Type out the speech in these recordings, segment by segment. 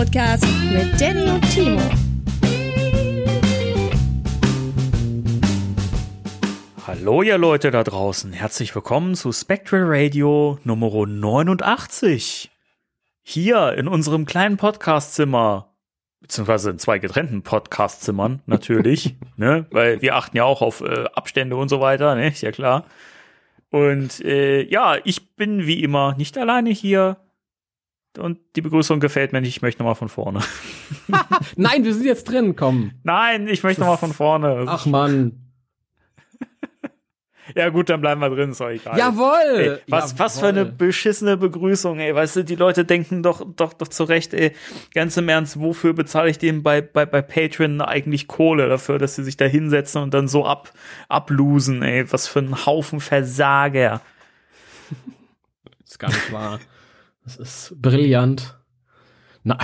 Podcast mit Danny und Timo. Hallo ihr Leute da draußen, herzlich willkommen zu Spectral Radio Nummer 89. Hier in unserem kleinen Podcastzimmer, beziehungsweise in zwei getrennten Podcastzimmern natürlich, ne, weil wir achten ja auch auf äh, Abstände und so weiter, ne, ist ja klar. Und äh, ja, ich bin wie immer nicht alleine hier. Und die Begrüßung gefällt mir nicht. Ich möchte nochmal von vorne. Nein, wir sind jetzt drin, komm. Nein, ich möchte nochmal von vorne. Ach man. Ja gut, dann bleiben wir drin, ist doch egal. Jawohl! Ey, was, was für eine beschissene Begrüßung, ey. Weißt du, die Leute denken doch, doch, doch zurecht, ey, ganz im Ernst, wofür bezahle ich denen bei, bei, bei Patreon eigentlich Kohle dafür, dass sie sich da hinsetzen und dann so ab, ablosen, ey. Was für ein Haufen Versager. Das ist gar nicht wahr. Das ist brillant. Na,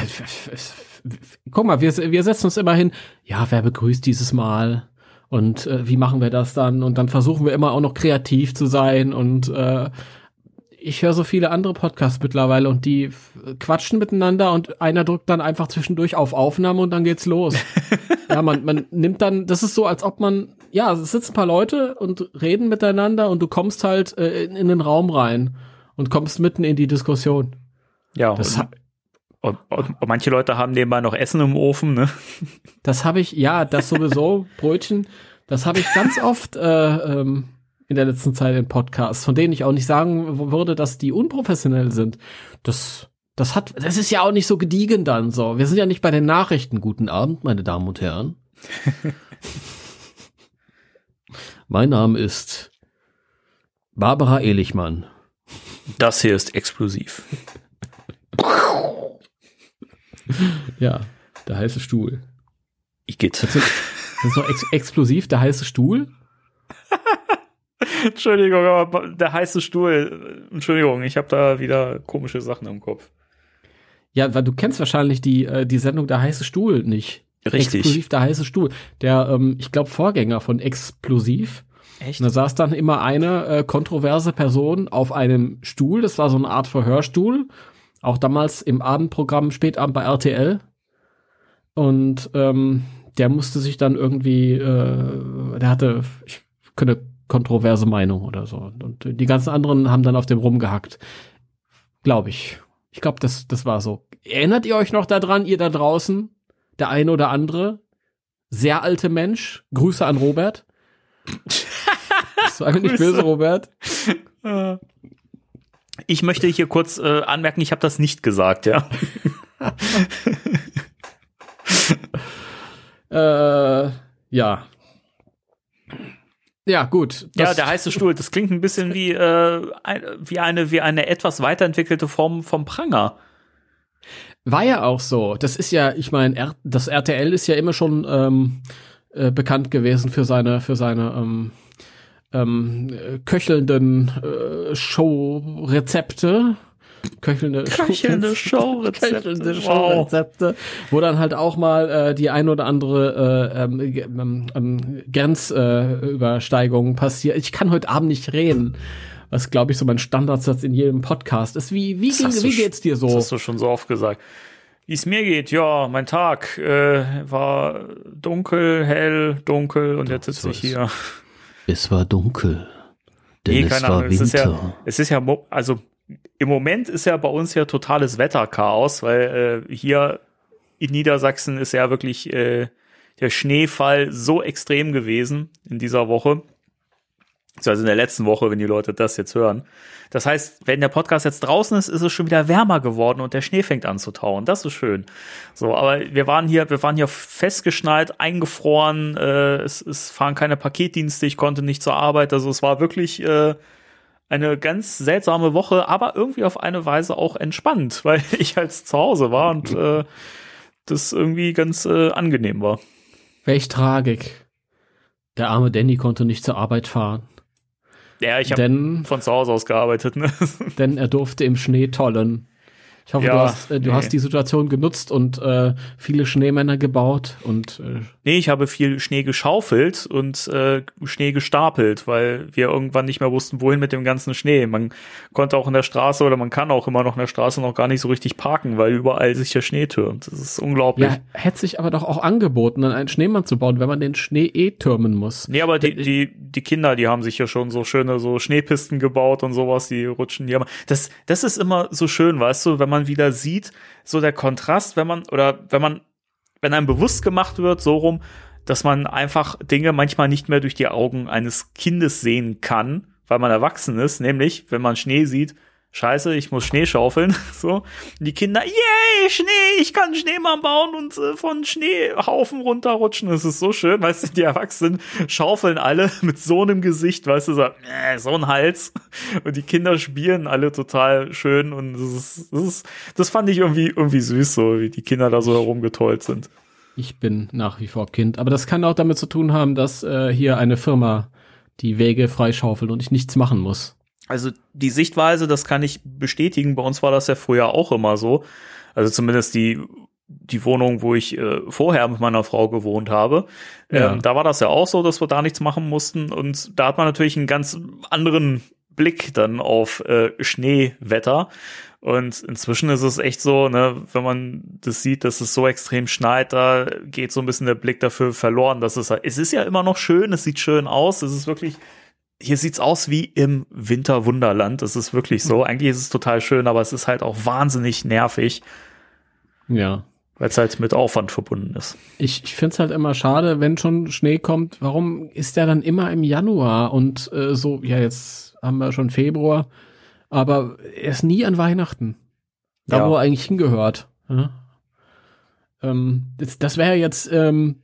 guck mal, wir, wir setzen uns immer hin. Ja, wer begrüßt dieses Mal? Und äh, wie machen wir das dann? Und dann versuchen wir immer auch noch kreativ zu sein. Und äh, ich höre so viele andere Podcasts mittlerweile und die quatschen miteinander und einer drückt dann einfach zwischendurch auf Aufnahme und dann geht's los. ja, man, man nimmt dann, das ist so, als ob man, ja, es sitzen ein paar Leute und reden miteinander und du kommst halt äh, in, in den Raum rein und kommst mitten in die Diskussion. Ja, Das, und, und, und manche Leute haben nebenbei noch Essen im Ofen, ne? das habe ich, ja, das sowieso, Brötchen, das habe ich ganz oft äh, ähm, in der letzten Zeit in Podcasts, von denen ich auch nicht sagen würde, dass die unprofessionell sind. Das, das hat, das ist ja auch nicht so gediegen dann so. Wir sind ja nicht bei den Nachrichten. Guten Abend, meine Damen und Herren. mein Name ist Barbara Ehlichmann. Das hier ist explosiv. Ja, der heiße Stuhl. Ich geht. Das ist noch ex explosiv, der heiße Stuhl. Entschuldigung, aber der heiße Stuhl. Entschuldigung, ich habe da wieder komische Sachen im Kopf. Ja, weil du kennst wahrscheinlich die, äh, die Sendung Der heiße Stuhl nicht. Richtig. Explosiv der heiße Stuhl. Der, ähm, ich glaube, Vorgänger von Explosiv. Echt? Und da saß dann immer eine äh, kontroverse Person auf einem Stuhl. Das war so eine Art Verhörstuhl. Auch damals im Abendprogramm, Spätabend bei RTL. Und ähm, der musste sich dann irgendwie, äh, der hatte ich, eine kontroverse Meinung oder so. Und die ganzen anderen haben dann auf dem rumgehackt. Glaube ich. Ich glaube, das, das war so. Erinnert ihr euch noch daran, ihr da draußen? Der eine oder andere? Sehr alte Mensch. Grüße an Robert. Das war nicht böse, Robert. Ich möchte hier kurz äh, anmerken, ich habe das nicht gesagt, ja. Äh, ja. Ja, gut. ja, der heiße Stuhl, das klingt ein bisschen wie, äh, wie, eine, wie eine etwas weiterentwickelte Form vom Pranger. War ja auch so. Das ist ja, ich meine, das RTL ist ja immer schon ähm, äh, bekannt gewesen für seine, für seine ähm, ähm, äh, köchelnden äh, Show-Rezepte. Köchelnde, Köchelnde Showrezepte. Köchelnde Wow. Showrezepte, wo dann halt auch mal äh, die ein oder andere äh, ähm, ähm, ähm, Grenzübersteigung passiert. Ich kann heute Abend nicht reden. Was, glaube ich, so mein Standardsatz in jedem Podcast ist. Wie, wie, ging, wie geht's dir so? Das hast du schon so oft gesagt. Wie es mir geht, ja, mein Tag äh, war dunkel, hell, dunkel und jetzt sitze ich hier. Es war dunkel. Denn nee, keine Ahnung. Es ist ja, es ist ja, also im Moment ist ja bei uns ja totales Wetterchaos, weil äh, hier in Niedersachsen ist ja wirklich äh, der Schneefall so extrem gewesen in dieser Woche. Also in der letzten Woche, wenn die Leute das jetzt hören. Das heißt, wenn der Podcast jetzt draußen ist, ist es schon wieder wärmer geworden und der Schnee fängt an zu tauen. Das ist schön. So, aber wir waren hier, wir waren hier festgeschnallt, eingefroren. Äh, es, es fahren keine Paketdienste. Ich konnte nicht zur Arbeit. Also es war wirklich äh, eine ganz seltsame Woche, aber irgendwie auf eine Weise auch entspannt, weil ich halt zu Hause war und äh, das irgendwie ganz äh, angenehm war. Welch Tragik. Der arme Danny konnte nicht zur Arbeit fahren. Ja, ich habe von zu Hause aus gearbeitet. Ne? Denn er durfte im Schnee tollen. Ich hoffe, ja, du, hast, äh, du nee. hast die Situation genutzt und äh, viele Schneemänner gebaut und äh Nee, ich habe viel Schnee geschaufelt und äh, Schnee gestapelt, weil wir irgendwann nicht mehr wussten, wohin mit dem ganzen Schnee. Man konnte auch in der Straße oder man kann auch immer noch in der Straße noch gar nicht so richtig parken, weil überall sich der Schnee türmt. Das ist unglaublich. Ja, hätte sich aber doch auch angeboten, einen Schneemann zu bauen, wenn man den Schnee eh türmen muss. Nee, aber die, die, die Kinder, die haben sich ja schon so schöne so Schneepisten gebaut und sowas, die rutschen die haben. Das, das ist immer so schön, weißt du, wenn man man wieder sieht, so der Kontrast, wenn man, oder wenn man, wenn einem bewusst gemacht wird, so rum, dass man einfach Dinge manchmal nicht mehr durch die Augen eines Kindes sehen kann, weil man erwachsen ist, nämlich, wenn man Schnee sieht, Scheiße, ich muss Schnee schaufeln. So. Und die Kinder, yay, Schnee, ich kann Schneemann bauen und äh, von Schneehaufen runterrutschen. Das ist so schön, weißt du, die Erwachsenen schaufeln alle mit so einem Gesicht, weißt du, so, äh, so ein Hals. Und die Kinder spielen alle total schön und das ist, das ist, das fand ich irgendwie, irgendwie süß, so wie die Kinder da so herumgetollt sind. Ich bin nach wie vor Kind, aber das kann auch damit zu tun haben, dass äh, hier eine Firma die Wege freischaufelt und ich nichts machen muss. Also die Sichtweise, das kann ich bestätigen. Bei uns war das ja früher auch immer so. Also zumindest die die Wohnung, wo ich äh, vorher mit meiner Frau gewohnt habe, ja. ähm, da war das ja auch so, dass wir da nichts machen mussten. Und da hat man natürlich einen ganz anderen Blick dann auf äh, Schneewetter. Und inzwischen ist es echt so, ne, wenn man das sieht, dass es so extrem schneit, da geht so ein bisschen der Blick dafür verloren, dass es, es ist ja immer noch schön, es sieht schön aus, es ist wirklich hier sieht's aus wie im Winterwunderland. Das ist wirklich so. Eigentlich ist es total schön, aber es ist halt auch wahnsinnig nervig. Ja. Weil es halt mit Aufwand verbunden ist. Ich, ich finde es halt immer schade, wenn schon Schnee kommt, warum ist der dann immer im Januar und äh, so, ja, jetzt haben wir schon Februar, aber er ist nie an Weihnachten. Da, ja. wo er eigentlich hingehört. Ja? Ähm, das das wäre jetzt ähm,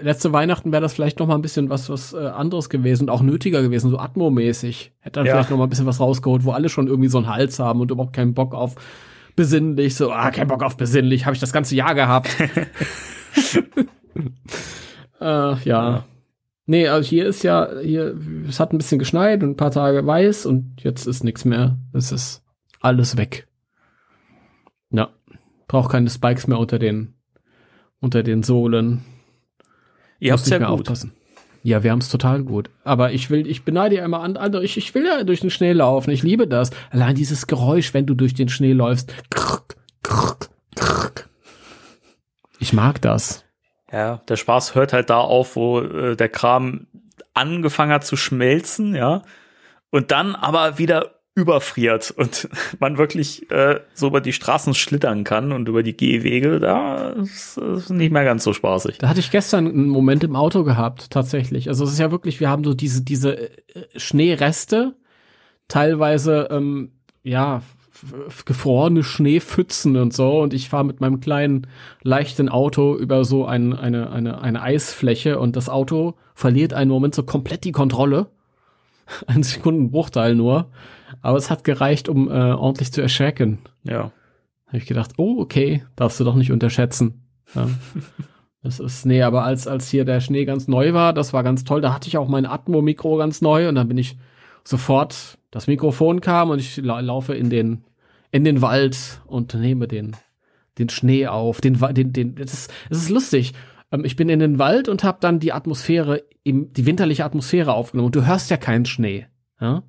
letzte Weihnachten wäre das vielleicht noch mal ein bisschen was was äh, anderes gewesen und auch nötiger gewesen, so Atmo-mäßig. Hätte dann ja. vielleicht noch mal ein bisschen was rausgeholt, wo alle schon irgendwie so einen Hals haben und überhaupt keinen Bock auf besinnlich, so, ah, kein Bock auf besinnlich, habe ich das ganze Jahr gehabt. äh, ja. ja. Nee, also hier ist ja, hier, es hat ein bisschen geschneit und ein paar Tage weiß und jetzt ist nichts mehr. Es ist alles weg. Ja. Braucht keine Spikes mehr unter den, unter den Sohlen. Ihr habt es ja gut. Aufpassen. Ja, wir haben es total gut. Aber ich will, ich beneide ja immer andere. Ich, ich will ja durch den Schnee laufen. Ich liebe das. Allein dieses Geräusch, wenn du durch den Schnee läufst. Krrk, krrk, krrk. Ich mag das. Ja, der Spaß hört halt da auf, wo äh, der Kram angefangen hat zu schmelzen, ja. Und dann aber wieder überfriert und man wirklich äh, so über die Straßen schlittern kann und über die Gehwege, da ist es nicht mehr ganz so spaßig. Da hatte ich gestern einen Moment im Auto gehabt, tatsächlich. Also es ist ja wirklich, wir haben so diese, diese äh, Schneereste, teilweise, ähm, ja, gefrorene Schneepfützen und so und ich fahre mit meinem kleinen leichten Auto über so ein, eine, eine, eine Eisfläche und das Auto verliert einen Moment so komplett die Kontrolle. Ein Sekundenbruchteil nur. Aber es hat gereicht, um äh, ordentlich zu erschrecken. Ja. Habe ich gedacht, oh, okay, darfst du doch nicht unterschätzen. Ja. Das ist, nee, aber als, als hier der Schnee ganz neu war, das war ganz toll. Da hatte ich auch mein Atmo-Mikro ganz neu und dann bin ich sofort, das Mikrofon kam und ich la laufe in den, in den Wald und nehme den, den Schnee auf. Den, den, den, das ist, das ist lustig. Ähm, ich bin in den Wald und habe dann die Atmosphäre, im, die winterliche Atmosphäre aufgenommen. Und du hörst ja keinen Schnee. Ja?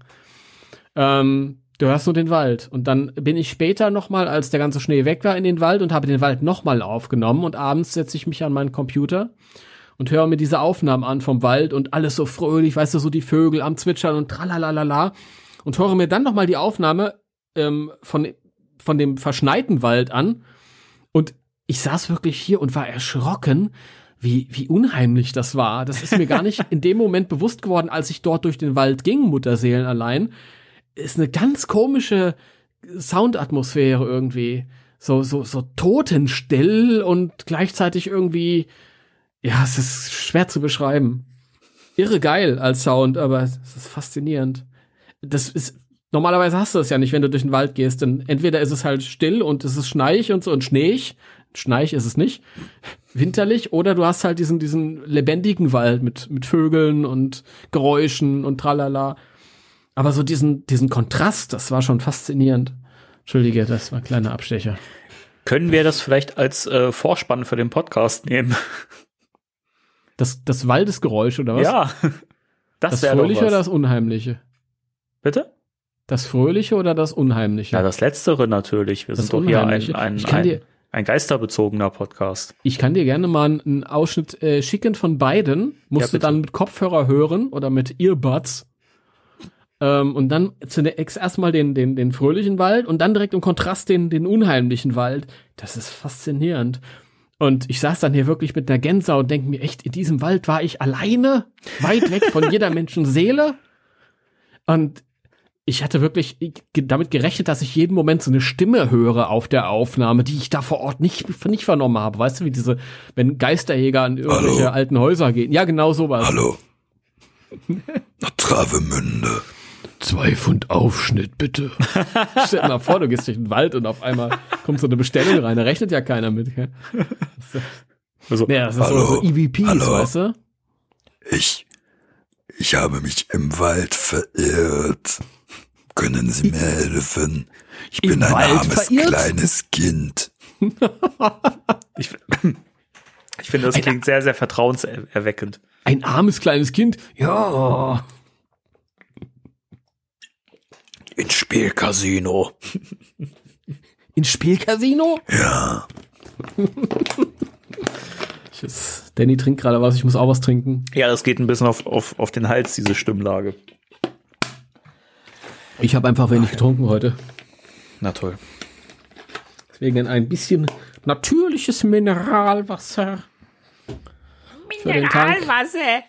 Ähm, du hörst nur den Wald. Und dann bin ich später nochmal, als der ganze Schnee weg war, in den Wald und habe den Wald nochmal aufgenommen. Und abends setze ich mich an meinen Computer und höre mir diese Aufnahmen an vom Wald und alles so fröhlich, weißt du, so die Vögel am Zwitschern und tralalala und höre mir dann nochmal die Aufnahme ähm, von, von dem verschneiten Wald an und ich saß wirklich hier und war erschrocken, wie, wie unheimlich das war. Das ist mir gar nicht in dem Moment bewusst geworden, als ich dort durch den Wald ging, Mutterseelen allein. Ist eine ganz komische Soundatmosphäre irgendwie. So, so, so totenstill und gleichzeitig irgendwie, ja, es ist schwer zu beschreiben. Irre geil als Sound, aber es ist faszinierend. Das ist, normalerweise hast du das ja nicht, wenn du durch den Wald gehst, denn entweder ist es halt still und es ist schneich und so und schneeig. Schneich ist es nicht. Winterlich. Oder du hast halt diesen, diesen lebendigen Wald mit, mit Vögeln und Geräuschen und tralala. Aber so diesen, diesen Kontrast, das war schon faszinierend. Entschuldige, das war ein kleiner Abstecher. Können wir das vielleicht als äh, Vorspann für den Podcast nehmen? Das, das Waldesgeräusch, oder was? Ja. Das, das Fröhliche oder das Unheimliche? Bitte? Das Fröhliche oder das Unheimliche? Ja, das Letztere natürlich. Wir Das sind doch hier ein, ein, ein, ein geisterbezogener Podcast. Ich kann dir gerne mal einen Ausschnitt äh, schicken von beiden. Musst Ja, du dann mit Kopfhörer hören oder mit Earbuds. Ähm, und dann zunächst erstmal den, den, den fröhlichen Wald und dann direkt im Kontrast den, den unheimlichen Wald. Das ist faszinierend. Und ich saß dann hier wirklich mit einer Gänsehaut und denke mir, echt, in diesem Wald war ich alleine, weit weg von jeder Menschenseele. Und ich hatte wirklich damit gerechnet, dass ich jeden Moment so eine Stimme höre auf der Aufnahme, die ich da vor Ort nicht, nicht vernommen habe. Weißt du, wie diese, wenn Geisterjäger an irgendwelche Hallo? alten Häuser gehen. Ja, genau sowas. Hallo. Nach Travemünde. Zwei Pfund Aufschnitt, bitte. Stell dir mal vor, du gehst durch den Wald und auf einmal kommt so eine Bestellung rein. Da rechnet ja keiner mit. Gell? Also, Ja, das ist so, Hallo? so EVPs, Hallo? weißt du? Ich, ich habe mich im Wald verirrt. Können Sie mir helfen? Ich bin ein Wald armes verirrt? kleines Kind. ich, ich finde, das klingt sehr, sehr vertrauenserweckend. Ein armes kleines Kind. Ja. Ins Spielcasino. Ins Spielcasino? Ja, Ich ist, Danny trinkt gerade was, ich muss auch was trinken. Ja, das geht ein bisschen auf, auf, auf den Hals, diese Stimmlage. Ich habe einfach wenig getrunken heute. Na toll. Deswegen ein bisschen natürliches Mineralwasser. Für den Tank. Mineralwasser.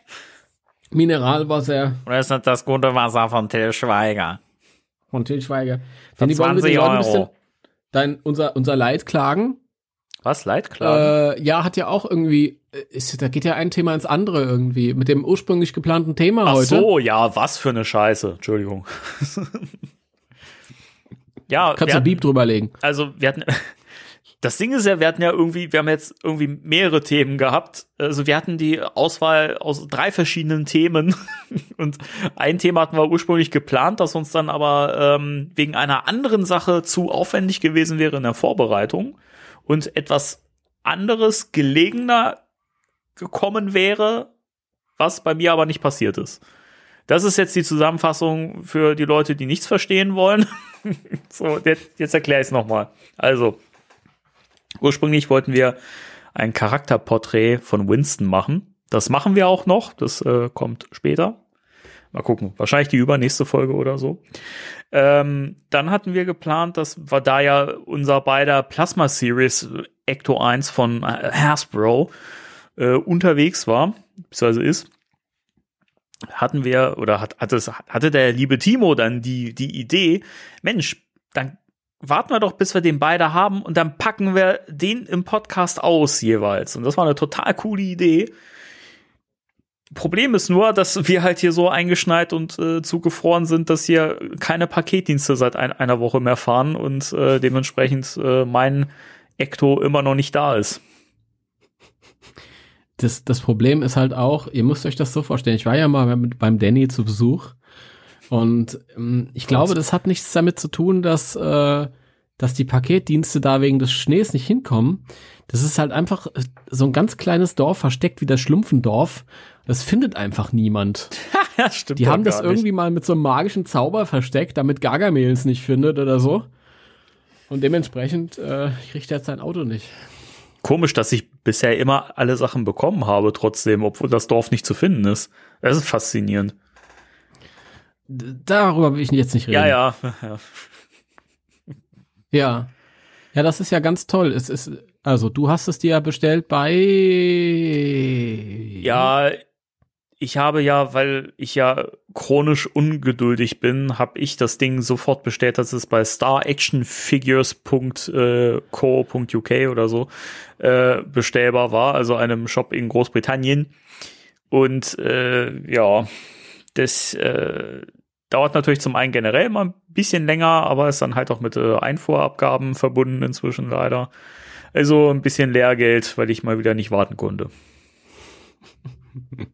Mineralwasser Und das ist das gute Wasser von Till Schweiger. Von Til Schweiger. Für Danny, wollen wir 20 den Leuten ein bisschen dein, unser, unser Leid klagen? Was? Leitklagen? Äh, ja, hat ja auch irgendwie, äh, ist, da geht ja ein Thema ins andere irgendwie. Mit dem ursprünglich geplanten Thema Ach heute. so, ja, was für eine Scheiße. Entschuldigung. ja, Kannst du hatten, Beep drüberlegen. also wir hatten, das Ding ist ja, wir hatten ja irgendwie, wir haben jetzt irgendwie mehrere Themen gehabt. Also wir hatten die Auswahl aus drei verschiedenen Themen und ein Thema hatten wir ursprünglich geplant, das uns dann aber ähm, wegen einer anderen Sache zu aufwendig gewesen wäre in der Vorbereitung und etwas anderes gelegener gekommen wäre, was bei mir aber nicht passiert ist. Das ist jetzt die Zusammenfassung für die Leute, die nichts verstehen wollen. so, jetzt, jetzt erkläre ich es nochmal. Also, ursprünglich wollten wir ein Charakterporträt von Winston machen. Das machen wir auch noch. Das äh, kommt später. Mal gucken. Wahrscheinlich die übernächste Folge oder so. Ähm, dann hatten wir geplant, dass wir da ja unser beider Plasma Series äh, Ecto 1 von äh, Hasbro äh, unterwegs war, beziehungsweise ist, hatten wir, oder hat, hat es, hatte der liebe Timo dann die, die Idee, Mensch, dann warten wir doch, bis wir den beide haben und dann packen wir den im Podcast aus jeweils. Und das war eine total coole Idee. Problem ist nur, dass wir halt hier so eingeschneit und äh, zugefroren sind, dass hier keine Paketdienste seit ein, einer Woche mehr fahren und äh, dementsprechend äh, mein Ecto immer noch nicht da ist. Das, das Problem ist halt auch, ihr müsst euch das so vorstellen. Ich war ja mal beim Danny zu Besuch und ähm, ich glaube, das hat nichts damit zu tun, dass, äh, dass die Paketdienste da wegen des Schnees nicht hinkommen. Das ist halt einfach äh, so ein ganz kleines Dorf, versteckt wie das Schlumpfendorf. Das findet einfach niemand. ja, stimmt. Die haben das nicht. irgendwie mal mit so einem magischen Zauber versteckt, damit Gargamel es nicht findet oder so. Und dementsprechend äh, kriegt er jetzt sein Auto nicht. Komisch, dass ich bisher immer alle Sachen bekommen habe, trotzdem, obwohl das Dorf nicht zu finden ist. Das ist faszinierend. Darüber will ich jetzt nicht reden. Ja, ja. ja. Ja. Das ist ja ganz toll. Es ist, also du hast es dir ja bestellt bei. Ja, ich habe ja, weil ich ja chronisch ungeduldig bin, habe ich das Ding sofort bestellt, dass es bei staractionfigures.co.uk oder so äh, bestellbar war, also einem Shop in Großbritannien. Und äh, ja, das äh, dauert natürlich zum einen generell mal ein bisschen länger, aber ist dann halt auch mit äh, Einfuhrabgaben verbunden inzwischen leider. Also ein bisschen Lehrgeld, weil ich mal wieder nicht warten konnte.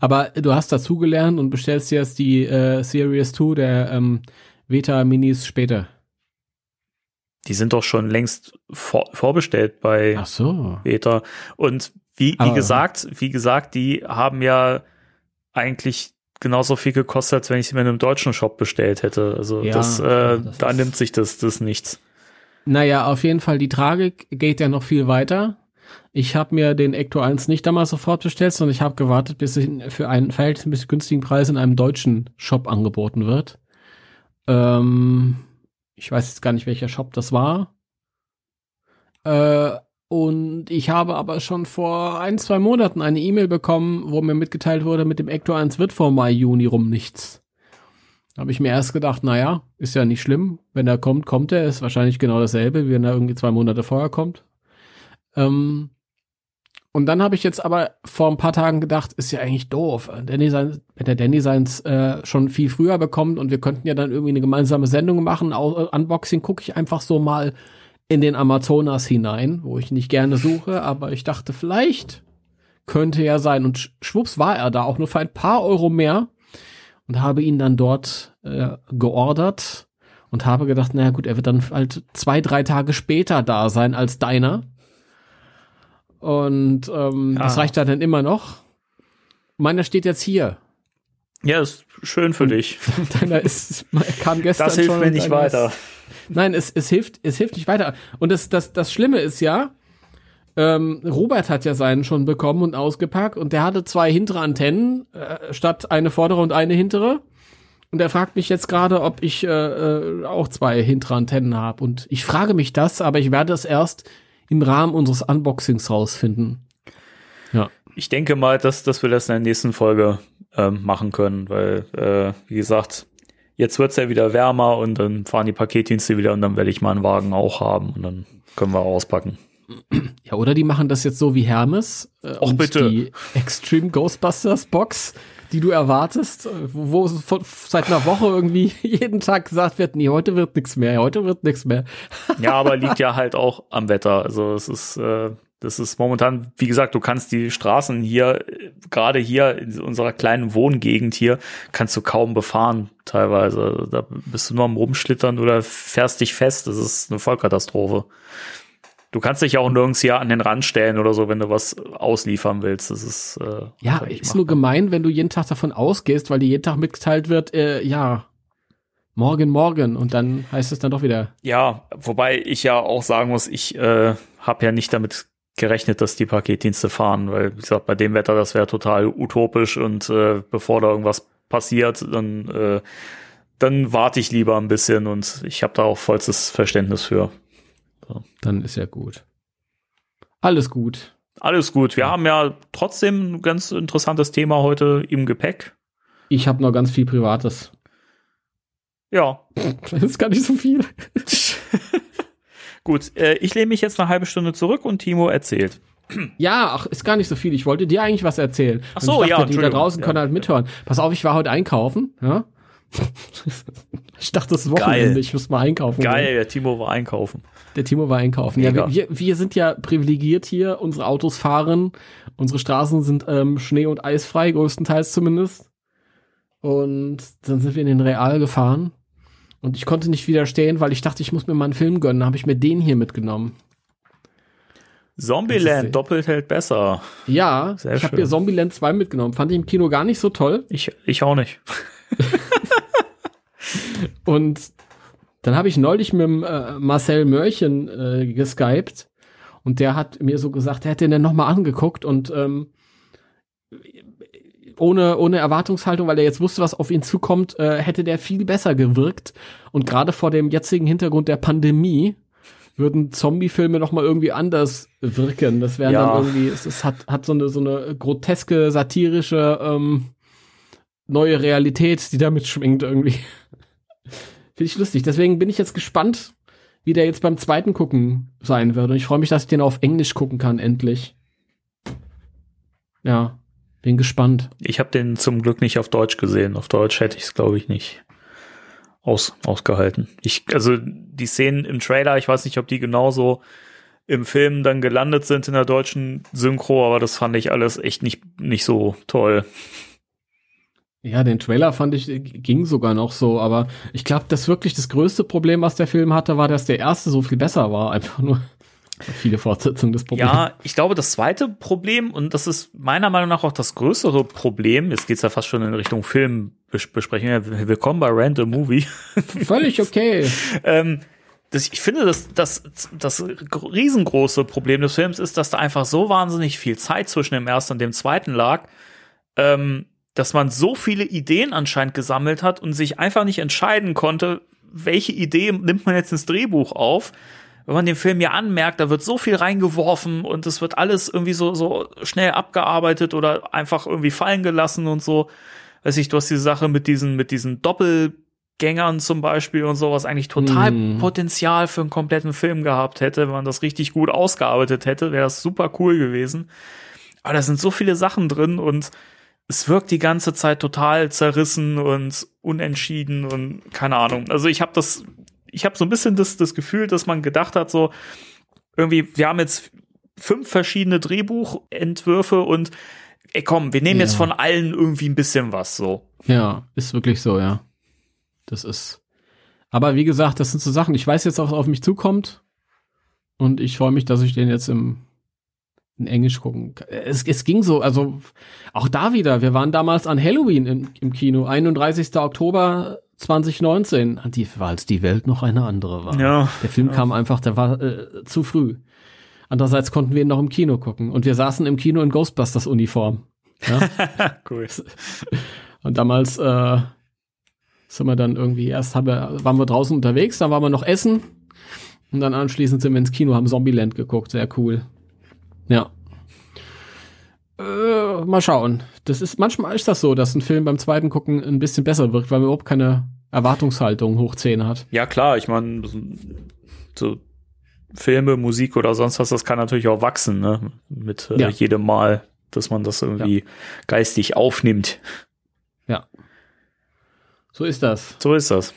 Aber du hast dazugelernt und bestellst jetzt die äh, Series 2 der ähm, Veta Minis später. Die sind doch schon längst vor, vorbestellt bei Ach so. Beta. Und wie, wie gesagt, wie gesagt, die haben ja eigentlich genauso viel gekostet, als wenn ich sie mir in einem deutschen Shop bestellt hätte. Also Ja, das, äh, das da nimmt sich das, das nichts. Naja, auf jeden Fall, die Tragik geht ja noch viel weiter. Ich habe mir den Ecto 1 nicht damals sofort bestellt, sondern ich habe gewartet, bis er für einen verhältnismäßig günstigen Preis in einem deutschen Shop angeboten wird. Ähm, ich weiß jetzt gar nicht, welcher Shop das war. Äh, und ich habe aber schon vor ein, zwei Monaten eine E-Mail bekommen, wo mir mitgeteilt wurde, mit dem Ecto 1 wird vor Mai, Juni rum nichts. Da habe ich mir erst gedacht, naja, ist ja nicht schlimm. Wenn er kommt, kommt er. Ist wahrscheinlich genau dasselbe, wie wenn er irgendwie zwei Monate vorher kommt. Ähm, und dann habe ich jetzt aber vor ein paar Tagen gedacht, ist ja eigentlich doof. Danny sein, wenn der Danny seins äh, schon viel früher bekommt und wir könnten ja dann irgendwie eine gemeinsame Sendung machen, äh, Unboxing, gucke ich einfach so mal in den Amazonas hinein, wo ich nicht gerne suche, aber ich dachte, vielleicht könnte ja sein. Und sch- schwupps war er da, auch nur für ein paar Euro mehr und habe ihn dann dort äh, geordert und habe gedacht, naja gut, er wird dann halt zwei, drei Tage später da sein als deiner. Und ähm, Ja. das reicht da dann immer noch. Meiner steht jetzt hier. Ja, ist schön für dich. Deiner ist, kam gestern Das hilft schon mir und nicht weiter. Ist, nein, es, es hilft, es hilft nicht weiter. Und das, das, das Schlimme ist ja, ähm, Robert hat ja seinen schon bekommen und ausgepackt und der hatte zwei hintere Antennen äh, statt eine vordere und eine hintere. Und er fragt mich jetzt gerade, ob ich äh, äh, auch zwei hintere Antennen habe. Und ich frage mich das, aber ich werde es erst im Rahmen unseres Unboxings rausfinden. Ja. Ich denke mal, dass, dass wir das in der nächsten Folge ähm, machen können, weil, äh, wie gesagt, jetzt wird's ja wieder wärmer und dann fahren die Paketdienste wieder und dann werde ich meinen Wagen auch haben und dann können wir auspacken. Ja, oder die machen das jetzt so wie Hermes. Äh, Och, bitte. Die Extreme Ghostbusters Box, die du erwartest, äh, wo, wo von, seit einer Woche irgendwie jeden Tag gesagt wird, nee, heute wird nichts mehr, heute wird nichts mehr. Ja, aber liegt ja halt auch am Wetter. Also es ist, äh, das ist momentan, wie gesagt, du kannst die Straßen hier, gerade hier in unserer kleinen Wohngegend hier, kannst du kaum befahren teilweise. Da bist du nur am Rumschlittern oder fährst dich fest. Das ist eine Vollkatastrophe. Du kannst dich auch nirgends hier an den Rand stellen oder so, wenn du was ausliefern willst. Das ist äh, Ja, ist nur machbar. gemein, wenn du jeden Tag davon ausgehst, weil dir jeden Tag mitgeteilt wird, äh, ja, morgen, morgen. Und dann heißt es dann doch wieder, Ja, wobei ich ja auch sagen muss, ich äh, habe ja nicht damit gerechnet, dass die Paketdienste fahren, weil wie gesagt, bei dem Wetter, das wäre total utopisch und äh, bevor da irgendwas passiert, dann äh, dann warte ich lieber ein bisschen und ich habe da auch vollstes Verständnis für. dann ist ja gut. Alles gut. Alles gut. Wir haben ja trotzdem ein ganz interessantes Thema heute im Gepäck. Ich habe noch ganz viel Privates. Ja, Das ist gar nicht so viel. gut. Äh, ich lehne mich jetzt eine halbe Stunde zurück und Timo erzählt. Ja, ach, ist gar nicht so viel. Ich wollte dir eigentlich was erzählen. Ach so, ich ja, dachte, Die da draußen Ja, können halt mithören. Pass auf, ich war heute einkaufen. Ja? ich dachte, das ist Wochenende. Geil. Ich muss mal einkaufen. Geil, gehen. der Timo war einkaufen. Der Timo war einkaufen. Ja, wir, wir sind ja privilegiert hier. Unsere Autos fahren. Unsere Straßen sind ähm, schnee- und eisfrei, größtenteils zumindest. Und dann sind wir in den Real gefahren. Und ich konnte nicht widerstehen, weil ich dachte, ich muss mir mal einen Film gönnen. Da habe ich mir den hier mitgenommen. Zombieland, doppelt hält besser. Ja, Sehr ich habe mir Zombieland 2 mitgenommen. Fand ich im Kino gar nicht so toll. Ich, ich auch nicht. Und dann habe ich neulich mit dem, äh, Marcel Mörchen äh, geskypt. Und der hat mir so gesagt, er hätte den nochmal angeguckt und ähm, ohne, ohne Erwartungshaltung, weil er jetzt wusste, was auf ihn zukommt, äh, hätte der viel besser gewirkt. Und gerade vor dem jetzigen Hintergrund der Pandemie würden Zombie-Filme noch mal irgendwie anders wirken. Das wäre ja. dann irgendwie, es, es, hat, hat so eine, so eine groteske, satirische ähm, neue Realität, die damit schwingt irgendwie. Finde ich lustig. Deswegen bin ich jetzt gespannt, wie der jetzt beim zweiten Gucken sein wird. Und ich freue mich, dass ich den auf Englisch gucken kann, endlich. Ja, bin gespannt. Ich habe den zum Glück nicht auf Deutsch gesehen. Auf Deutsch hätte ich es, glaube ich, nicht aus, ausgehalten. Ich, also die Szenen im Trailer, ich weiß nicht, ob die genauso im Film dann gelandet sind in der deutschen Synchro, aber das fand ich alles echt nicht, nicht so toll. Ja, den Trailer fand ich, ging sogar noch so, aber ich glaube, das wirklich das größte Problem, was der Film hatte, war, dass der erste so viel besser war. Einfach nur viele Fortsetzungen des Problems. Ja, ich glaube, das zweite Problem, und das ist meiner Meinung nach auch das größere Problem, jetzt geht's ja fast schon in Richtung Filmbesprechung, willkommen bei Random Movie. Völlig okay. ähm, das, ich finde, das, das, das riesengroße Problem des Films ist, dass da einfach so wahnsinnig viel Zeit zwischen dem ersten und dem zweiten lag, ähm, dass man so viele Ideen anscheinend gesammelt hat und sich einfach nicht entscheiden konnte, welche Idee nimmt man jetzt ins Drehbuch auf. Wenn man den Film ja anmerkt, da wird so viel reingeworfen und es wird alles irgendwie so, so schnell abgearbeitet oder einfach irgendwie fallen gelassen und so. Weiß ich, du hast die Sache mit diesen, mit diesen Doppelgängern zum Beispiel und so, was eigentlich total mm. Potenzial für einen kompletten Film gehabt hätte. Wenn man das richtig gut ausgearbeitet hätte, wäre das super cool gewesen. Aber da sind so viele Sachen drin und es wirkt die ganze Zeit total zerrissen und unentschieden und keine Ahnung. Also ich habe das, ich habe so ein bisschen das, das Gefühl, dass man gedacht hat, so irgendwie, wir haben jetzt fünf verschiedene Drehbuchentwürfe und ey komm, wir nehmen ja. jetzt von allen irgendwie ein bisschen was so. Ja, ist wirklich so, ja. Das ist. Aber wie gesagt, das sind so Sachen, ich weiß jetzt auch, was auf mich zukommt. Und ich freue mich, dass ich den jetzt im in Englisch gucken. Es, es ging so, also auch da wieder, wir waren damals an Halloween im, im Kino, 31. Oktober 2019, die, als die Welt noch eine andere war. Ja, der Film ja. kam einfach, der war äh, zu früh. Andererseits konnten wir ihn noch im Kino gucken und wir saßen im Kino in Ghostbusters Uniform. Ja? cool. Und damals äh, sind wir dann irgendwie erst haben wir, waren wir draußen unterwegs, dann waren wir noch essen und dann anschließend sind wir ins Kino, haben Zombieland geguckt, sehr cool. Ja. Äh, mal schauen. Das ist, manchmal ist das so, dass ein Film beim zweiten Gucken ein bisschen besser wirkt, weil man überhaupt keine Erwartungshaltung hoch 10 hat. Ja, klar, ich meine, so Filme, Musik oder sonst was, das kann natürlich auch wachsen, ne? Mit äh, ja. jedem Mal, dass man das irgendwie ja. geistig aufnimmt. Ja. So ist das. So ist das.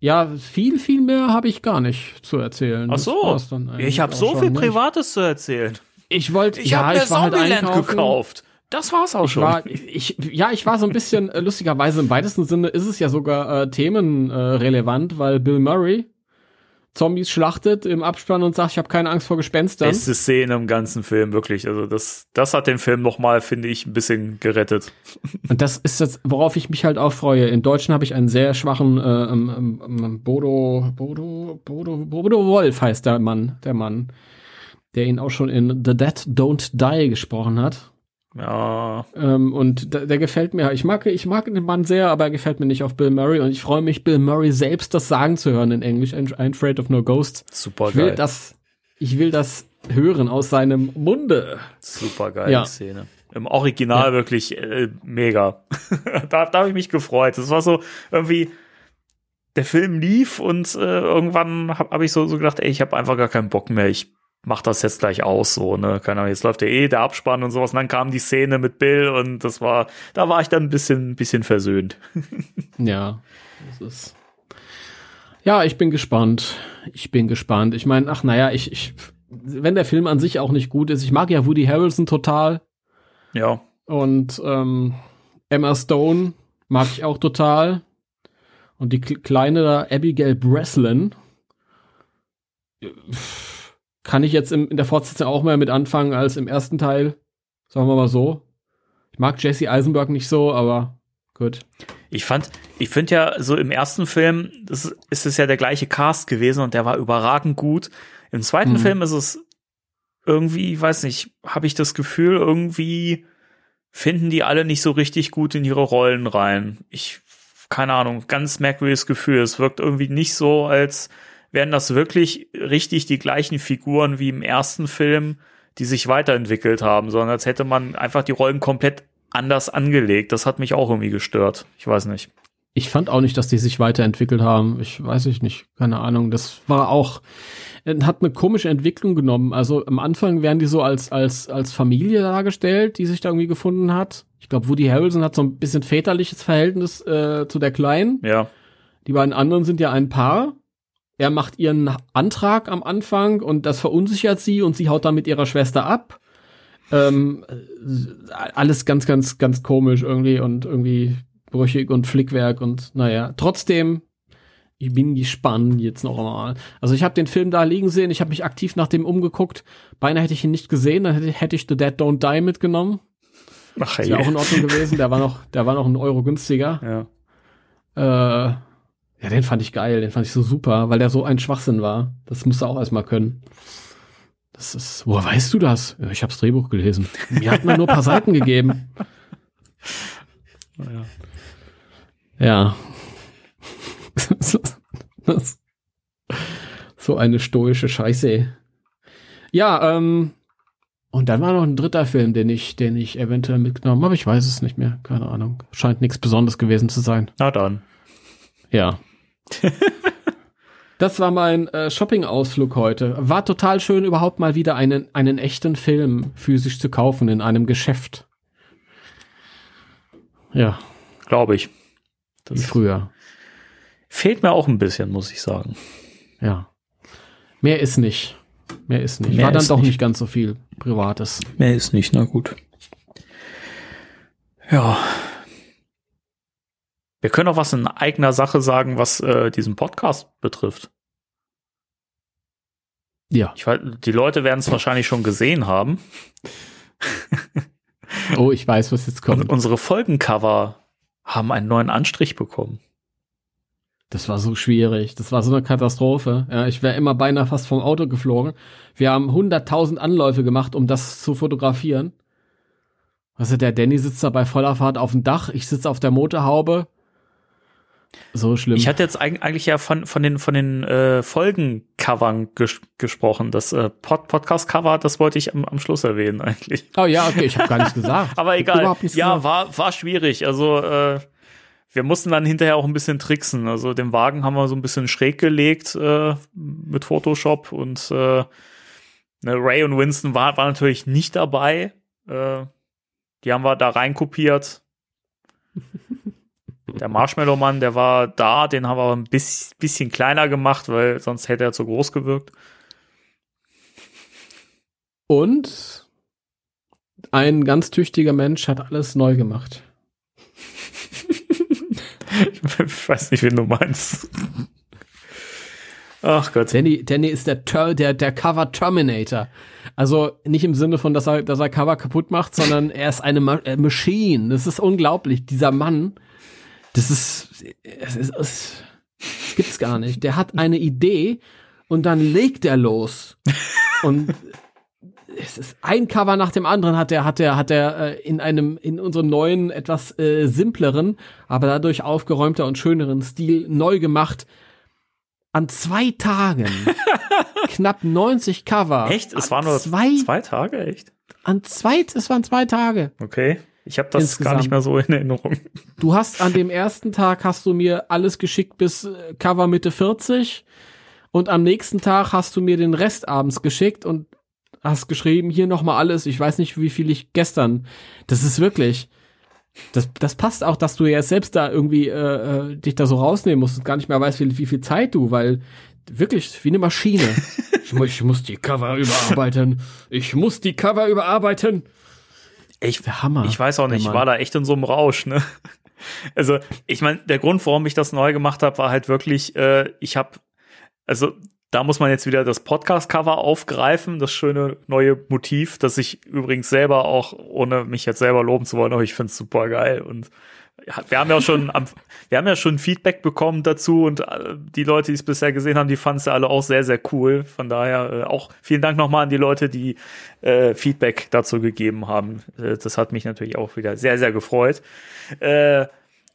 Ja, viel, viel mehr habe ich gar nicht zu erzählen. Ach so. Ich habe so viel Privates zu erzählen. Ich wollte, ich ja, ich war halt einkaufen. gekauft. Das war's auch ich schon. War, ich, ja, ich war so ein bisschen äh, lustigerweise im weitesten Sinne ist es ja sogar äh, themenrelevant, äh, weil Bill Murray Zombies schlachtet im Abspann und sagt, ich habe keine Angst vor Gespenstern. Beste Szene im ganzen Film, wirklich. Also das, das hat den Film nochmal, finde ich, ein bisschen gerettet. Und das ist das, worauf ich mich halt auch freue. In Deutschen habe ich einen sehr schwachen äh, ähm, ähm, Bodo, Bodo, Bodo, Bodo Wolf heißt der Mann, der Mann der ihn auch schon in The Dead Don't Die gesprochen hat. Ja. Ähm, und der, der, gefällt mir. Ich mag, ich mag den Mann sehr, aber er gefällt mir nicht auf Bill Murray. Und ich freue mich, Bill Murray selbst das sagen zu hören in Englisch. I'm, afraid of no ghosts. Super ich will Das, ich will das hören aus seinem Munde. Super geile ja. Szene. Im Original ja. wirklich äh, mega. da, da habe ich mich gefreut. Das war so irgendwie, der Film lief und äh, irgendwann habe hab ich so, so gedacht, ey, ich habe einfach gar keinen Bock mehr. Ich mach das jetzt gleich aus, so, ne? Keine Ahnung, jetzt läuft ja eh der Abspann und sowas. Und dann kam die Szene mit Bill und das war, da war ich dann ein bisschen, bisschen versöhnt. ja, das ist. Ja, ich bin gespannt. Ich bin gespannt. Ich meine, ach naja, ich, ich, wenn der Film an sich auch nicht gut ist, ich mag ja Woody Harrelson total. Ja. Und ähm, Emma Stone mag ich auch total. Und die kleine Abigail Breslin. Pff kann ich jetzt im, in der Fortsetzung auch mehr mit anfangen als im ersten Teil. Sagen wir mal so. Ich mag Jesse Eisenberg nicht so, aber gut. Ich fand, ich finde ja so im ersten Film, das ist es ja der gleiche Cast gewesen und der war überragend gut. Im zweiten mhm. Film ist es irgendwie, weiß nicht, habe ich das Gefühl, irgendwie finden die alle nicht so richtig gut in ihre Rollen rein. Ich, keine Ahnung, ganz merkwürdiges Gefühl. Es wirkt irgendwie nicht so, als wären das wirklich richtig die gleichen Figuren wie im ersten Film, die sich weiterentwickelt haben, sondern als hätte man einfach die Rollen komplett anders angelegt. Das hat mich auch irgendwie gestört. Ich weiß nicht. Ich fand auch nicht, dass die sich weiterentwickelt haben. Ich weiß ich nicht. Keine Ahnung. Das war auch, hat eine komische Entwicklung genommen. Also am Anfang werden die so als, als, als Familie dargestellt, die sich da irgendwie gefunden hat. Ich glaube, Woody Harrelson hat so ein bisschen väterliches Verhältnis äh, zu der Kleinen. Ja. Die beiden anderen sind ja ein Paar. Er macht ihren Antrag am Anfang und das verunsichert sie und sie haut dann mit ihrer Schwester ab. Ähm, alles ganz, ganz, ganz komisch irgendwie und irgendwie brüchig und Flickwerk und naja, trotzdem, ich bin gespannt jetzt noch mal. Also ich habe den Film da liegen sehen, ich habe mich aktiv nach dem umgeguckt. Beinahe hätte ich ihn nicht gesehen, dann hätte, hätte ich The Dead Don't Die mitgenommen. Ach, hey. Ist ja auch in Ordnung gewesen, der war noch, der war noch ein Euro günstiger. Ja. Äh, ja, den fand ich geil, den fand ich so super, weil der so ein Schwachsinn war. Das musst du auch erstmal können. Das ist, woher weißt du das? Ja, ich hab's Drehbuch gelesen. Mir hat man nur ein paar Seiten gegeben. Ja. Ja. so eine stoische Scheiße. Ja, ähm, und dann war noch ein dritter Film, den ich, den ich eventuell mitgenommen habe. Ich weiß es nicht mehr. Keine Ahnung. Scheint nichts Besonderes gewesen zu sein. Na dann. Ja. das war mein äh, Shopping-Ausflug heute. War total schön, überhaupt mal wieder einen, einen echten Film physisch zu kaufen in einem Geschäft. Ja. Glaube ich. Das Wie früher. Fehlt mir auch ein bisschen, muss ich sagen. Ja. Mehr ist nicht. Mehr ist nicht. Mehr War dann doch nicht. nicht ganz so viel Privates. Mehr ist nicht, na gut. Ja. Wir können auch was in eigener Sache sagen, was äh, diesen Podcast betrifft. Ja. Ich weiß, die Leute werden es wahrscheinlich schon gesehen haben. oh, ich weiß, was jetzt kommt. Und unsere Folgencover haben einen neuen Anstrich bekommen. Das war so schwierig. Das war so eine Katastrophe. Ja, ich wäre immer beinahe fast vom Auto geflogen. Wir haben 100.000 Anläufe gemacht, um das zu fotografieren. Also der Danny sitzt da bei voller Fahrt auf dem Dach. Ich sitze auf der Motorhaube. So schlimm. Ich hatte jetzt eigentlich ja von, von den, von den äh, Folgencovern ges gesprochen. Das äh, Pod Podcast-Cover, das wollte ich am, am Schluss erwähnen eigentlich. Oh ja, okay, ich habe gar nichts gesagt. Aber egal. Ja, war, war schwierig. Also äh, wir mussten dann hinterher auch ein bisschen tricksen. Also den Wagen haben wir so ein bisschen schräg gelegt äh, mit Photoshop und äh, ne, Ray und Winston war, war natürlich nicht dabei. Äh, die haben wir da reinkopiert. Der Marshmallow-Mann, der war da, den haben wir ein bisschen kleiner gemacht, weil sonst hätte er zu groß gewirkt. Und ein ganz tüchtiger Mensch hat alles neu gemacht. ich weiß nicht, wen du meinst. Ach Gott. Danny, Danny ist der, der, der Cover Terminator. Also nicht im Sinne von, dass er, dass er Cover kaputt macht, sondern er ist eine Ma äh, Machine. Das ist unglaublich. Dieser Mann das ist, es ist, es, das gibt's gar nicht. Der hat eine Idee und dann legt er los. Und es ist ein Cover nach dem anderen hat er hat er hat er äh, in einem in unserem neuen etwas äh, simpleren, aber dadurch aufgeräumter und schöneren Stil neu gemacht. An zwei Tagen knapp 90 Cover. Echt? Es waren nur zwei, zwei Tage, echt? An zwei, es waren zwei Tage. Okay. Ich habe das Insgesamt. gar nicht mehr so in Erinnerung. Du hast an dem ersten Tag hast du mir alles geschickt bis äh, Cover Mitte 40 und am nächsten Tag hast du mir den Rest abends geschickt und hast geschrieben, hier nochmal alles. Ich weiß nicht, wie viel ich gestern. Das ist wirklich. Das, das passt auch, dass du ja selbst da irgendwie äh, äh, dich da so rausnehmen musst und gar nicht mehr weißt, wie, wie viel Zeit du, weil wirklich wie eine Maschine. ich, muss, ich muss die Cover überarbeiten. Ich muss die Cover überarbeiten. Ich, Hammer, ich weiß auch nicht, ich war da echt in so einem Rausch, ne? Also, ich meine, der Grund, warum ich das neu gemacht habe, war halt wirklich, äh, ich habe, also da muss man jetzt wieder das Podcast-Cover aufgreifen, das schöne neue Motiv, das ich übrigens selber auch, ohne mich jetzt selber loben zu wollen, aber ich finde es super geil und wir haben ja schon am, wir haben ja schon Feedback bekommen dazu und äh, die Leute, die es bisher gesehen haben, die fanden es ja alle auch sehr, sehr cool. Von daher äh, auch vielen Dank nochmal an die Leute, die äh, Feedback dazu gegeben haben. Äh, das hat mich natürlich auch wieder sehr, sehr gefreut. Äh,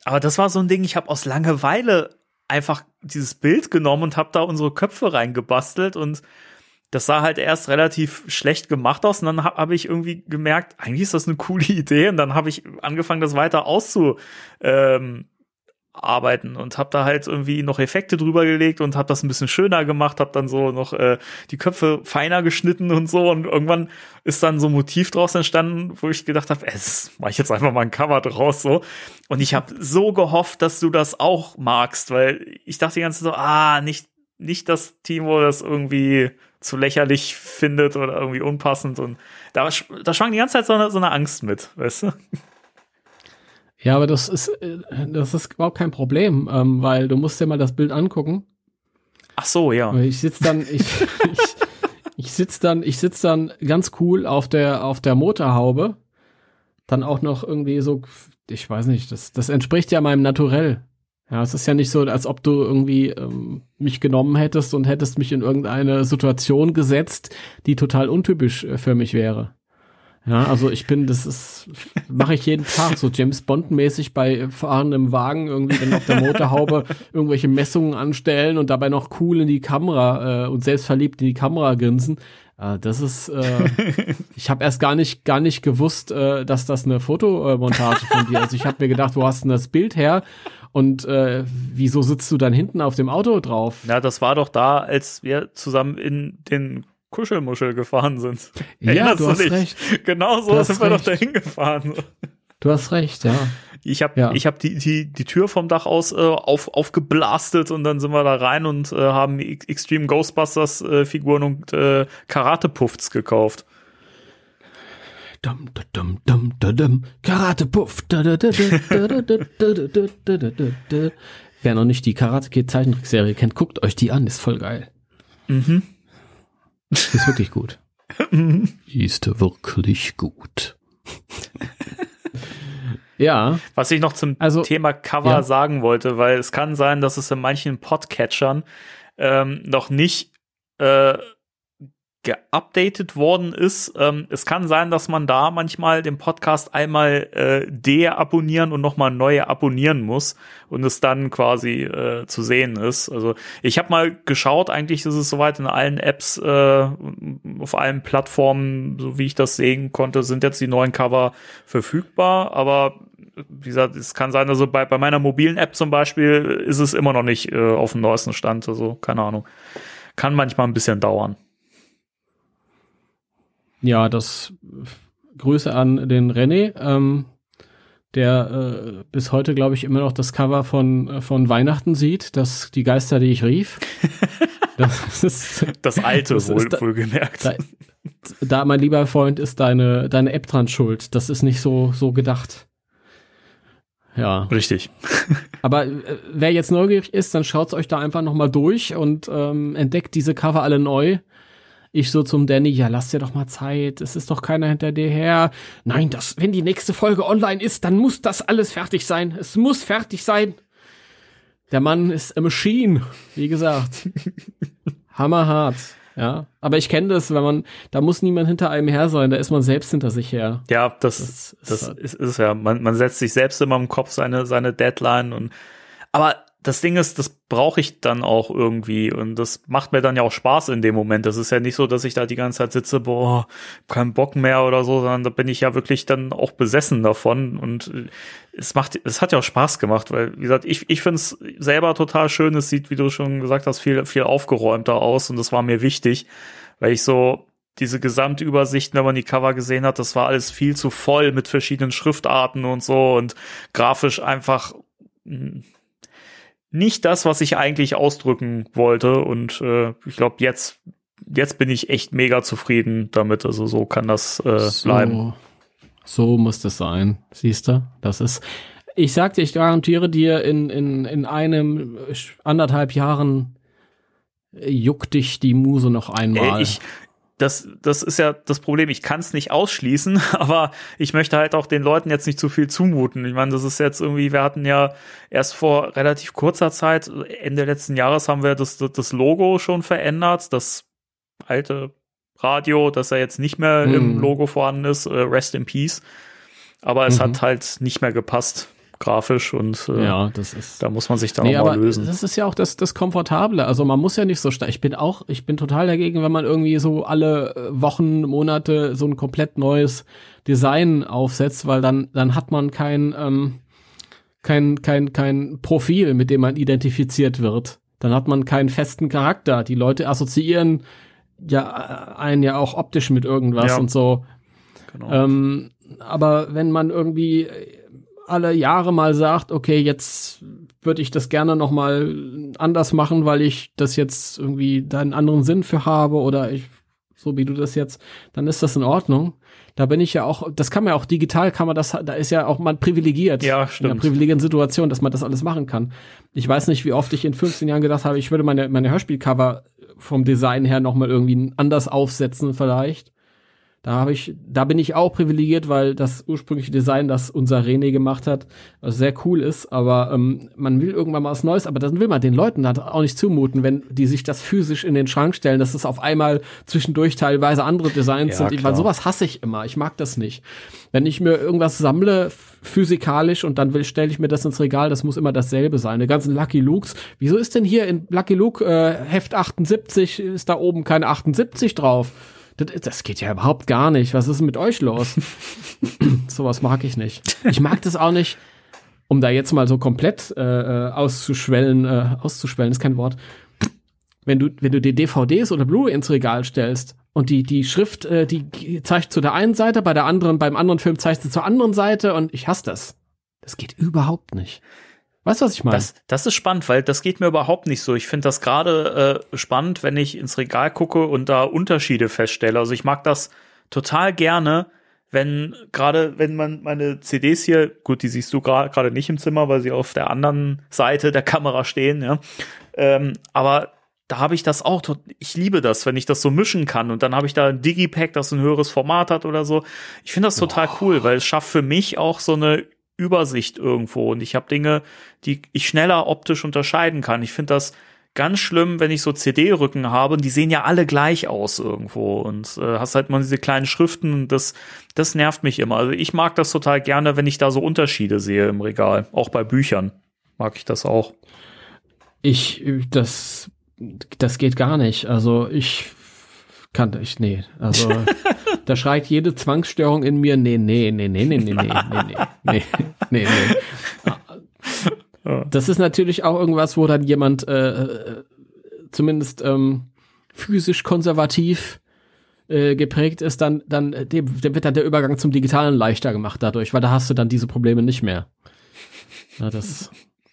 aber das war so ein Ding, ich habe aus Langeweile einfach dieses Bild genommen und habe da unsere Köpfe reingebastelt und das sah halt erst relativ schlecht gemacht aus. Und dann habe hab ich irgendwie gemerkt, eigentlich ist das eine coole Idee. Und dann habe ich angefangen, das weiter auszu ähm, arbeiten und habe da halt irgendwie noch Effekte drüber gelegt und habe das ein bisschen schöner gemacht, habe dann so noch äh, die Köpfe feiner geschnitten und so. Und irgendwann ist dann so ein Motiv draus entstanden, wo ich gedacht habe, es mache ich jetzt einfach mal ein Cover draus so. Und ich habe so gehofft, dass du das auch magst, weil ich dachte die ganze Zeit so, ah, nicht nicht dass Timo das irgendwie zu lächerlich findet oder irgendwie unpassend und da, da schwang die ganze Zeit so eine, so eine Angst mit, weißt du? Ja, aber das ist, äh, das ist überhaupt kein Problem, ähm, weil du musst dir mal das Bild angucken. Ach so, ja. Ich sitz dann, ich, ich, ich sitz dann, ich sitz dann ganz cool auf der, auf der Motorhaube. Dann auch noch irgendwie so, ich weiß nicht, das, das entspricht ja meinem Naturell. Ja, es ist ja nicht so, als ob du irgendwie ähm, mich genommen hättest und hättest mich in irgendeine Situation gesetzt, die total untypisch äh, für mich wäre. Ja, also ich bin, das ist, mache ich jeden Tag, so James Bond-mäßig bei fahrendem Wagen irgendwie dann auf der Motorhaube irgendwelche Messungen anstellen und dabei noch cool in die Kamera äh, und selbstverliebt in die Kamera grinsen. Äh, das ist, äh, ich habe erst gar nicht, gar nicht gewusst, äh, dass das eine Fotomontage von dir ist. Ich habe mir gedacht, wo hast denn das Bild her? Und äh, wieso sitzt du dann hinten auf dem Auto drauf? Ja, das war doch da, als wir zusammen in den Kuschelmuschel gefahren sind. Ja, du, du hast nicht? recht. Genau so sind wir recht. doch dahin gefahren. Du hast recht, ja. Ich habe ja. ich hab die, die, die Tür vom Dach aus äh, auf, aufgeblastet und dann sind wir da rein und äh, haben Extreme Ghostbusters äh, Figuren und äh, Karate-Puffs gekauft. Dum, dum, dum, dum, dum, Karate-Puff. Wer noch nicht die Karate-Kid-Zeichentrickserie kennt, guckt euch die an, ist voll geil. Mhm. Ist wirklich gut. ist wirklich gut. ja. Was ich noch zum also, Thema Cover ja. sagen wollte, weil es kann sein, dass es in manchen Podcatchern ähm, noch nicht äh, geupdatet worden ist. Ähm, es kann sein, dass man da manchmal den Podcast einmal äh, deabonnieren und nochmal neu abonnieren muss und es dann quasi äh, zu sehen ist. Also ich habe mal geschaut, eigentlich ist es soweit in allen Apps, äh, auf allen Plattformen, so wie ich das sehen konnte, sind jetzt die neuen Cover verfügbar, aber wie gesagt, es kann sein, also bei, bei meiner mobilen App zum Beispiel ist es immer noch nicht äh, auf dem neuesten Stand. Also keine Ahnung. Kann manchmal ein bisschen dauern. Ja, das Grüße an den René, ähm, der äh, bis heute, glaube ich, immer noch das Cover von, äh, von Weihnachten sieht, das die Geister, die ich rief. Das, ist, das alte, das wohl, da, wohlgemerkt. Da, da, mein lieber Freund, ist deine, deine App dran schuld. Das ist nicht so, so gedacht. Ja. Richtig. Aber äh, wer jetzt neugierig ist, dann schaut's euch da einfach nochmal durch und ähm, entdeckt diese Cover alle neu. Ich so zum Danny, ja, lass dir doch mal Zeit, es ist doch keiner hinter dir her. Nein, das, wenn die nächste Folge online ist, dann muss das alles fertig sein. Es muss fertig sein. Der Mann ist a machine, wie gesagt. Hammerhart. Ja, aber ich kenne das, wenn man, da muss niemand hinter einem her sein, da ist man selbst hinter sich her. Ja, das, das, das ist, ist, ist ja, man, man setzt sich selbst immer im Kopf seine, seine Deadline und, aber das Ding ist, das brauche ich dann auch irgendwie und das macht mir dann ja auch Spaß in dem Moment. Das ist ja nicht so, dass ich da die ganze Zeit sitze, boah, kein Bock mehr oder so, sondern da bin ich ja wirklich dann auch besessen davon und es macht, es hat ja auch Spaß gemacht, weil, wie gesagt, ich, ich finde es selber total schön. Es sieht, wie du schon gesagt hast, viel, viel aufgeräumter aus und das war mir wichtig, weil ich so diese Gesamtübersicht, wenn man die Cover gesehen hat, das war alles viel zu voll mit verschiedenen Schriftarten und so und grafisch einfach hm, nicht das, was ich eigentlich ausdrücken wollte. Und äh, ich glaube, jetzt, jetzt bin ich echt mega zufrieden damit. Also so kann das äh, so, bleiben. So muss das sein. Siehst du? Das ist. Ich sag dir, ich garantiere dir, in, in, in einem anderthalb Jahren juckt dich die Muse noch einmal. Ey, ich, das, das ist ja das Problem. Ich kann es nicht ausschließen, aber ich möchte halt auch den Leuten jetzt nicht zu viel zumuten. Ich meine, das ist jetzt irgendwie, wir hatten ja erst vor relativ kurzer Zeit, Ende letzten Jahres haben wir das, das Logo schon verändert. Das alte Radio, dass er jetzt nicht mehr mhm. im Logo vorhanden ist, äh, Rest in Peace. Aber es mhm. hat halt nicht mehr gepasst grafisch und äh, ja, das ist, da muss man sich dann nee, auch mal lösen. Das ist ja auch das, das Komfortable. Also man muss ja nicht so stark. Ich bin auch, ich bin total dagegen, wenn man irgendwie so alle äh, Wochen, Monate so ein komplett neues Design aufsetzt, weil dann, dann hat man kein, ähm, kein, kein, kein Profil, mit dem man identifiziert wird. Dann hat man keinen festen Charakter. Die Leute assoziieren ja äh, einen ja auch optisch mit irgendwas ja. und so. Genau. Ähm, aber wenn man irgendwie alle Jahre mal sagt, okay, jetzt würde ich das gerne noch mal anders machen, weil ich das jetzt irgendwie da einen anderen Sinn für habe oder ich so wie du das jetzt, dann ist das in Ordnung. Da bin ich ja auch, das kann man ja auch digital, kann man das, da ist ja auch man privilegiert. Ja, stimmt. In einer privilegierten Situation, dass man das alles machen kann. Ich weiß nicht, wie oft ich in 15 Jahren gedacht habe, ich würde meine, meine Hörspielcover vom Design her noch mal irgendwie anders aufsetzen vielleicht. Da habe ich, da bin ich auch privilegiert, weil das ursprüngliche Design, das unser René gemacht hat, sehr cool ist. Aber ähm, man will irgendwann mal was Neues, aber dann will man den Leuten dann auch nicht zumuten, wenn die sich das physisch in den Schrank stellen, dass es auf einmal zwischendurch teilweise andere Designs ja, sind. Weil sowas hasse ich immer. Ich mag das nicht. Wenn ich mir irgendwas sammle, physikalisch und dann will, stelle ich mir das ins Regal, das muss immer dasselbe sein. Die ganzen Lucky Lukes. Wieso ist denn hier in Lucky Luke äh, Heft 78, ist da oben keine 78 drauf? Das, das geht ja überhaupt gar nicht. Was ist mit euch los? Sowas mag ich nicht. Ich mag das auch nicht, um da jetzt mal so komplett äh, äh, auszuschwellen, äh, auszuschwellen ist kein Wort. Wenn du, wenn du die DVDs oder Blu-ray ins Regal stellst und die, die Schrift, äh, die zeigt zu der einen Seite, bei der anderen, beim anderen Film zeigt sie zur anderen Seite und ich hasse das. Das geht überhaupt nicht. Weißt du, was ich meine? Das, das ist spannend, weil das geht mir überhaupt nicht so. Ich finde das gerade äh, spannend, wenn ich ins Regal gucke und da Unterschiede feststelle. Also ich mag das total gerne, wenn gerade wenn man meine CDs hier, gut, die siehst du gerade nicht im Zimmer, weil sie auf der anderen Seite der Kamera stehen, ja. Ähm, aber da habe ich das auch, ich liebe das, wenn ich das so mischen kann und dann habe ich da ein Digipack, das ein höheres Format hat oder so. Ich finde das total oh. cool, weil es schafft für mich auch so eine Übersicht irgendwo und ich habe Dinge, die ich schneller optisch unterscheiden kann. Ich finde das ganz schlimm, wenn ich so CD-Rücken habe und die sehen ja alle gleich aus irgendwo und äh, hast halt mal diese kleinen Schriften und das, das nervt mich immer. Also ich mag das total gerne, wenn ich da so Unterschiede sehe im Regal. Auch bei Büchern mag ich das auch. Ich, das, das geht gar nicht. Also ich kann ich, nee. Also da schreit jede Zwangsstörung in mir, nee, nee, nee, nee, nee, nee, nee, nee, nee, nee, nee. Das ist natürlich auch irgendwas, wo dann jemand äh, zumindest ähm, physisch konservativ äh, geprägt ist, dann, dann dem, dem wird dann der Übergang zum Digitalen leichter gemacht dadurch, weil da hast du dann diese Probleme nicht mehr. Ja, das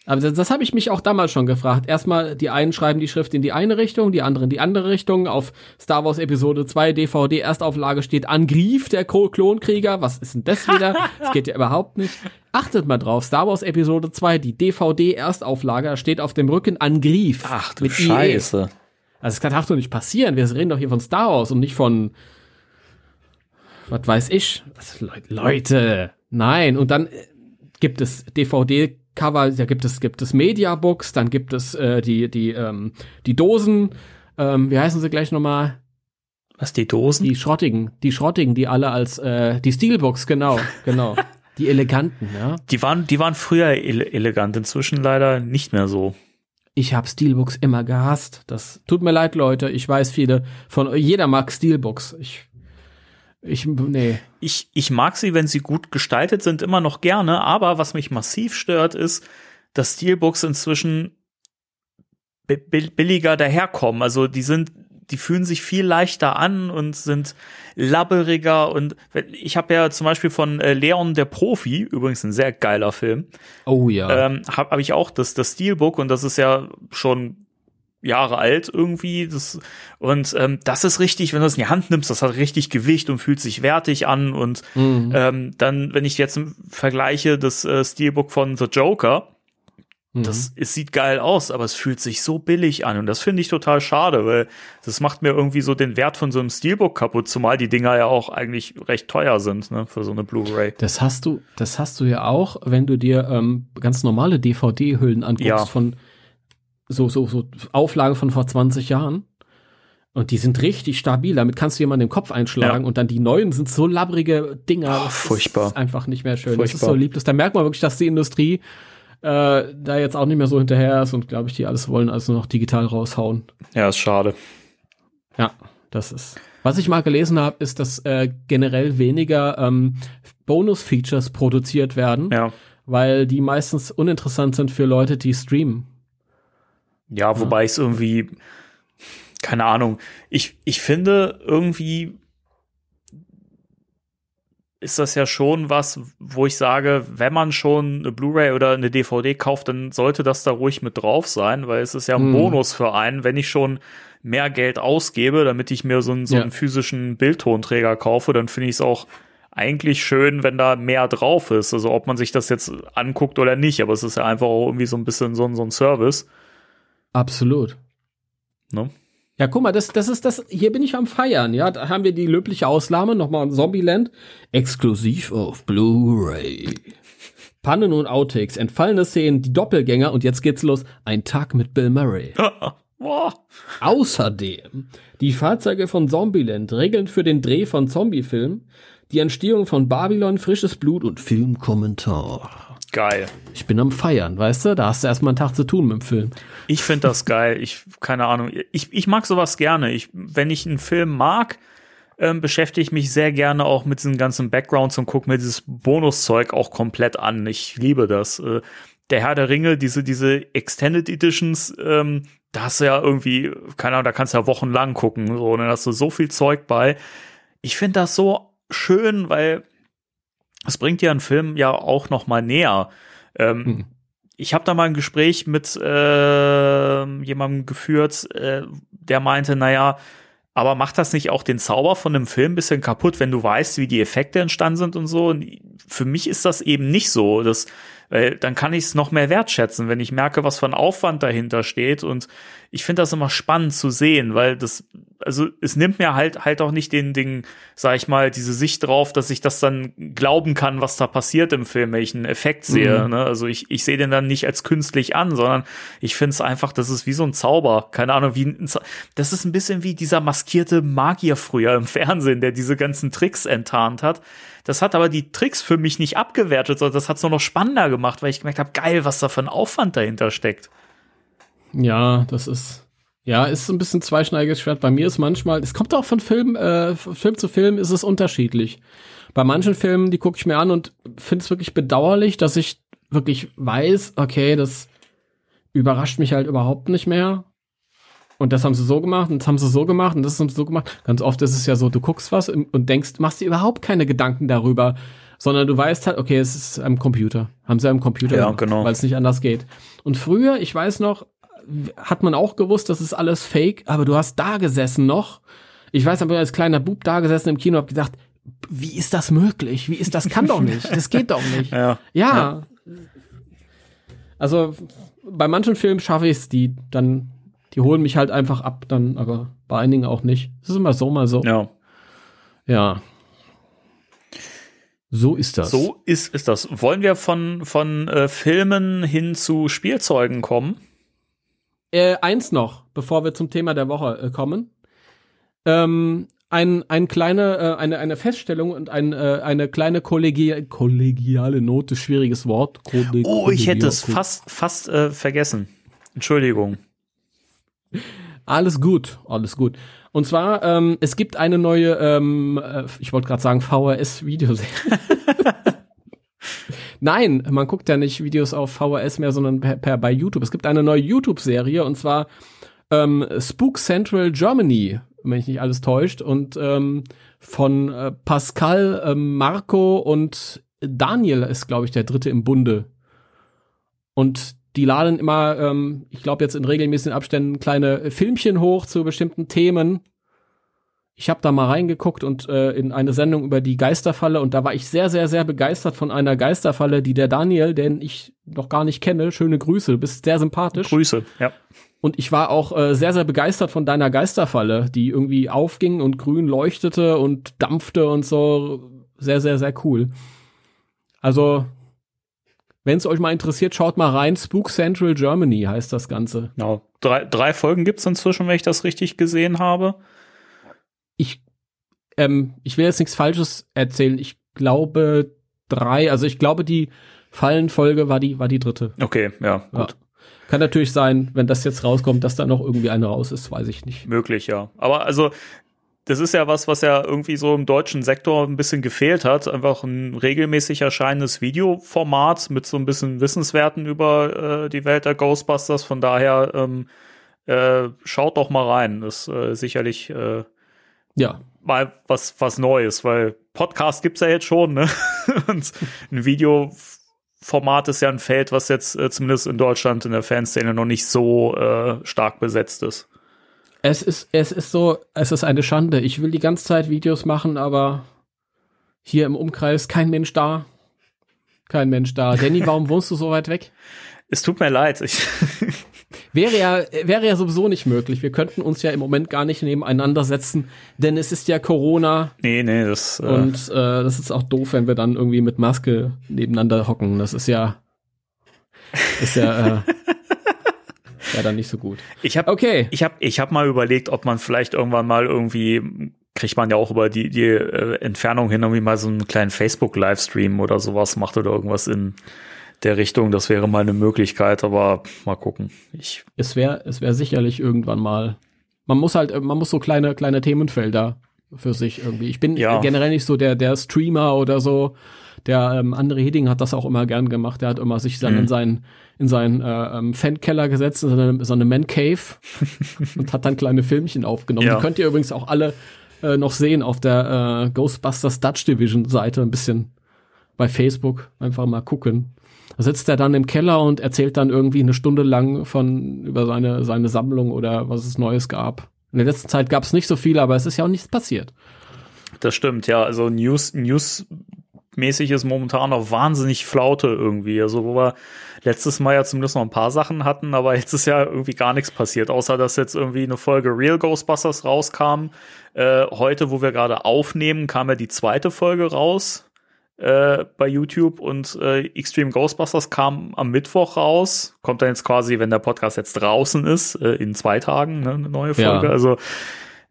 aber das, das habe ich mich auch damals schon gefragt. Erstmal, die einen schreiben die Schrift in die eine Richtung, die anderen in die andere Richtung. Auf Star Wars Episode 2 DVD Erstauflage steht Angriff der Klonkrieger. Was ist denn das wieder? das geht ja überhaupt nicht. Achtet mal drauf, Star Wars Episode 2, die DVD Erstauflage, da steht auf dem Rücken Angriff. Ach du mit Scheiße. IE. Also das darf doch nicht passieren. Wir reden doch hier von Star Wars und nicht von was weiß ich. Was, Leute, nein. Und dann äh, gibt es DVD Cover, da gibt es, gibt es Mediabooks, dann gibt es äh, die, die, ähm, die Dosen, ähm, wie heißen sie gleich nochmal? Was, die Dosen? Die schrottigen, die schrottigen, die alle als, äh, die Steelbooks, genau, genau. die eleganten, ja. Die waren, die waren früher ele elegant, inzwischen leider nicht mehr so. Ich habe Steelbooks immer gehasst. Das tut mir leid, Leute. Ich weiß viele von jeder mag Steelbooks. Ich ich, nee. Ich, ich mag sie, wenn sie gut gestaltet sind, immer noch gerne, aber was mich massiv stört, ist, dass Steelbooks inzwischen billiger daherkommen. Also die sind, die fühlen sich viel leichter an und sind labberiger und ich habe ja zum Beispiel von äh, Leon der Profi, übrigens ein sehr geiler Film. Oh ja. Ähm, habe hab ich auch das, das Steelbook und das ist ja schon Jahre alt irgendwie. Das, und ähm, das ist richtig, wenn du das in die Hand nimmst, das hat richtig Gewicht und fühlt sich wertig an. Und mhm. ähm, dann, wenn ich jetzt vergleiche das äh, Steelbook von The Joker, das es sieht geil aus, aber es fühlt sich so billig an und das finde ich total schade, weil das macht mir irgendwie so den Wert von so einem Steelbook kaputt, zumal die Dinger ja auch eigentlich recht teuer sind, ne, für so eine Blu-ray. Das hast du, das hast du ja auch, wenn du dir ähm, ganz normale DVD-Hüllen anguckst Ja. von so, so, so Auflage von vor 20 Jahren. Und die sind richtig stabil. Damit kannst du jemanden den Kopf einschlagen. Ja. Und dann die neuen sind so labbrige Dinger. Oh, das furchtbar. ist einfach nicht mehr schön. Das ist Furchtbar. so lieblos. Da merkt man wirklich, dass die Industrie äh, da jetzt auch nicht mehr so hinterher ist und glaube ich, die alles wollen, also noch digital raushauen. Ja, ist schade. Ja, das ist. Was ich mal gelesen habe, ist, dass äh, generell weniger ähm, Bonus-Features produziert werden, Ja. weil die meistens uninteressant sind für Leute, die streamen. Ja, wobei ich es irgendwie, keine Ahnung, ich, ich finde irgendwie ist das ja schon was, wo ich sage, wenn man schon eine Blu-ray oder eine DVD kauft, dann sollte das da ruhig mit drauf sein, weil es ist ja ein Hm. Bonus für einen, wenn ich schon mehr Geld ausgebe, damit ich mir so einen, so Ja. einen physischen Bildtonträger kaufe, dann finde ich es auch eigentlich schön, wenn da mehr drauf ist. Also ob man sich das jetzt anguckt oder nicht, aber es ist ja einfach auch irgendwie so ein bisschen so, so ein Service. Absolut. Ne? Ja, guck mal, das, das ist das, hier bin ich am Feiern, ja, da haben wir die löbliche Auslahme, nochmal Zombieland, exklusiv auf Blu-ray. Pannen und Outtakes, entfallene Szenen, die Doppelgänger und jetzt geht's los, ein Tag mit Bill Murray. Außerdem die Fahrzeuge von Zombieland, Regeln für den Dreh von Zombiefilmen, die Entstehung von Babylon, frisches Blut und Filmkommentar. Geil. Ich bin am Feiern, weißt du? Da hast du erstmal einen Tag zu tun mit dem Film. Ich finde das geil. Ich, keine Ahnung. Ich, ich mag sowas gerne. Ich, wenn ich einen Film mag, ähm, beschäftige ich mich sehr gerne auch mit diesen ganzen Backgrounds und gucke mir dieses Bonuszeug auch komplett an. Ich liebe das. Äh, der Herr der Ringe, diese, diese Extended Editions, ähm, da hast du ja irgendwie, keine Ahnung, da kannst du ja wochenlang gucken. So, und dann hast du so viel Zeug bei. Ich finde das so schön, weil es bringt ja einen Film ja auch noch mal näher. Ähm, Hm. Ich habe da mal ein Gespräch mit äh, jemandem geführt, äh, der meinte, naja, aber macht das nicht auch den Zauber von einem Film ein bisschen kaputt, wenn du weißt, wie die Effekte entstanden sind und so? Und für mich ist das eben nicht so. Das, weil dann kann ich es noch mehr wertschätzen, wenn ich merke, was für ein Aufwand dahinter steht. Und ich finde das immer spannend zu sehen, weil das, also es nimmt mir halt halt auch nicht den Ding, sag ich mal, diese Sicht drauf, dass ich das dann glauben kann, was da passiert im Film, wenn ich einen Effekt sehe. Mhm. Ne? Also ich, ich sehe den dann nicht als künstlich an, sondern ich finde es einfach, das ist wie so ein Zauber. Keine Ahnung, wie ein, das ist ein bisschen wie dieser maskierte Magier früher im Fernsehen, der diese ganzen Tricks enttarnt hat. Das hat aber die Tricks für mich nicht abgewertet, sondern das hat es nur noch spannender gemacht, weil ich gemerkt habe, geil, was da für ein Aufwand dahinter steckt. Ja, das ist, ja, ist ein bisschen zweischneidiges Schwert. Bei mir ist manchmal, es kommt auch von Film, äh, von Film zu Film ist es unterschiedlich. Bei manchen Filmen, die gucke ich mir an und finde es wirklich bedauerlich, dass ich wirklich weiß, okay, das überrascht mich halt überhaupt nicht mehr. Und das haben sie so gemacht und das haben sie so gemacht und das haben sie so gemacht. Ganz oft ist es ja so, du guckst was und denkst, machst dir überhaupt keine Gedanken darüber, sondern du weißt halt, okay, es ist am Computer. Haben sie am Computer Ja, gemacht, genau. weil es nicht anders geht. Und früher, ich weiß noch, hat man auch gewusst, das ist alles fake, aber du hast da gesessen noch. Ich weiß aber als kleiner Bub da gesessen im Kino hab gedacht, wie ist das möglich? Wie ist das? Kann doch nicht. Das geht doch nicht. Ja. Ja. Also bei manchen Filmen schaffe ich es, die dann, die holen mich halt einfach ab, dann, aber bei einigen auch nicht. Es ist immer so, mal so. Ja. Ja. So ist das. So ist, ist das. Wollen wir von, von äh, Filmen hin zu Spielzeugen kommen? Äh, eins noch, bevor wir zum Thema der Woche äh, kommen. Ähm, ein, ein kleine, äh, eine, eine Feststellung und ein, äh, eine kleine kollegia kollegiale Note, schwieriges Wort. Kolle- Oh, ich hätte es fast, fast äh, vergessen. Entschuldigung. Alles gut, alles gut. Und zwar, ähm, es gibt eine neue, ähm, äh, ich wollte gerade sagen, VHS-Videoserie. Nein, man guckt ja nicht Videos auf VHS mehr, sondern per, per bei YouTube. Es gibt eine neue YouTube-Serie und zwar ähm, Spook Central Germany, wenn mich nicht alles täuscht, und ähm, von äh, Pascal, ähm, Marco und Daniel ist, glaube ich, der dritte im Bunde. Und die laden immer, ähm, ich glaube jetzt in regelmäßigen Abständen kleine Filmchen hoch zu bestimmten Themen. ich habe da mal reingeguckt und äh, in eine Sendung über die Geisterfalle und da war ich sehr, sehr, sehr begeistert von einer Geisterfalle, die der Daniel, den ich noch gar nicht kenne, schöne Grüße, du bist sehr sympathisch. Grüße, ja. Und ich war auch äh, sehr, sehr begeistert von deiner Geisterfalle, die irgendwie aufging und grün leuchtete und dampfte und so. Sehr, sehr, sehr cool. Also, wenn es euch mal interessiert, schaut mal rein. Spook Central Germany heißt das Ganze. Genau. Drei, drei Folgen gibt's inzwischen, wenn ich das richtig gesehen habe. Ich, ähm, ich will jetzt nichts Falsches erzählen. Ich glaube drei, also ich glaube, die Fallenfolge war die, war die dritte. Okay, ja, gut. Ja. Kann natürlich sein, wenn das jetzt rauskommt, dass da noch irgendwie eine raus ist, weiß ich nicht. Möglich, ja. Aber also, das ist ja was, was ja irgendwie so im deutschen Sektor ein bisschen gefehlt hat. Einfach ein regelmäßig erscheinendes Videoformat mit so ein bisschen Wissenswerten über äh, die Welt der Ghostbusters. Von daher ähm, äh, schaut doch mal rein. Das ist äh, sicherlich äh, Ja, mal was, was Neues, weil Podcast gibt's ja jetzt schon, ne? Und ein Videoformat ist ja ein Feld, was jetzt äh, zumindest in Deutschland in der Fanszene noch nicht so äh, stark besetzt ist. Es ist, es ist so, es ist eine Schande. Ich will die ganze Zeit Videos machen, aber hier im Umkreis kein Mensch da. Kein Mensch da. Danny, warum wohnst du so weit weg? Es tut mir leid. Wäre ja, wäre ja sowieso nicht möglich. Wir könnten uns ja im Moment gar nicht nebeneinander setzen, denn es ist ja Corona nee, nee, das. Äh, und äh, das ist auch doof, wenn wir dann irgendwie mit Maske nebeneinander hocken. Das ist ja, ist ja, äh, ja dann nicht so gut. ich habe Okay. ich hab, ich hab mal überlegt, ob man vielleicht irgendwann mal irgendwie kriegt man ja auch über die die äh, Entfernung hin irgendwie mal so einen kleinen Facebook Livestream oder sowas macht oder irgendwas in der Richtung. Das wäre mal eine Möglichkeit, aber mal gucken. Ich Es wäre, es wäre sicherlich irgendwann mal. Man muss halt, man muss so kleine, kleine Themenfelder für sich irgendwie. Ich bin Ja. generell nicht so der, der Streamer oder so. Der ähm, André Hidding hat das auch immer gern gemacht. Der hat immer sich dann Mhm. in seinen, in seinen äh, ähm, Fankeller gesetzt, in so eine, so eine Man Cave und hat dann kleine Filmchen aufgenommen. Ja. Die könnt ihr übrigens auch alle äh, noch sehen auf der äh, Ghostbusters Dutch Division Seite ein bisschen bei Facebook. Einfach mal gucken. Da sitzt er dann im Keller und erzählt dann irgendwie eine Stunde lang von über seine, seine Sammlung oder was es Neues gab. In der letzten Zeit gab es nicht so viel, aber es ist ja auch nichts passiert. Das stimmt, ja. Also News, News mäßig ist momentan noch wahnsinnig Flaute irgendwie. Also wo wir letztes Mal ja zumindest noch ein paar Sachen hatten, aber jetzt ist ja irgendwie gar nichts passiert, außer dass jetzt irgendwie eine Folge Real Ghostbusters rauskam. Äh, heute, wo wir gerade aufnehmen, kam ja die zweite Folge raus äh, bei YouTube und äh, Extreme Ghostbusters kam am Mittwoch raus. Kommt dann jetzt quasi, wenn der Podcast jetzt draußen ist, äh, in zwei Tagen ne, eine neue Ja. Folge. Also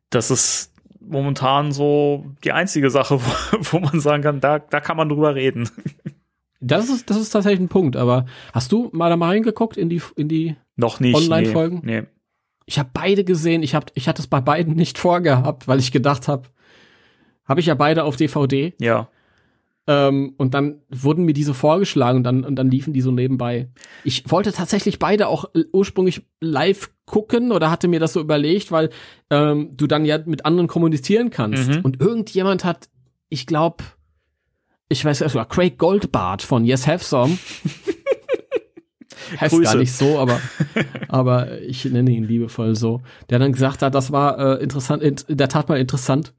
das ist momentan so die einzige Sache, wo, wo man sagen kann, da, da kann man drüber reden. Das ist, das ist tatsächlich ein Punkt, aber hast du mal da mal reingeguckt in die, in die, Noch nicht. Online-Folgen? Nee, nee. ich habe beide gesehen, ich hab, ich hatte es bei beiden nicht vorgehabt, weil ich gedacht habe, habe ich ja beide auf DVD Ja. Ähm, und dann wurden mir diese vorgeschlagen und dann, und dann liefen die so nebenbei. Ich wollte tatsächlich beide auch ursprünglich live gucken oder hatte mir das so überlegt, weil ähm, du dann ja mit anderen kommunizieren kannst. Mhm. Und irgendjemand hat, ich glaube, ich weiß es war Craig Goldbart von Yes Have Some. heißt Grüße. gar nicht so, aber aber ich nenne ihn liebevoll so. Der dann gesagt hat, das war äh, interessant, in, in der Tat mal interessant.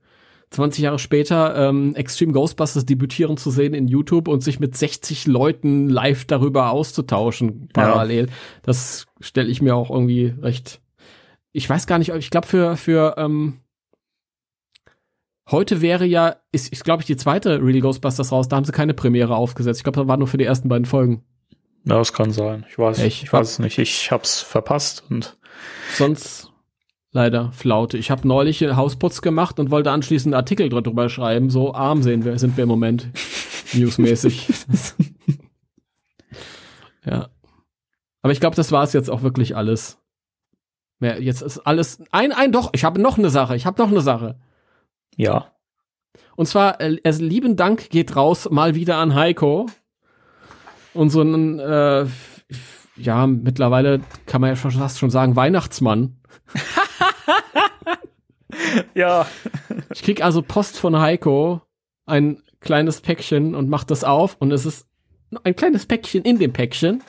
20 Jahre später ähm, Extreme Ghostbusters debütieren zu sehen in YouTube und sich mit 60 Leuten live darüber auszutauschen parallel. Das stelle ich mir auch irgendwie recht. Ich weiß gar nicht, ob- ich glaube für für ähm, heute wäre ja ist, ist glaube ich die zweite Real Ghostbusters raus. Da haben sie keine Premiere aufgesetzt. Ich glaube, das war nur für die ersten beiden Folgen. Ja, das kann sein. Ich weiß, Echt? ich weiß es nicht. Ich hab's verpasst und Sonst leider Flaute. Ich habe neulich Hausputz gemacht und wollte anschließend einen Artikel drüber schreiben. So arm sehen wir, sind wir im Moment newsmäßig. ja. Aber ich glaube, das war es jetzt auch wirklich alles. Mehr, jetzt ist alles. Ein, ein, doch, ich habe noch eine Sache. Ich habe noch eine Sache. ja. Und zwar, äh, also lieben Dank geht raus mal wieder an Heiko. Unseren, äh, ja, mittlerweile kann man ja fast schon sagen, Weihnachtsmann. Ja. Ich krieg also Post von Heiko, ein kleines Päckchen und mach das auf und es ist ein kleines Päckchen in dem Päckchen,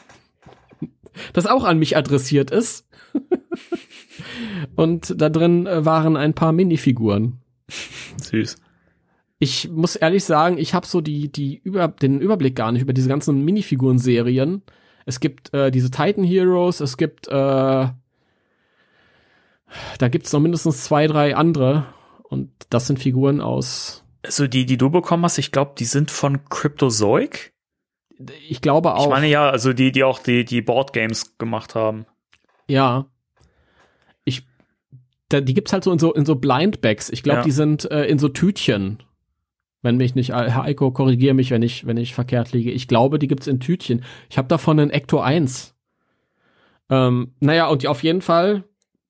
das auch an mich adressiert ist. und da drin äh, waren ein paar Minifiguren. Süß. Ich muss ehrlich sagen, ich habe so die, die über, den Überblick gar nicht über diese ganzen Minifiguren-Serien. Es gibt äh, diese Titan Heroes, es gibt, äh, da gibt's noch mindestens zwei, drei andere. Und das sind Figuren aus. Also die, die du bekommen hast, ich glaube, die sind von Cryptozoic. Ich glaube auch. Ich meine ja, also die, die auch die, die Boardgames gemacht haben. Ja. Ich, da, die gibt's halt so in so, in so Blindbags. Ich glaube, Ja. die sind äh, in so Tütchen. Wenn mich nicht, Herr Eiko, korrigiere mich, wenn ich, wenn ich verkehrt liege. Ich glaube, die gibt's in Tütchen. Ich habe davon einen Ecto 1. Ähm, naja, und auf jeden Fall,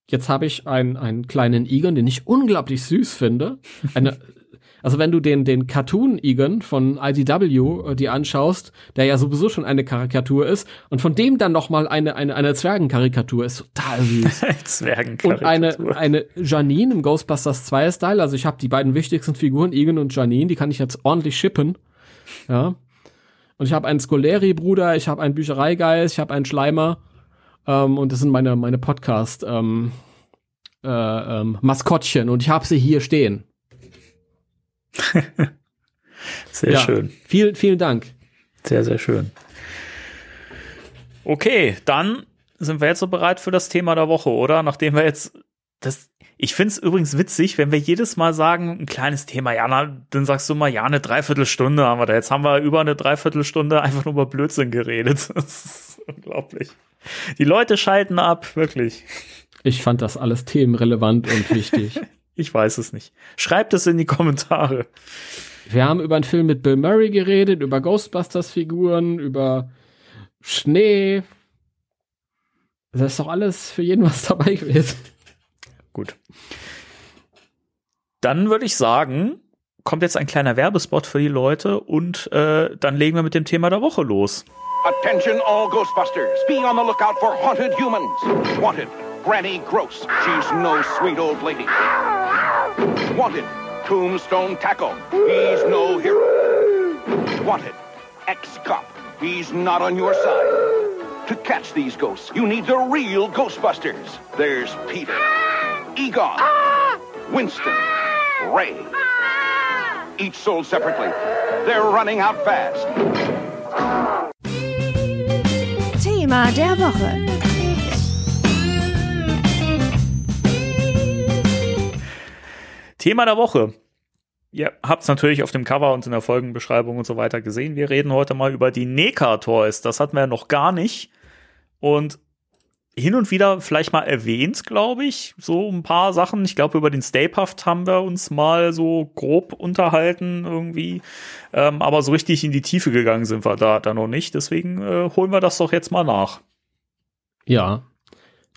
jetzt habe ich einen, einen kleinen Egon, den ich unglaublich süß finde. Eine, also wenn du den, den Cartoon Egon von IDW äh, dir anschaust, der ja sowieso schon eine Karikatur ist, und von dem dann noch mal eine, eine, eine Zwergenkarikatur ist total süß. Und Zwergenkarikatur. eine, eine Janine im Ghostbusters 2 Style. Also ich habe die beiden wichtigsten Figuren, Egan und Janine, die kann ich jetzt ordentlich shippen. Ja. Und ich habe einen Scoleri-Bruder, ich habe einen Büchereigeist, ich habe einen Schleimer. Ähm, und das sind meine, meine Podcast ähm, äh, ähm, Maskottchen. Und ich habe sie hier stehen. Sehr ja. schön. Vielen, vielen Dank. Sehr, sehr schön. Okay, dann sind wir jetzt so bereit für das Thema der Woche, oder? Nachdem wir jetzt das. Ich finde es übrigens witzig, wenn wir jedes Mal sagen, ein kleines Thema, ja, na, dann sagst du mal, ja, eine Dreiviertelstunde haben wir da. Jetzt haben wir über eine Dreiviertelstunde einfach nur über Blödsinn geredet. Das ist unglaublich. Die Leute schalten ab, wirklich. Ich fand das alles themenrelevant und wichtig. Ich weiß es nicht. Schreibt es in die Kommentare. Wir haben über einen Film mit Bill Murray geredet, über Ghostbusters-Figuren, über Schnee. Das ist doch alles für jeden was dabei gewesen. Gut. Dann würde ich sagen, kommt jetzt ein kleiner Werbespot für die Leute und äh, dann legen wir mit dem Thema der Woche los. Attention all Ghostbusters. Be on the lookout for haunted humans. Wanted, Granny Gross. She's no sweet old lady. Wanted, Tombstone Tackle. He's no hero. Wanted, ex-cop. He's not on your side. To catch these ghosts, you need the real Ghostbusters. There's Peter, Egon, Winston, Ray. Each sold separately. They're running out fast. Thema der Woche. Thema der Woche. Ihr habt es natürlich auf dem Cover und in der Folgenbeschreibung und so weiter gesehen. Wir reden heute mal über die NECA Toys. Das hatten wir ja noch gar nicht. Und hin und wieder vielleicht mal erwähnt, glaube ich, so ein paar Sachen. Ich glaube, über den Stay Puft haben wir uns mal so grob unterhalten irgendwie. Ähm, aber so richtig in die Tiefe gegangen sind wir da, da noch nicht. Deswegen äh, holen wir das doch jetzt mal nach. Ja,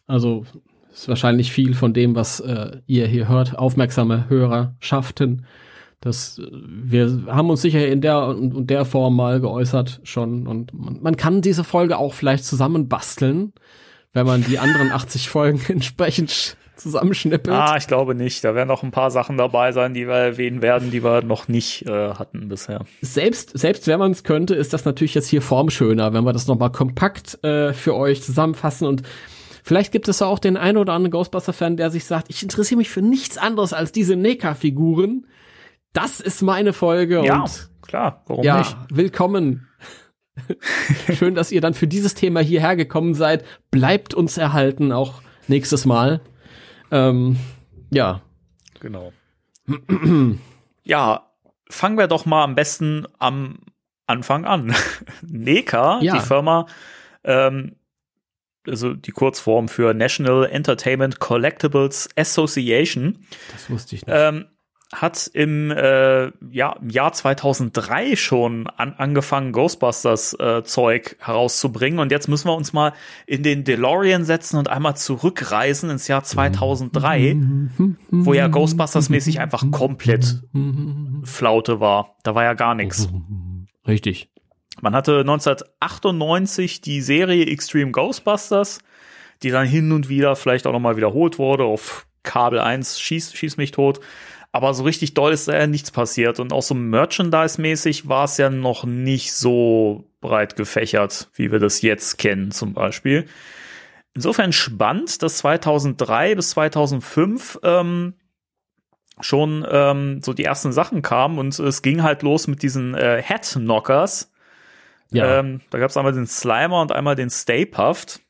also ist wahrscheinlich viel von dem, was äh, ihr hier hört, aufmerksame Hörer schafften. Das, äh, wir haben uns sicher in der und, der Form mal geäußert schon und man, man kann diese Folge auch vielleicht zusammenbasteln, wenn man die anderen 80 Folgen entsprechend zusammenschnippelt. Ah, ich glaube nicht. Da werden noch ein paar Sachen dabei sein, die wir erwähnen werden, die wir noch nicht äh, hatten bisher. Selbst, selbst wenn man es könnte, ist das natürlich jetzt hier formschöner, wenn wir das nochmal kompakt äh, für euch zusammenfassen und Vielleicht gibt es auch den einen oder anderen Ghostbuster-Fan, der sich sagt, ich interessiere mich für nichts anderes als diese NECA-Figuren. Das ist meine Folge Ja, und klar, warum ja, nicht? willkommen. Schön, dass ihr dann für dieses Thema hierher gekommen seid. Bleibt uns erhalten, auch nächstes Mal. Ähm, ja, Genau. ja, fangen wir doch mal am besten am Anfang an. NECA, Ja. die Firma, ähm, also die Kurzform für National Entertainment Collectibles Association, das wusste ich nicht. ähm, hat im, äh, ja, im Jahr 2003 schon an, angefangen, Ghostbusters äh, Zeug herauszubringen. Und jetzt müssen wir uns mal in den DeLorean setzen und einmal zurückreisen ins Jahr 2003, wo ja Ghostbusters mäßig einfach komplett Flaute war. Da war ja gar nichts. Richtig. Man hatte 1998 die Serie Extreme Ghostbusters, die dann hin und wieder vielleicht auch nochmal wiederholt wurde auf Kabel 1, schieß, schieß mich tot. Aber so richtig doll ist da ja nichts passiert. Und auch so Merchandise-mäßig war es ja noch nicht so breit gefächert, wie wir das jetzt kennen zum Beispiel. Insofern spannend, dass 2003 bis 2005 ähm, schon ähm, so die ersten Sachen kamen und es ging halt los mit diesen äh, Head-Knockers. Ja. Ähm, da gab es einmal den Slimer und einmal den Stay Puft,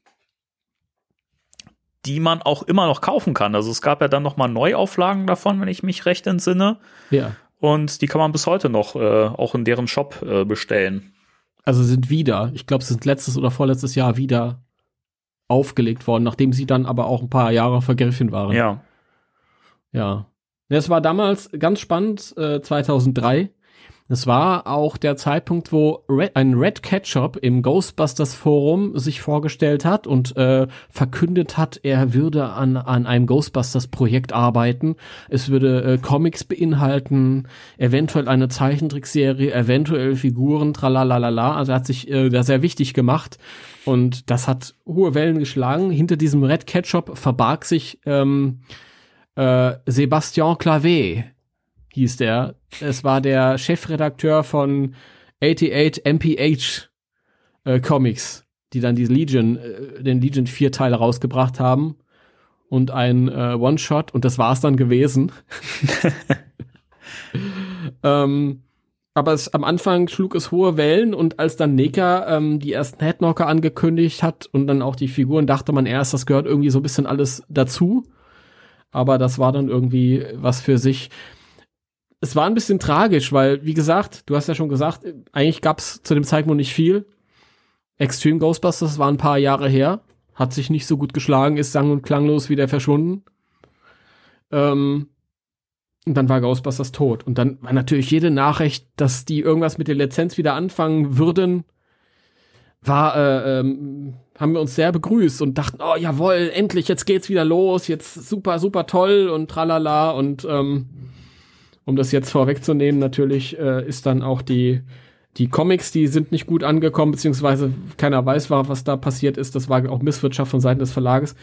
die man auch immer noch kaufen kann. Also es gab ja dann noch mal Neuauflagen davon, wenn ich mich recht entsinne. ja. Und die kann man bis heute noch äh, auch in deren Shop äh, bestellen. Also sind wieder, ich glaube, sie sind letztes oder vorletztes Jahr wieder aufgelegt worden, nachdem sie dann aber auch ein paar Jahre vergriffen waren. Ja. Ja. Es war damals ganz spannend, äh, 2003. Es war auch der Zeitpunkt, wo Red, ein Red Ketchup im Ghostbusters Forum sich vorgestellt hat und äh, verkündet hat, er würde an, an einem Ghostbusters Projekt arbeiten. Es würde äh, Comics beinhalten, eventuell eine Zeichentrickserie, eventuell Figuren, tralalala. Also er hat sich äh, da sehr wichtig gemacht und das hat hohe Wellen geschlagen. Hinter diesem Red Ketchup verbarg sich ähm, äh, Sebastian Clavé hieß der. Es war der Chefredakteur von 88 MPH äh, Comics, die dann die Legion, äh, den Legion vier Teile rausgebracht haben und ein äh, One-Shot und das war's dann gewesen. ähm, aber es, am Anfang schlug es hohe Wellen und als dann Neka ähm, die ersten Headknocker angekündigt hat und dann auch die Figuren, dachte man erst, das gehört irgendwie so ein bisschen alles dazu. Aber das war dann irgendwie was für sich. Es war ein bisschen tragisch, weil, wie gesagt, du hast ja schon gesagt, eigentlich gab es zu dem Zeitpunkt nicht viel. Extreme Ghostbusters war ein paar Jahre her, hat sich nicht so gut geschlagen, ist sang- und klanglos wieder verschwunden. Ähm, und dann war Ghostbusters tot. Und dann war natürlich jede Nachricht, dass die irgendwas mit der Lizenz wieder anfangen würden, war, äh, ähm, haben wir uns sehr begrüßt und dachten, oh jawohl, endlich, jetzt geht's wieder los, jetzt super, super toll und tralala. Und ähm, um das jetzt vorwegzunehmen, natürlich äh, ist dann auch die, die Comics, die sind nicht gut angekommen, beziehungsweise keiner weiß, was da passiert ist. Das war auch Misswirtschaft von Seiten des Verlages.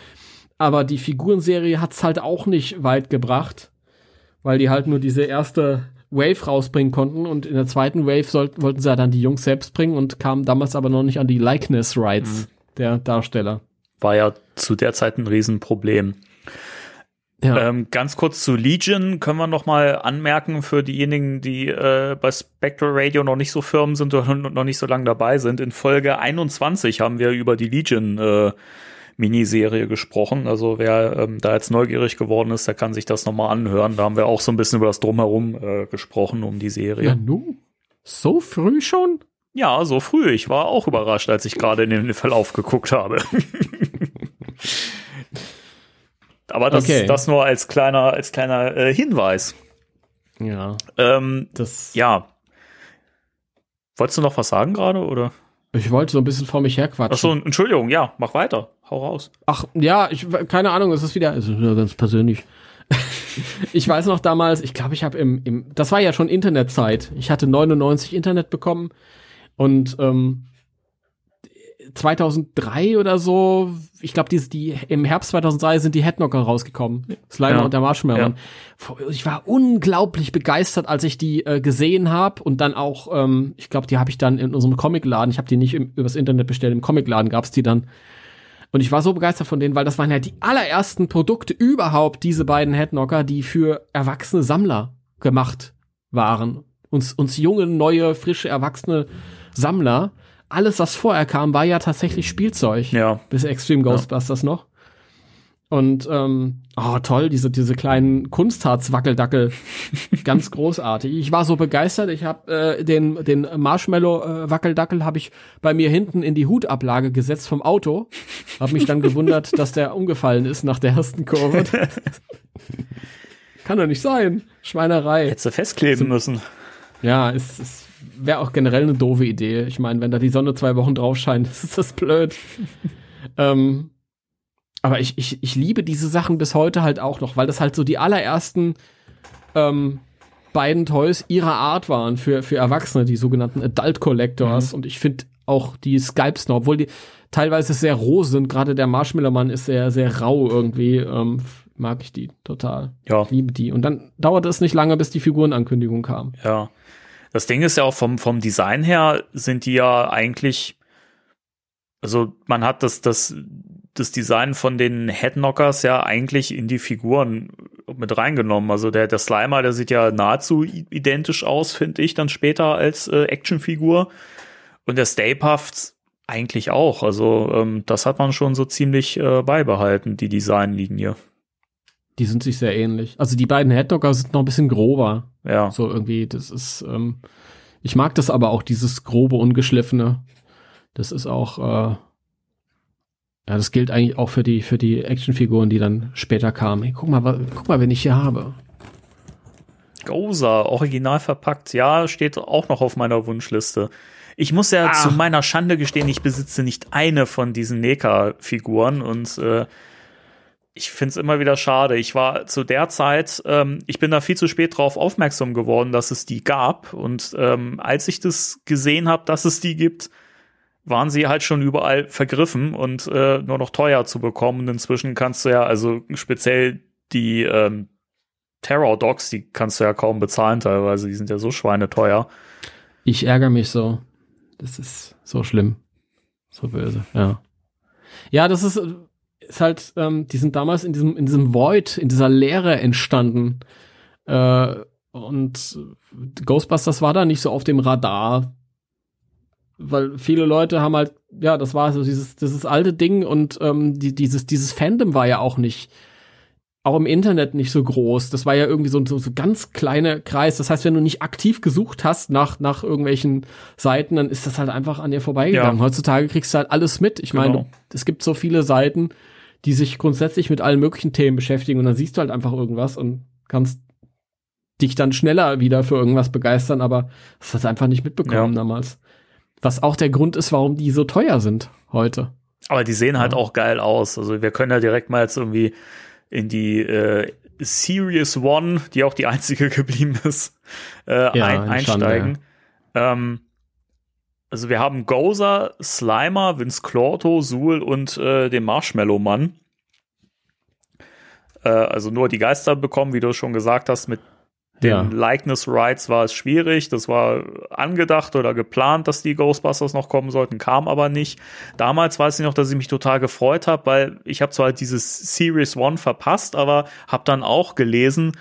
Aber die Figurenserie hat's halt auch nicht weit gebracht, weil die halt nur diese erste Wave rausbringen konnten und in der zweiten Wave sollten, wollten sie ja dann die Jungs selbst bringen und kamen damals aber noch nicht an die Likeness Rights der Darsteller. War ja zu der Zeit ein Riesenproblem. Ja. Ähm, ganz kurz zu Legion können wir noch mal anmerken für diejenigen, die äh, bei Spectral Radio noch nicht so firm sind oder noch nicht so lange dabei sind. In Folge 21 haben wir über die Legion äh, Miniserie gesprochen. Also wer ähm, da jetzt neugierig geworden ist, der kann sich das noch mal anhören. Da haben wir auch so ein bisschen über das Drumherum äh, gesprochen um die Serie. ja, nu? So früh schon? Ja, so früh. Ich war auch überrascht, als ich gerade in den Verlauf geguckt habe. Aber das, Okay. das nur als kleiner, als kleiner äh, Hinweis. Ja. Ähm, Das, ja. Wolltest du noch was sagen gerade, oder? ich wollte so ein bisschen vor mich herquatschen. Ach so, Entschuldigung, ja, mach weiter. Hau raus. Ach, ja, ich, keine Ahnung, es ist wieder, es ist nur ganz persönlich. ich weiß noch damals, ich glaube, ich habe im, im, das war ja schon Internetzeit. Ich hatte 99 Internet bekommen und ähm, 2003 oder so, ich glaube, die, die im Herbst 2003 sind die Headknocker rausgekommen. Slimer Ja. und der Marshmallow. Ich war unglaublich begeistert, als ich die äh, gesehen habe und dann auch, ähm, ich glaube, die habe ich dann in unserem Comicladen, ich habe die nicht im, übers Internet bestellt, im Comicladen gab's die dann. Und ich war so begeistert von denen, weil das waren ja die allerersten Produkte überhaupt, diese beiden Headknocker, die für erwachsene Sammler gemacht waren. Uns, uns junge, neue, frische, erwachsene Sammler. Alles, was vorher kam, war ja tatsächlich Spielzeug. Ja. Bis Extreme Ghostbusters noch. Und ähm, oh toll, diese diese kleinen Kunstharz-Wackeldackel, ganz großartig. Ich war so begeistert. Ich habe äh, den den Marshmallow-Wackeldackel habe ich bei mir hinten in die Hutablage gesetzt vom Auto. Habe mich dann gewundert, dass der umgefallen ist nach der ersten Kurve. Kann doch nicht sein. Schweinerei. Hättest du festkleben müssen. Ja, es, es wäre auch generell eine doofe Idee. Ich meine, wenn da die Sonne zwei Wochen drauf scheint, ist das blöd. ähm, aber ich, ich, ich liebe diese Sachen bis heute halt auch noch, weil das halt so die allerersten ähm, beiden Toys ihrer Art waren für, für Erwachsene, die sogenannten Adult Collectors. Und ich finde auch die Skypes noch, obwohl die teilweise sehr roh sind, gerade der Marshmallow-Mann ist sehr, sehr rau irgendwie, ähm, mag ich die total. Ja. Ich liebe die. Und dann dauerte es nicht lange, bis die Figurenankündigung kam. Ja. Das Ding ist ja auch vom, vom Design her sind die ja eigentlich, also man hat das, das, das Design von den Headknockers ja eigentlich in die Figuren mit reingenommen. Also der, der Slimer, der sieht ja nahezu identisch aus, finde ich, dann später als äh, Actionfigur. Und der Stay Puft eigentlich auch. Also ähm, das hat man schon so ziemlich äh, beibehalten, die Designlinie. Die sind sich sehr ähnlich. Also die beiden Headdogger sind noch ein bisschen grober. Ja. So irgendwie, das ist, ähm, ich mag das aber auch, dieses grobe, ungeschliffene. Das ist auch, äh, ja, das gilt eigentlich auch für die, für die Actionfiguren, die dann später kamen. Hey, guck mal, wa- guck mal, wen ich hier habe. Goza, original verpackt. Ja, steht auch noch auf meiner Wunschliste. Ich muss ja Ah. zu meiner Schande gestehen, ich besitze nicht eine von diesen NECA-Figuren und äh, ich finde es immer wieder schade. Ich war zu der Zeit, ähm, ich bin da viel zu spät drauf aufmerksam geworden, dass es die gab. Und ähm, als ich das gesehen habe, dass es die gibt, waren sie halt schon überall vergriffen und äh, nur noch teuer zu bekommen. Und inzwischen kannst du ja, also speziell die ähm, Terror Dogs, die kannst du ja kaum bezahlen teilweise, die sind ja so schweineteuer. Ich ärgere mich so. Das ist so schlimm. So böse, ja. Ja, das ist, ist halt, ähm, die sind damals in diesem, in diesem Void, in dieser Leere entstanden. Äh, und Ghostbusters war da nicht so auf dem Radar. Weil viele Leute haben halt, ja, das war so dieses, dieses alte Ding und ähm, die, dieses, dieses Fandom war ja auch nicht, auch im Internet nicht so groß. Das war ja irgendwie so ein so, so ganz kleiner Kreis. Das heißt, wenn du nicht aktiv gesucht hast nach, nach irgendwelchen Seiten, dann ist das halt einfach an dir vorbeigegangen. Ja. Heutzutage kriegst du halt alles mit. Ich meine, Genau. es gibt so viele Seiten, die sich grundsätzlich mit allen möglichen Themen beschäftigen und dann siehst du halt einfach irgendwas und kannst dich dann schneller wieder für irgendwas begeistern, aber das hast du einfach nicht mitbekommen Ja. damals. Was auch der Grund ist, warum die so teuer sind heute. Aber die sehen halt Ja. auch geil aus. Also wir können ja direkt mal jetzt irgendwie in die äh, Series One, die auch die einzige geblieben ist, äh, Ja, ein, eine Schande, einsteigen. Ähm, also wir haben Gozer, Slimer, Vince Clorto, Suhl und äh, den Marshmallow-Mann. Äh, also nur die Geister bekommen, wie du schon gesagt hast, mit den Ja. Likeness Rights war es schwierig. Das war angedacht oder geplant, dass die Ghostbusters noch kommen sollten, kam aber nicht. Damals weiß ich noch, dass ich mich total gefreut habe, weil ich habe zwar dieses Series One verpasst, aber habe dann auch gelesen,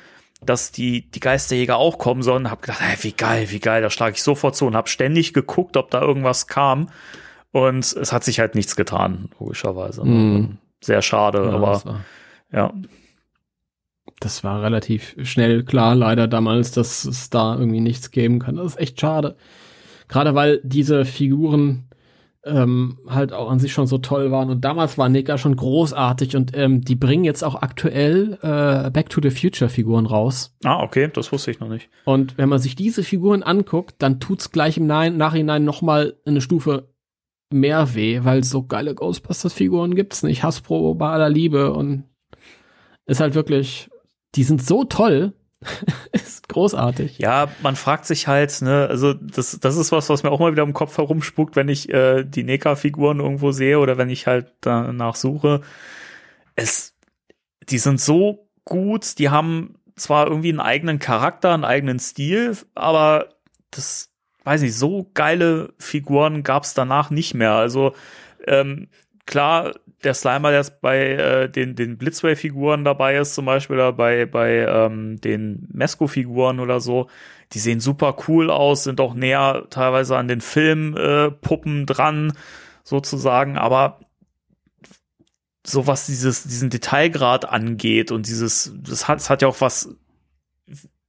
dass die, die Geisterjäger auch kommen sollen. Hab gedacht, ey, wie geil, wie geil, da schlage ich sofort zu und habe ständig geguckt, ob da irgendwas kam. Und es hat sich halt nichts getan, logischerweise. Mhm. Sehr schade, Ja, aber das ja. das war relativ schnell klar, leider damals, dass es da irgendwie nichts geben kann. Das ist echt schade. Gerade weil diese Figuren ähm, halt auch an sich schon so toll waren. Und damals war Nika schon großartig und ähm, die bringen jetzt auch aktuell äh, Back to the Future Figuren raus. Ah, okay, das wusste ich noch nicht. Und wenn man sich diese Figuren anguckt, dann tut's gleich im Nein- Nachhinein noch mal eine Stufe mehr weh, weil so geile Ghostbusters-Figuren gibt's nicht. Hasbro bei aller Liebe und ist halt wirklich, die sind so toll. ist großartig. Ja, man fragt sich halt, ne, also das, das ist was, was mir auch mal wieder im Kopf herumspukt, wenn ich äh, die NECA-Figuren irgendwo sehe oder wenn ich halt danach suche. Es, die sind so gut, die haben zwar irgendwie einen eigenen Charakter, einen eigenen Stil, aber das, weiß nicht, so geile Figuren gab's danach nicht mehr. Also ähm, klar, der Slimer, der jetzt bei äh, den, den Blitzway-Figuren dabei ist, zum Beispiel, oder bei, bei ähm, den Mesco-Figuren oder so, die sehen super cool aus, sind auch näher teilweise an den Filmpuppen äh, dran, sozusagen, aber so was dieses, diesen Detailgrad angeht und dieses, das hat, das hat ja auch was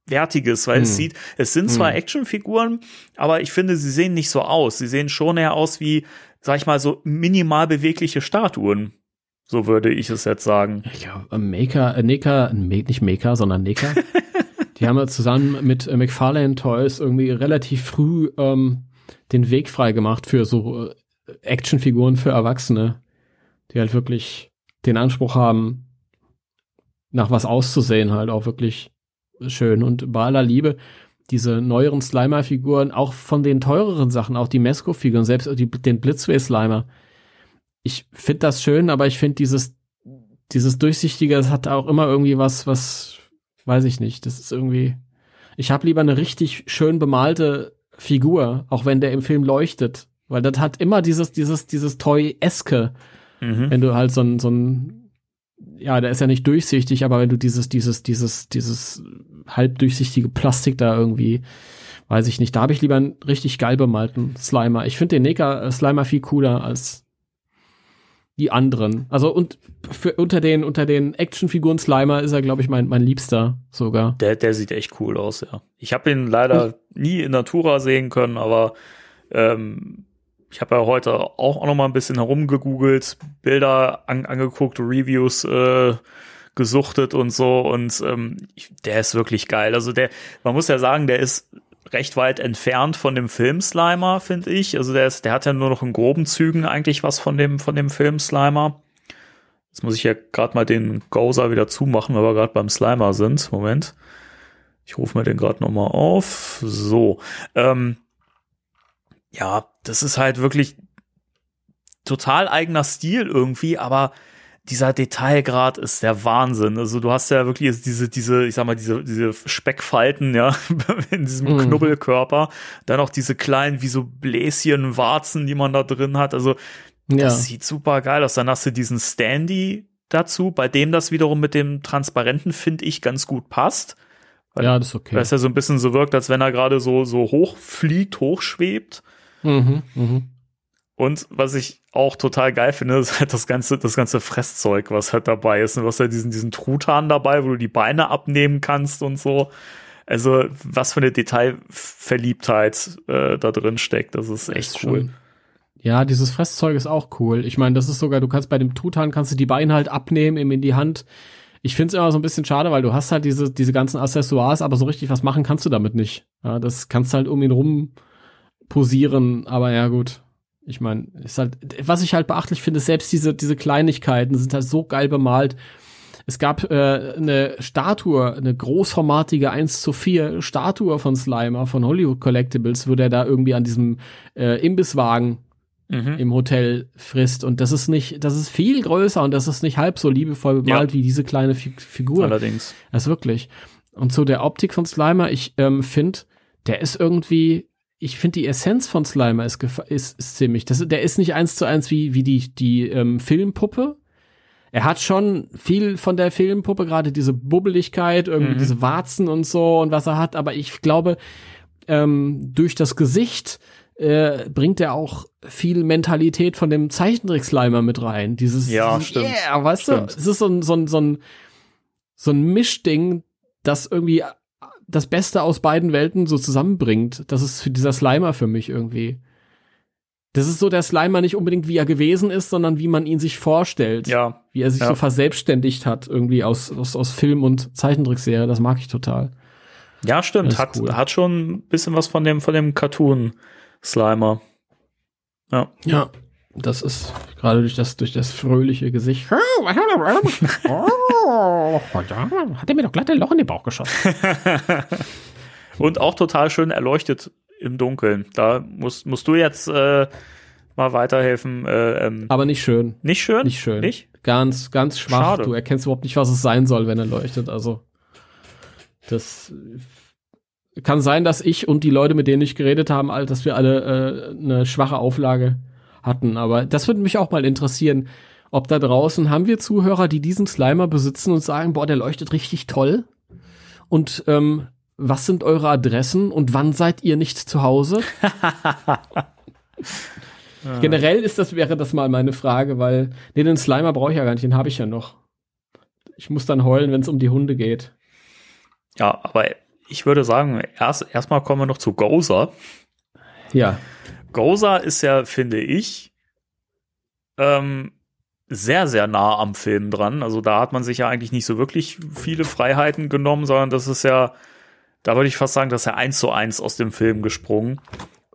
Wertiges, weil es Hm. sieht, es sind zwar Hm. Actionfiguren, aber ich finde, sie sehen nicht so aus. Sie sehen schon eher aus wie, sag ich mal, so minimal bewegliche Statuen. So würde ich es jetzt sagen. Ja, äh, Maker, äh, Nika, Me- nicht Maker, sondern Nika. die haben ja zusammen mit äh, McFarlane Toys irgendwie relativ früh ähm, den Weg frei gemacht für so äh, Actionfiguren für Erwachsene, die halt wirklich den Anspruch haben, nach was auszusehen, halt auch wirklich schön. Und bei aller Liebe, diese neueren Slimer-Figuren, auch von den teureren Sachen, auch die Mesco-Figuren, selbst die, den Blitzway-Slimer, ich finde das schön, aber ich finde dieses, dieses Durchsichtige, das hat auch immer irgendwie was, was, weiß ich nicht, das ist irgendwie, ich habe lieber eine richtig schön bemalte Figur, auch wenn der im Film leuchtet, weil das hat immer dieses, dieses, dieses Toy-eske, Mhm. wenn du halt so ein, so ein ja, der ist ja nicht durchsichtig, aber wenn du dieses, dieses, dieses, dieses halbdurchsichtige Plastik da irgendwie, weiß ich nicht, da habe ich lieber einen richtig geil bemalten Slimer. Ich finde den Neka Slimer viel cooler als die anderen. Also und für, unter den unter den Actionfiguren Slimer ist er glaube ich mein mein liebster sogar. Der der sieht echt cool aus, ja. Ich habe ihn leider nie in Natura sehen können, aber ähm, ich habe ja heute auch, noch mal ein bisschen herumgegoogelt, Bilder an, angeguckt, Reviews äh, gesuchtet und so und ähm, der ist wirklich geil. Also der, man muss ja sagen, der ist recht weit entfernt von dem Film Slimer, finde ich. Also der ist, der hat ja nur noch in groben Zügen eigentlich was von dem von dem Film Slimer. Jetzt muss ich ja gerade mal den Gozer wieder zumachen, weil wir gerade beim Slimer sind. Moment. Ich rufe mir den gerade noch mal auf. So. Ähm, ja, das ist halt wirklich total eigener Stil irgendwie, aber dieser Detailgrad ist der Wahnsinn. Also du hast ja wirklich diese, diese, ich sag mal, diese, diese Speckfalten, ja, in diesem mm. Knubbelkörper. Dann auch diese kleinen, wie so Bläschen, Warzen, die man da drin hat. Also das ja. sieht super geil aus. Dann hast du diesen Standy dazu, bei dem das wiederum mit dem Transparenten, finde ich, ganz gut passt. Weil, ja, das ist okay. Weil es ja so ein bisschen so wirkt, als wenn er gerade so, so hochfliegt, hochschwebt. Mhm, mhm. Und was ich auch total geil finde, ist halt das ganze, das ganze Fresszeug, was halt dabei ist. Und was halt diesen, diesen Truthahn dabei, wo du die Beine abnehmen kannst und so. Also, was für eine Detailverliebtheit äh, da drin steckt. Das ist echt das ist cool. Schon. Ja, dieses Fresszeug ist auch cool. Ich meine, das ist sogar, du kannst bei dem Truthahn kannst du die Beine halt abnehmen, eben in die Hand. Ich finde es immer so ein bisschen schade, weil du hast halt diese, diese ganzen Accessoires, aber so richtig was machen kannst du damit nicht. Ja, das kannst halt um ihn rum posieren, aber ja, gut ich meine, ist halt, was ich halt beachtlich finde, selbst diese, diese Kleinigkeiten sind halt so geil bemalt. Es gab äh, eine Statue, eine großformatige 1 zu 4 Statue von Slimer von Hollywood Collectibles, wo der da irgendwie an diesem äh, Imbisswagen mhm. im Hotel frisst. Und das ist nicht, das ist viel größer und das ist nicht halb so liebevoll bemalt ja. wie diese kleine Fi Figur. Allerdings. Das ist wirklich. Und zu der Optik von Slimer, ich ähm, finde, der ist irgendwie ich finde die Essenz von Slimer ist, ist, ist ziemlich. Das, der ist nicht eins zu eins wie, wie die, die ähm, Filmpuppe. Er hat schon viel von der Filmpuppe, gerade diese Bubbeligkeit, irgendwie mhm. diese Warzen und so und was er hat, aber ich glaube, ähm, durch das Gesicht äh, bringt er auch viel Mentalität von dem Zeichentrick-Slimer mit rein. Dieses, ja, stimmt. Yeah, weißt stimmt. du, es ist so ein, so ein, so ein, so ein Mischding, das irgendwie das Beste aus beiden Welten so zusammenbringt. Das ist für dieser Slimer für mich irgendwie. Das ist so der Slimer nicht unbedingt, wie er gewesen ist, sondern wie man ihn sich vorstellt. Ja. Wie er sich ja. so verselbstständigt hat, irgendwie aus, aus, aus Film und Zeichentrickserie. Das mag ich total. Ja, stimmt. Hat, cool. hat schon ein bisschen was von dem, von dem Cartoon-Slimer. Ja. Ja. Das ist gerade durch das, durch das fröhliche Gesicht. Oh, hat er mir doch glatt ein Loch in den Bauch geschossen. Und auch total schön erleuchtet im Dunkeln. Da musst, musst du jetzt äh, mal weiterhelfen. Äh, ähm, Aber nicht schön. Nicht schön? Nicht schön. Nicht? Ganz, ganz schwach. Schade. Du erkennst überhaupt nicht, was es sein soll, wenn er leuchtet. Also, das kann sein, dass ich und die Leute, mit denen ich geredet habe, dass wir alle äh, eine schwache Auflage hatten. Aber das würde mich auch mal interessieren, ob da draußen haben wir Zuhörer, die diesen Slimer besitzen und sagen, boah, der leuchtet richtig toll. Und ähm, was sind eure Adressen und wann seid ihr nicht zu Hause? Generell ist das, wäre das mal meine Frage, weil nee, den Slimer brauche ich ja gar nicht, den habe ich ja noch. Ich muss dann heulen, wenn es um die Hunde geht. Ja, aber ich würde sagen, erst erstmal kommen wir noch zu Gozer. Ja. Gozer ist ja, finde ich, ähm, sehr, sehr nah am Film dran. Also da hat man sich ja eigentlich nicht so wirklich viele Freiheiten genommen, sondern das ist ja, da würde ich fast sagen, das ist ja eins zu eins aus dem Film gesprungen.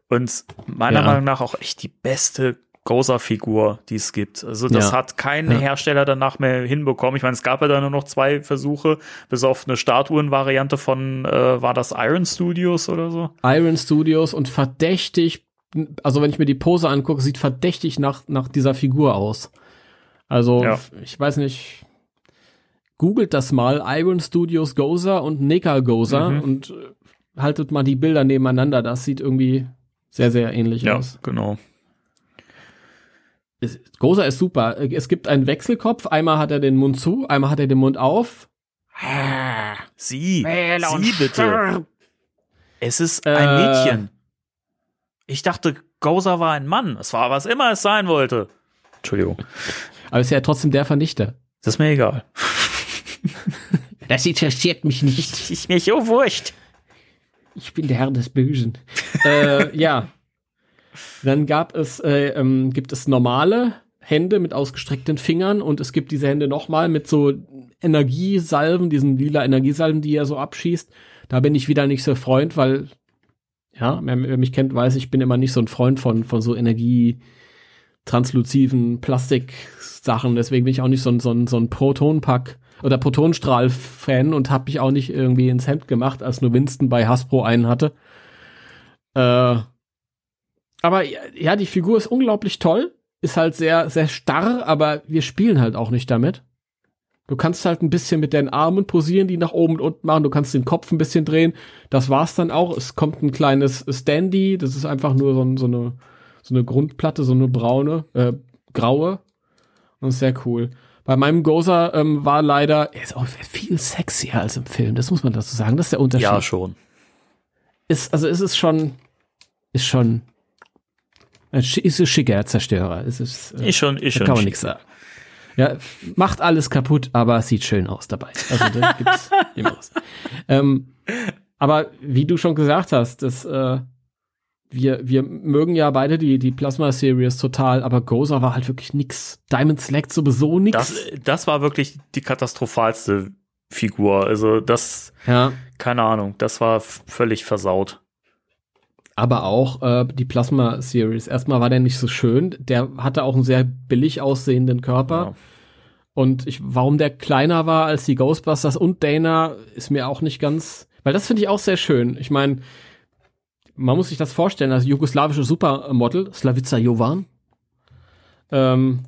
Und meiner ja. Meinung nach auch echt die beste Gozer-Figur, die es gibt. Also das ja. hat kein ja. Hersteller danach mehr hinbekommen. Ich meine, es gab ja da nur noch zwei Versuche, bis auf eine Statuenvariante von, äh, war das Iron Studios oder so? Iron Studios und verdächtig also wenn ich mir die Pose angucke, sieht verdächtig nach, nach dieser Figur aus. Also, ja. ich weiß nicht, googelt das mal, Iron Studios Gozer und Nika Gozer mhm. und äh, haltet mal die Bilder nebeneinander. Das sieht irgendwie sehr, sehr ähnlich ja, aus. genau. ist, Gozer ist super. Es gibt einen Wechselkopf. Einmal hat er den Mund zu, einmal hat er den Mund auf. Sie, und sie bitte. stirb. Es ist ein Äh. Mädchen. Ich dachte, Gozer war ein Mann. Es war, was immer es sein wollte. Entschuldigung. Aber ist ja trotzdem der Vernichter. Das ist mir egal. Das interessiert mich nicht. Ist mir so wurscht. Ich bin der Herr des Bösen. äh, ja. Dann gab es, äh, ähm, gibt es normale Hände mit ausgestreckten Fingern und es gibt diese Hände nochmal mit so Energiesalven, diesen lila Energiesalven, die er so abschießt. Da bin ich wieder nicht so Freund, weil, ja, wer, wer mich kennt, weiß, ich bin immer nicht so ein Freund von, von so energietransluziven Plastiksachen. Deswegen bin ich auch nicht so ein, so ein, so ein Protonpack oder Protonstrahl-Fan und habe mich auch nicht irgendwie ins Hemd gemacht, als nur Winston bei Hasbro einen hatte. Äh, aber ja, die Figur ist unglaublich toll, ist halt sehr, sehr starr, aber wir spielen halt auch nicht damit. Du kannst halt ein bisschen mit deinen Armen posieren, die nach oben und unten machen. Du kannst den Kopf ein bisschen drehen. Das war's dann auch. Es kommt ein kleines Standy. Das ist einfach nur so, so eine, so eine Grundplatte, so eine braune, äh, graue. Und sehr cool. Bei meinem Gozer ähm, war leider, er ist auch viel sexier als im Film. Das muss man dazu sagen. Das ist der Unterschied Ja, schon. ist, also es ist schon, ist schon, ist ein schicker Zerstörer. Es ist, äh, Ist schon, ist schon. kann man nichts sagen. Ja, macht alles kaputt, aber sieht schön aus dabei. Also da gibt's immer was. Ähm, aber wie du schon gesagt hast, das, äh, wir, wir mögen ja beide die, die Plasma Series total, aber Gozer war halt wirklich nix. Diamond Select sowieso nix. Das, das war wirklich die katastrophalste Figur. Also das, ja. keine Ahnung, das war völlig versaut. Aber auch äh, die Plasma Series. Erstmal war der nicht so schön. Der hatte auch einen sehr billig aussehenden Körper. Ja. Und ich, warum der kleiner war als die Ghostbusters und Dana, ist mir auch nicht ganz. Weil das finde ich auch sehr schön. Ich meine, man muss sich das vorstellen, das jugoslawische Supermodel, Slavica Jovan. Ähm,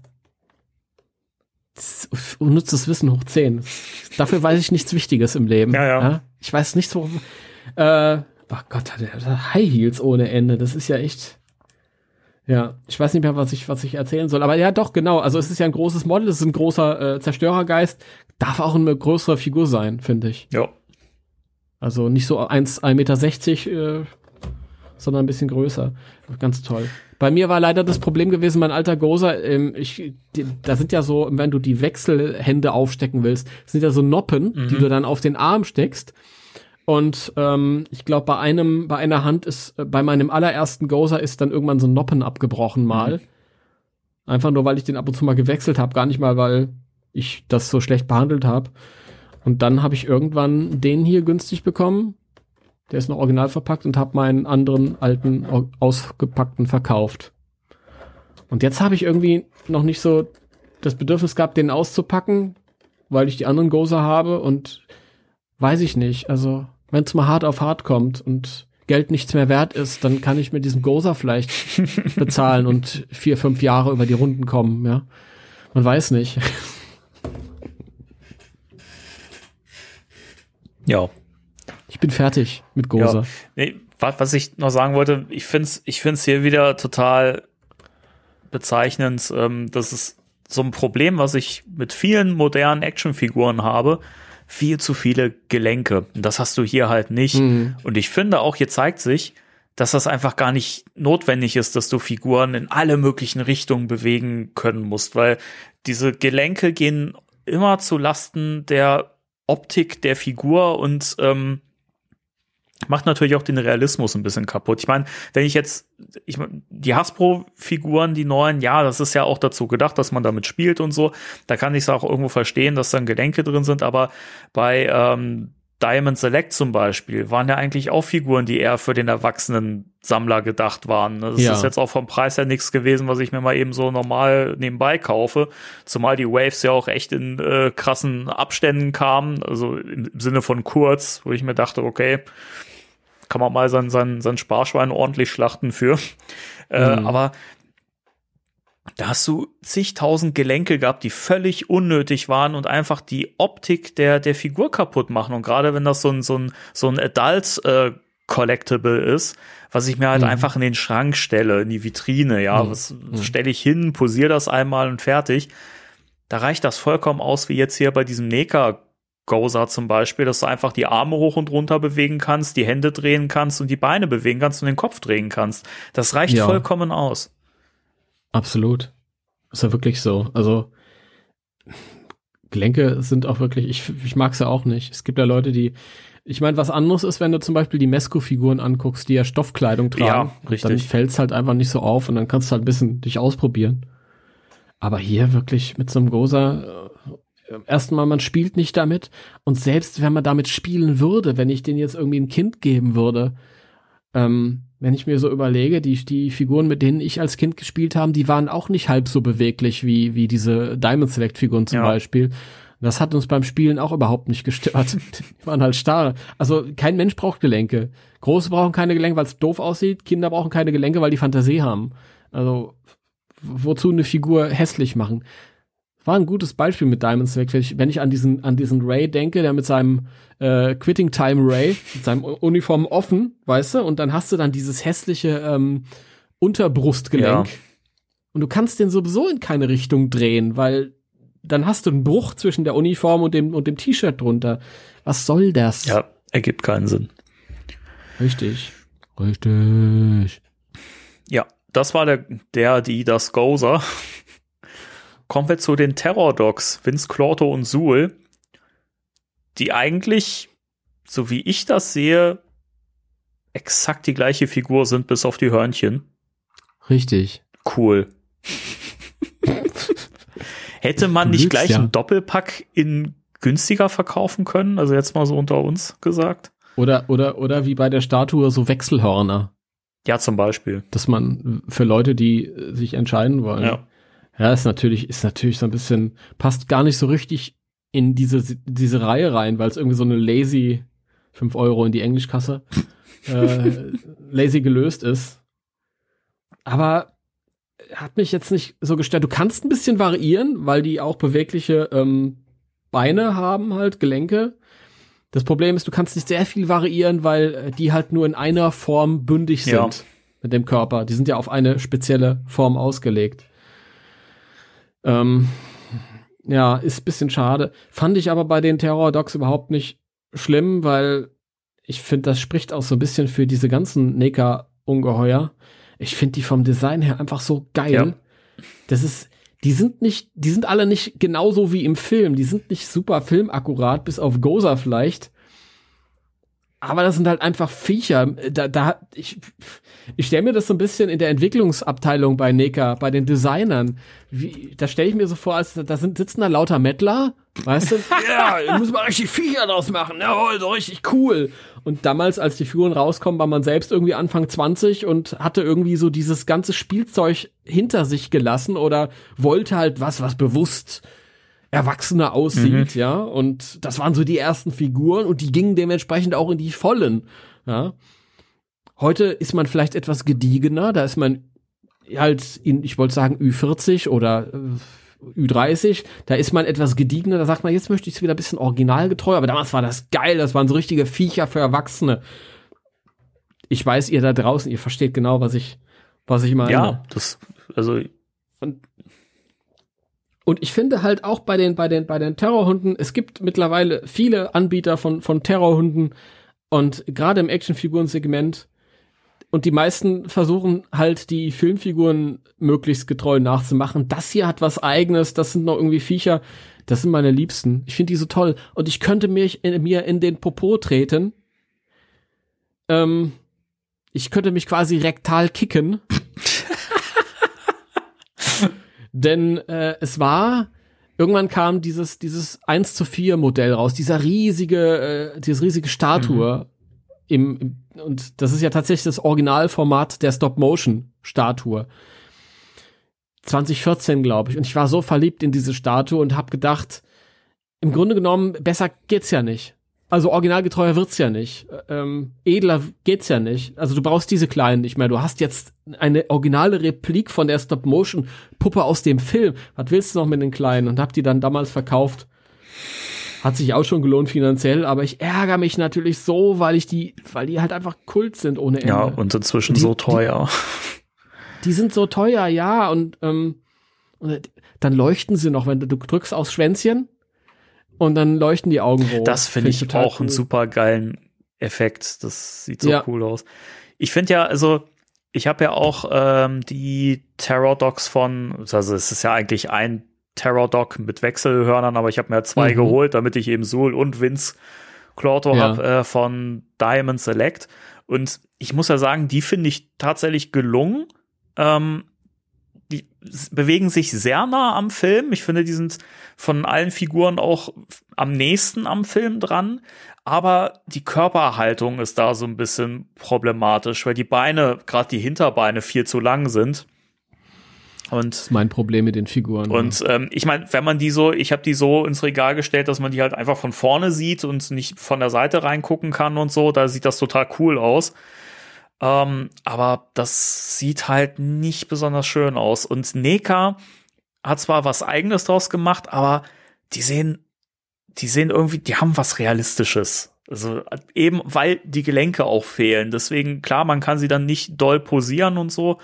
unnützes Wissen hoch 10. Dafür weiß ich nichts Wichtiges im Leben. Ja, ja. Ich weiß nichts, worum. Äh, oh Gott, hat er High Heels ohne Ende. Das ist ja echt. Ja, ich weiß nicht mehr, was ich, was ich erzählen soll. Aber ja, doch, genau. Also es ist ja ein großes Model, es ist ein großer äh, Zerstörergeist. Darf auch eine größere Figur sein, finde ich. Ja. Also nicht so 1, 1,60 Meter, äh, sondern ein bisschen größer. Ganz toll. Bei mir war leider das Problem gewesen, mein alter Gozer, ähm, ich, die, da sind ja so, wenn du die Wechselhände aufstecken willst, sind ja so Noppen, die du dann auf den Arm steckst. Und ähm, ich glaube, bei einem, bei einer Hand ist, äh, bei meinem allerersten Gozer ist dann irgendwann so ein Noppen abgebrochen mal. Einfach nur, weil ich den ab und zu mal gewechselt habe, gar nicht mal, weil ich das so schlecht behandelt habe. Und dann habe ich irgendwann den hier günstig bekommen. Der ist noch original verpackt und habe meinen anderen alten au- ausgepackten verkauft. Und jetzt habe ich irgendwie noch nicht so das Bedürfnis gehabt, den auszupacken, weil ich die anderen Gozer habe und weiß ich nicht. Also, wenn es mal hart auf hart kommt und Geld nichts mehr wert ist, dann kann ich mit diesem Gozer vielleicht bezahlen und vier, fünf Jahre über die Runden kommen, ja. Man weiß nicht. Ja. Ich bin fertig mit Gozer. Ja. Nee, was, was ich noch sagen wollte, ich finde es ich find's hier wieder total bezeichnend. Ähm, das ist so ein Problem, was ich mit vielen modernen Actionfiguren habe. Viel zu viele Gelenke. Und das hast du hier halt nicht. Mhm. Und ich finde auch, hier zeigt sich, dass das einfach gar nicht notwendig ist, dass du Figuren in alle möglichen Richtungen bewegen können musst, weil diese Gelenke gehen immer zu Lasten der Optik der Figur und ähm, macht natürlich auch den Realismus ein bisschen kaputt. Ich meine, wenn ich jetzt, ich mein, die Hasbro-Figuren, die neuen, ja, das ist ja auch dazu gedacht, dass man damit spielt und so. Da kann ich es auch irgendwo verstehen, dass dann Gelenke drin sind, aber bei ähm, Diamond Select zum Beispiel waren ja eigentlich auch Figuren, die eher für den erwachsenen Sammler gedacht waren. Das Ja. ist jetzt auch vom Preis her nichts gewesen, was ich mir mal eben so normal nebenbei kaufe. Zumal die Waves ja auch echt in äh, krassen Abständen kamen, also im Sinne von kurz, wo ich mir dachte, okay, kann man mal sein, sein, sein Sparschwein ordentlich schlachten für. Äh, Mhm. aber da hast du zigtausend Gelenke gehabt, die völlig unnötig waren und einfach die Optik der, der Figur kaputt machen. Und gerade wenn das so ein, so ein, so ein Adult, äh, Collectible ist, was ich mir halt Mhm. einfach in den Schrank stelle, in die Vitrine, ja, Mhm. was Mhm. stelle ich hin, posiere das einmal und fertig. Da reicht das vollkommen aus, wie jetzt hier bei diesem Neka Goza zum Beispiel, dass du einfach die Arme hoch und runter bewegen kannst, die Hände drehen kannst und die Beine bewegen kannst und den Kopf drehen kannst. Das reicht Ja. vollkommen aus. Absolut. Ist ja wirklich so. Also Gelenke sind auch wirklich, ich, ich mag es ja auch nicht. Es gibt ja Leute, die, ich meine, was anderes ist, wenn du zum Beispiel die Mesco-Figuren anguckst, die ja Stoffkleidung tragen. Ja, richtig. Dann fällt es halt einfach nicht so auf und dann kannst du halt ein bisschen dich ausprobieren. Aber hier wirklich mit so einem Goza, erstmal, man spielt nicht damit. Und selbst wenn man damit spielen würde, wenn ich den jetzt irgendwie ein Kind geben würde, ähm, wenn ich mir so überlege, die, die Figuren, mit denen ich als Kind gespielt habe, die waren auch nicht halb so beweglich wie, wie diese Diamond Select Figuren zum Ja. Beispiel. Das hat uns beim Spielen auch überhaupt nicht gestört. Die waren halt starr. Also kein Mensch braucht Gelenke. Große brauchen keine Gelenke, weil es doof aussieht. Kinder brauchen keine Gelenke, weil die Fantasie haben. Also wozu eine Figur hässlich machen? War ein gutes Beispiel mit Diamond Select. Wenn ich, wenn ich an diesen, an diesen Ray denke, der mit seinem äh, Quitting Time Ray, mit seinem Uniform offen, weißt du, und dann hast du dann dieses hässliche ähm, Unterbrustgelenk. Ja. Und du kannst den sowieso in keine Richtung drehen, weil dann hast du einen Bruch zwischen der Uniform und dem, und dem T-Shirt drunter. Was soll das? Ja, ergibt keinen Sinn. Richtig. Richtig. Ja, das war der, der, die, das Gozer. Kommen wir zu den Terror Dogs, Vince Clorto und Suhl, die eigentlich, so wie ich das sehe, exakt die gleiche Figur sind, bis auf die Hörnchen. Richtig. Cool. Hätte man nicht gleich ja. einen Doppelpack in günstiger verkaufen können? Also jetzt mal so unter uns gesagt. Oder, oder, oder wie bei der Statue so Wechselhörner, Ja, zum Beispiel. dass man für Leute, die sich entscheiden wollen. Ja. Ja, ist natürlich, ist natürlich so ein bisschen, passt gar nicht so richtig in diese, diese Reihe rein, weil es irgendwie so eine lazy 5 Euro in die Englischkasse äh, lazy gelöst ist. Aber hat mich jetzt nicht so gestört. Du kannst ein bisschen variieren, weil die auch bewegliche ähm, Beine haben, halt Gelenke. Das Problem ist, du kannst nicht sehr viel variieren, weil äh, die halt nur in einer Form bündig sind Ja. mit dem Körper. Die sind ja auf eine spezielle Form ausgelegt. Ähm, ja, ist ein bisschen schade. Fand ich aber bei den Terror Dogs überhaupt nicht schlimm, weil ich finde, das spricht auch so ein bisschen für diese ganzen Neka-Ungeheuer. Ich finde die vom Design her einfach so geil. Ja. Das ist, die sind nicht, die sind alle nicht genauso wie im Film. Die sind nicht super filmakkurat, bis auf Goza vielleicht. Aber das sind halt einfach Viecher. Da, da, ich, ich stelle mir das so ein bisschen in der Entwicklungsabteilung bei Neka, bei den Designern. Wie, da stelle ich mir so vor, als da sind, sitzen da lauter Mettler, weißt du? ja, da muss man richtig Viecher draus machen. Jawohl, so richtig cool. Und damals, als die Figuren rauskommen, war man selbst irgendwie Anfang 20 und hatte irgendwie so dieses ganze Spielzeug hinter sich gelassen oder wollte halt was, was bewusst erwachsener aussieht, ja. Und das waren so die ersten Figuren und die gingen dementsprechend auch in die Vollen, ja. Heute ist man vielleicht etwas gediegener, da ist man halt in, ich wollte sagen, Ü40 oder äh, Ü30, da ist man etwas gediegener, da sagt man, jetzt möchte ich es wieder ein bisschen originalgetreu, aber damals war das geil, das waren so richtige Viecher für Erwachsene. Ich weiß, ihr da draußen, ihr versteht genau, was ich, was ich meine. Ja, das, also, Und ich finde halt auch bei den, bei den, bei den Terrorhunden, es gibt mittlerweile viele Anbieter von, von Terrorhunden und gerade im Actionfiguren-Segment und die meisten versuchen halt die Filmfiguren möglichst getreu nachzumachen. Das hier hat was eigenes, das sind noch irgendwie Viecher, das sind meine Liebsten. Ich finde die so toll und ich könnte mich in, mir in den Popo treten. Ähm, ich könnte mich quasi rektal kicken. Denn äh, es war, irgendwann kam dieses, dieses 1 zu 4 Modell raus, dieser riesige, äh, diese riesige Statue im, im, und das ist ja tatsächlich das Originalformat der Stop-Motion-Statue. 2014, glaube ich. Und ich war so verliebt in diese Statue und habe gedacht, im Grunde genommen, besser geht's ja nicht. Also originalgetreuer wird's ja nicht. Ähm, edler geht's ja nicht. Also du brauchst diese kleinen nicht mehr. Du hast jetzt eine originale Replik von der Stop-Motion-Puppe aus dem Film. Was willst du noch mit den kleinen? Und hab die dann damals verkauft. Hat sich auch schon gelohnt finanziell, aber ich ärgere mich natürlich so, weil ich die, weil die halt einfach Kult sind ohne Ende. Ja, und inzwischen Die- so teuer. Die sind so teuer, ja, und, ähm, und dann leuchten sie noch, wenn du, du drückst aufs Schwänzchen und dann leuchten die Augen rot. Das finde ich total auch einen cool. super geilen Effekt. Das sieht so Ja. cool aus. Ich finde ja, also ich habe ja auch ähm, die Terror Dogs von, also es ist ja eigentlich ein Terror Dog mit Wechselhörnern, aber ich habe mir zwei Mhm. geholt, damit ich eben Sul und Vince Clorto Ja. habe äh, von Diamond Select. Und ich muss ja sagen, die finde ich tatsächlich gelungen. Ähm, die bewegen sich sehr nah am Film. Ich finde, die sind von allen Figuren auch am nächsten am Film dran. Aber die Körperhaltung ist da so ein bisschen problematisch, weil die Beine, gerade die Hinterbeine, viel zu lang sind. Das Und ist mein Problem mit den Figuren. und ähm, ich meine, wenn man die so, ich habe die so ins Regal gestellt, dass man die halt einfach von vorne sieht und nicht von der Seite reingucken kann und so, da sieht das total cool aus. Ähm, aber das sieht halt nicht besonders schön aus. Und Neka hat zwar was eigenes draus gemacht, aber die sehen, die sehen irgendwie, die haben was Realistisches. Also eben, weil die Gelenke auch fehlen. Deswegen, klar, man kann sie dann nicht doll posieren und so.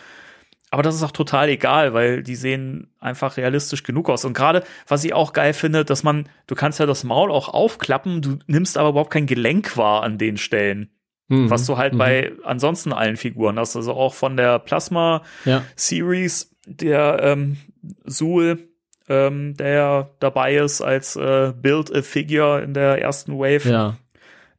Aber das ist auch total egal, weil die sehen einfach realistisch genug aus. Und gerade, was ich auch geil finde, dass man, du kannst ja das Maul auch aufklappen, du nimmst aber überhaupt kein Gelenk wahr an den Stellen, Mhm. was du halt Mhm. bei ansonsten allen Figuren hast. Also auch von der Plasma Ja. Series, der ähm, Sul, ähm, der dabei ist als äh, Build a Figure in der ersten Wave. Ja.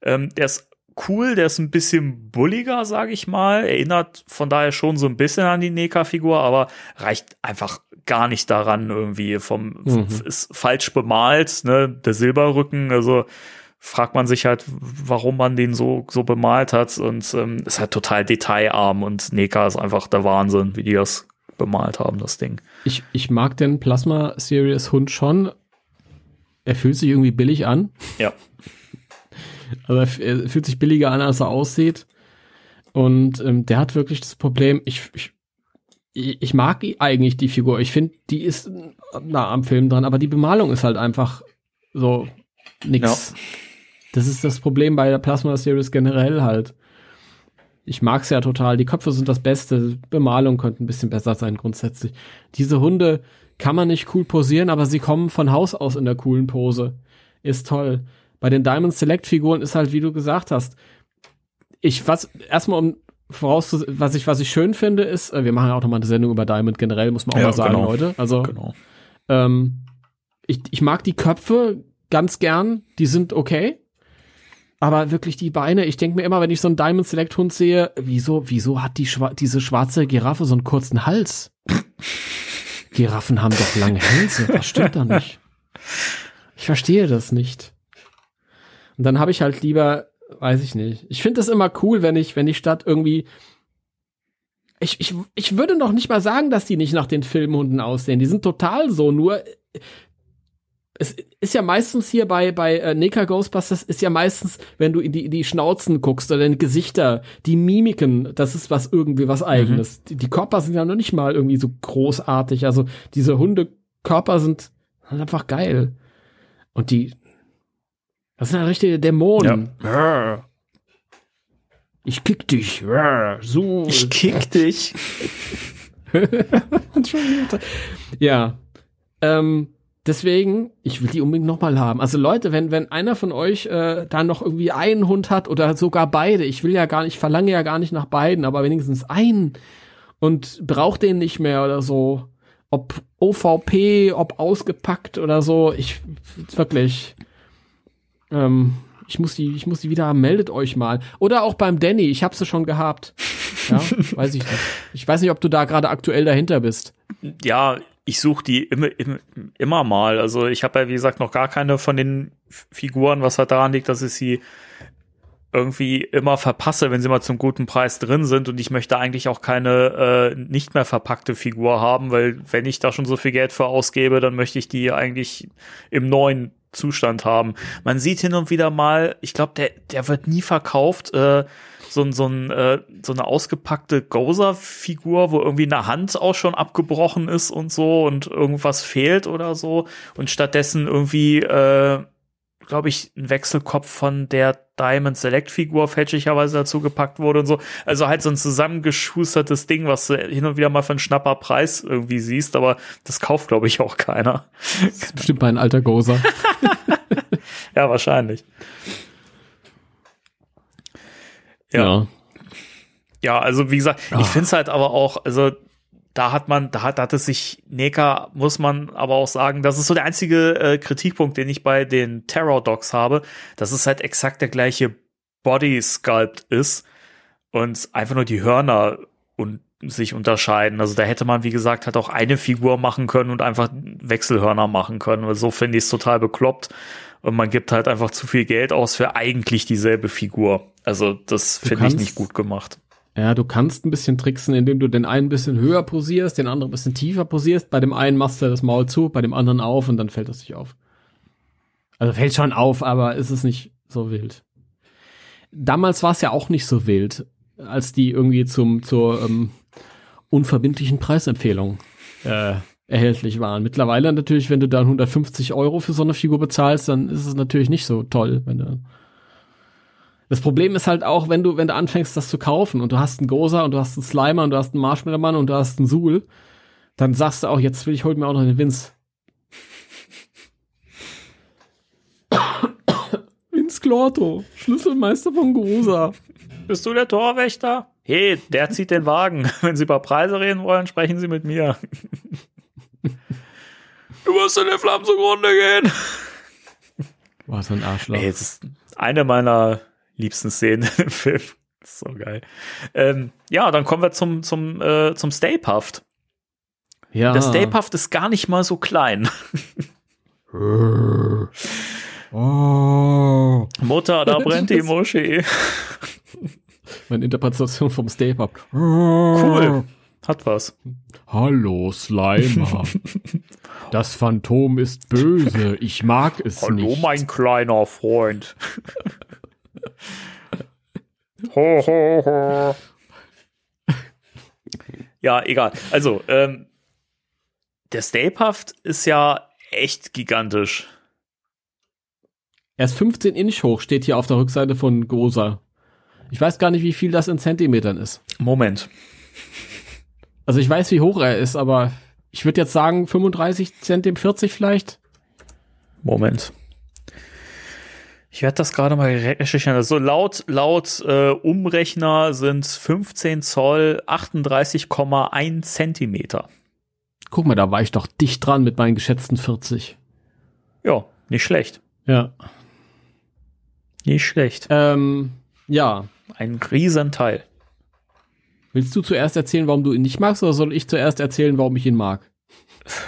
Ähm, der ist cool, der ist ein bisschen bulliger, sage ich mal. Erinnert von daher schon so ein bisschen an die Neka-Figur, aber reicht einfach gar nicht daran irgendwie vom Mhm. ist falsch bemalt, ne? Der Silberrücken, also fragt man sich halt, warum man den so so bemalt hat und ähm, ist halt total detailarm und Neka ist einfach der Wahnsinn, wie die das bemalt haben, das Ding. Ich, ich mag den Plasma Series Hund schon. Er fühlt sich irgendwie billig an. Ja. Also er, er fühlt sich billiger an, als er aussieht. Und ähm, der hat wirklich das Problem, ich, ich, ich mag eigentlich die Figur. Ich finde, die ist nah am Film dran, aber die Bemalung ist halt einfach so nix. Das ist das Problem bei der Plasma Series generell halt. Ich mag's ja total. Die Köpfe sind das Beste. Bemalung könnte ein bisschen besser sein grundsätzlich. Diese Hunde kann man nicht cool posieren, aber sie kommen von Haus aus in der coolen Pose. Ist toll. Bei den Diamond Select Figuren ist halt, wie du gesagt hast, ich was erstmal um voraus was ich was ich schön finde ist, äh, wir machen ja auch noch mal eine Sendung über Diamond generell, muss man auch Ja, mal sagen, genau. Leute. Also Genau. ähm, ich, ich mag die Köpfe ganz gern, die sind okay. Aber wirklich die Beine, ich denke mir immer, wenn ich so einen Diamond Select Hund sehe, wieso, wieso hat die schwa diese schwarze Giraffe so einen kurzen Hals? Giraffen haben doch lange Hälse, was stimmt da nicht? Ich verstehe das nicht. Und dann habe ich halt lieber, weiß ich nicht. Ich finde das immer cool, wenn ich, wenn die Stadt irgendwie ich, ich, ich würde noch nicht mal sagen, dass die nicht nach den Filmhunden aussehen. Die sind total so, nur es ist ja meistens hier bei, bei äh, Neka Ghostbusters ist ja meistens, wenn du in die, die Schnauzen guckst oder in die Gesichter, die Mimiken, das ist was irgendwie was eigenes. Die, die Körper sind ja noch nicht mal irgendwie so großartig. Also diese Hundekörper sind halt einfach geil. Und die, das sind ja richtige Dämonen. Ja. Ich kick dich. So. Ich kick dich. Ja. Ähm, deswegen, ich will die unbedingt nochmal haben. Also Leute, wenn, wenn einer von euch äh, da noch irgendwie einen Hund hat oder sogar beide, ich will ja gar nicht, ich verlange ja gar nicht nach beiden, aber wenigstens einen und braucht den nicht mehr oder so. Ob OVP, ob ausgepackt oder so, ich wirklich. Ähm, ich muss die, ich muss die wieder haben, meldet euch mal. Oder auch beim Danny, ich habe sie schon gehabt. Ja, weiß ich nicht. Ich weiß nicht, ob du da gerade aktuell dahinter bist. ja, ich suche die immer, immer, immer mal. Also ich habe ja, wie gesagt, noch gar keine von den Figuren, was halt daran liegt, dass ich sie irgendwie immer verpasse, wenn sie mal zum guten Preis drin sind. Und ich möchte eigentlich auch keine äh, nicht mehr verpackte Figur haben, weil wenn ich da schon so viel Geld für ausgebe, dann möchte ich die eigentlich im neuen Zustand haben. Man sieht hin und wieder mal, ich glaube, der, der wird nie verkauft, äh, so, so, ein, äh, so eine ausgepackte Gozer-Figur, wo irgendwie eine Hand auch schon abgebrochen ist und so und irgendwas fehlt oder so. Und stattdessen irgendwie äh, glaube ich, ein Wechselkopf von der Diamond Select Figur fälschlicherweise dazu gepackt wurde und so. Also halt so ein zusammengeschustertes Ding, was du hin und wieder mal für einen schnapper Preis irgendwie siehst, aber das kauft, glaube ich, auch keiner. Das ist bestimmt ein alter Gozer. ja, wahrscheinlich. Ja. ja. Ja, also wie gesagt, ich finde es halt aber auch, also da hat man, da hat, da hat es sich Neka, muss man aber auch sagen, das ist so der einzige äh, Kritikpunkt, den ich bei den Terror Dogs habe, dass es halt exakt der gleiche Body Sculpt ist und einfach nur die Hörner und sich unterscheiden. Also da hätte man, wie gesagt, halt auch eine Figur machen können und einfach Wechselhörner machen können. Weil so finde ich es total bekloppt. Und man gibt halt einfach zu viel Geld aus für eigentlich dieselbe Figur. Also das finde ich nicht gut gemacht. Ja, du kannst ein bisschen tricksen, indem du den einen ein bisschen höher posierst, den anderen ein bisschen tiefer posierst. Bei dem einen machst du das Maul zu, bei dem anderen auf und dann fällt das nicht auf. Also fällt schon auf, aber ist es nicht so wild. Damals war es ja auch nicht so wild, als die irgendwie zum, zur ähm, unverbindlichen Preisempfehlung äh, erhältlich waren. Mittlerweile natürlich, wenn du dann 150 Euro für so eine Figur bezahlst, dann ist es natürlich nicht so toll, wenn du das Problem ist halt auch, wenn du, wenn du anfängst, das zu kaufen und du hast einen Goza und du hast einen Slimer und du hast einen Marshmallow-Mann und du hast einen Suhl, dann sagst du auch, jetzt will ich, hol mir auch noch den Vince. Vince Clorto, Schlüsselmeister von Goza. Bist du der Torwächter? Hey, der zieht den Wagen. Wenn Sie über Preise reden wollen, sprechen Sie mit mir. du wirst in den Flammen zugrunde gehen. War so ein Arschloch. Ey, jetzt ist eine meiner liebsten Szenen im Film. So geil. Ähm, ja, dann kommen wir zum, zum, äh, zum Stay Puft. Ja. Der Stay Puft ist gar nicht mal so klein. oh. Mutter, da brennt die Moschee. Meine Interpretation vom Stay Puft. Cool. Hat was. Hallo, Slimer. Das Phantom ist böse. Ich mag es Hallo, nicht. Hallo, mein kleiner Freund. Ho, ho, ho. Ja, egal. Also, ähm, der Stapehaft ist ja echt gigantisch. Er ist 15 Inch hoch, steht hier auf der Rückseite von Gosa. Ich weiß gar nicht, wie viel das in Zentimetern ist. Moment. Also ich weiß, wie hoch er ist, aber ich würde jetzt sagen 35 Zentimeter, 40 vielleicht. Moment. Ich werde das gerade mal recherchieren. Also laut, laut äh, Umrechner sind 15 Zoll 38,1 Zentimeter. Guck mal, da war ich doch dicht dran mit meinen geschätzten 40. Ja, nicht schlecht. Ja. Nicht schlecht. Ähm, ja. Ein Riesenteil. Willst du zuerst erzählen, warum du ihn nicht magst, oder soll ich zuerst erzählen, warum ich ihn mag?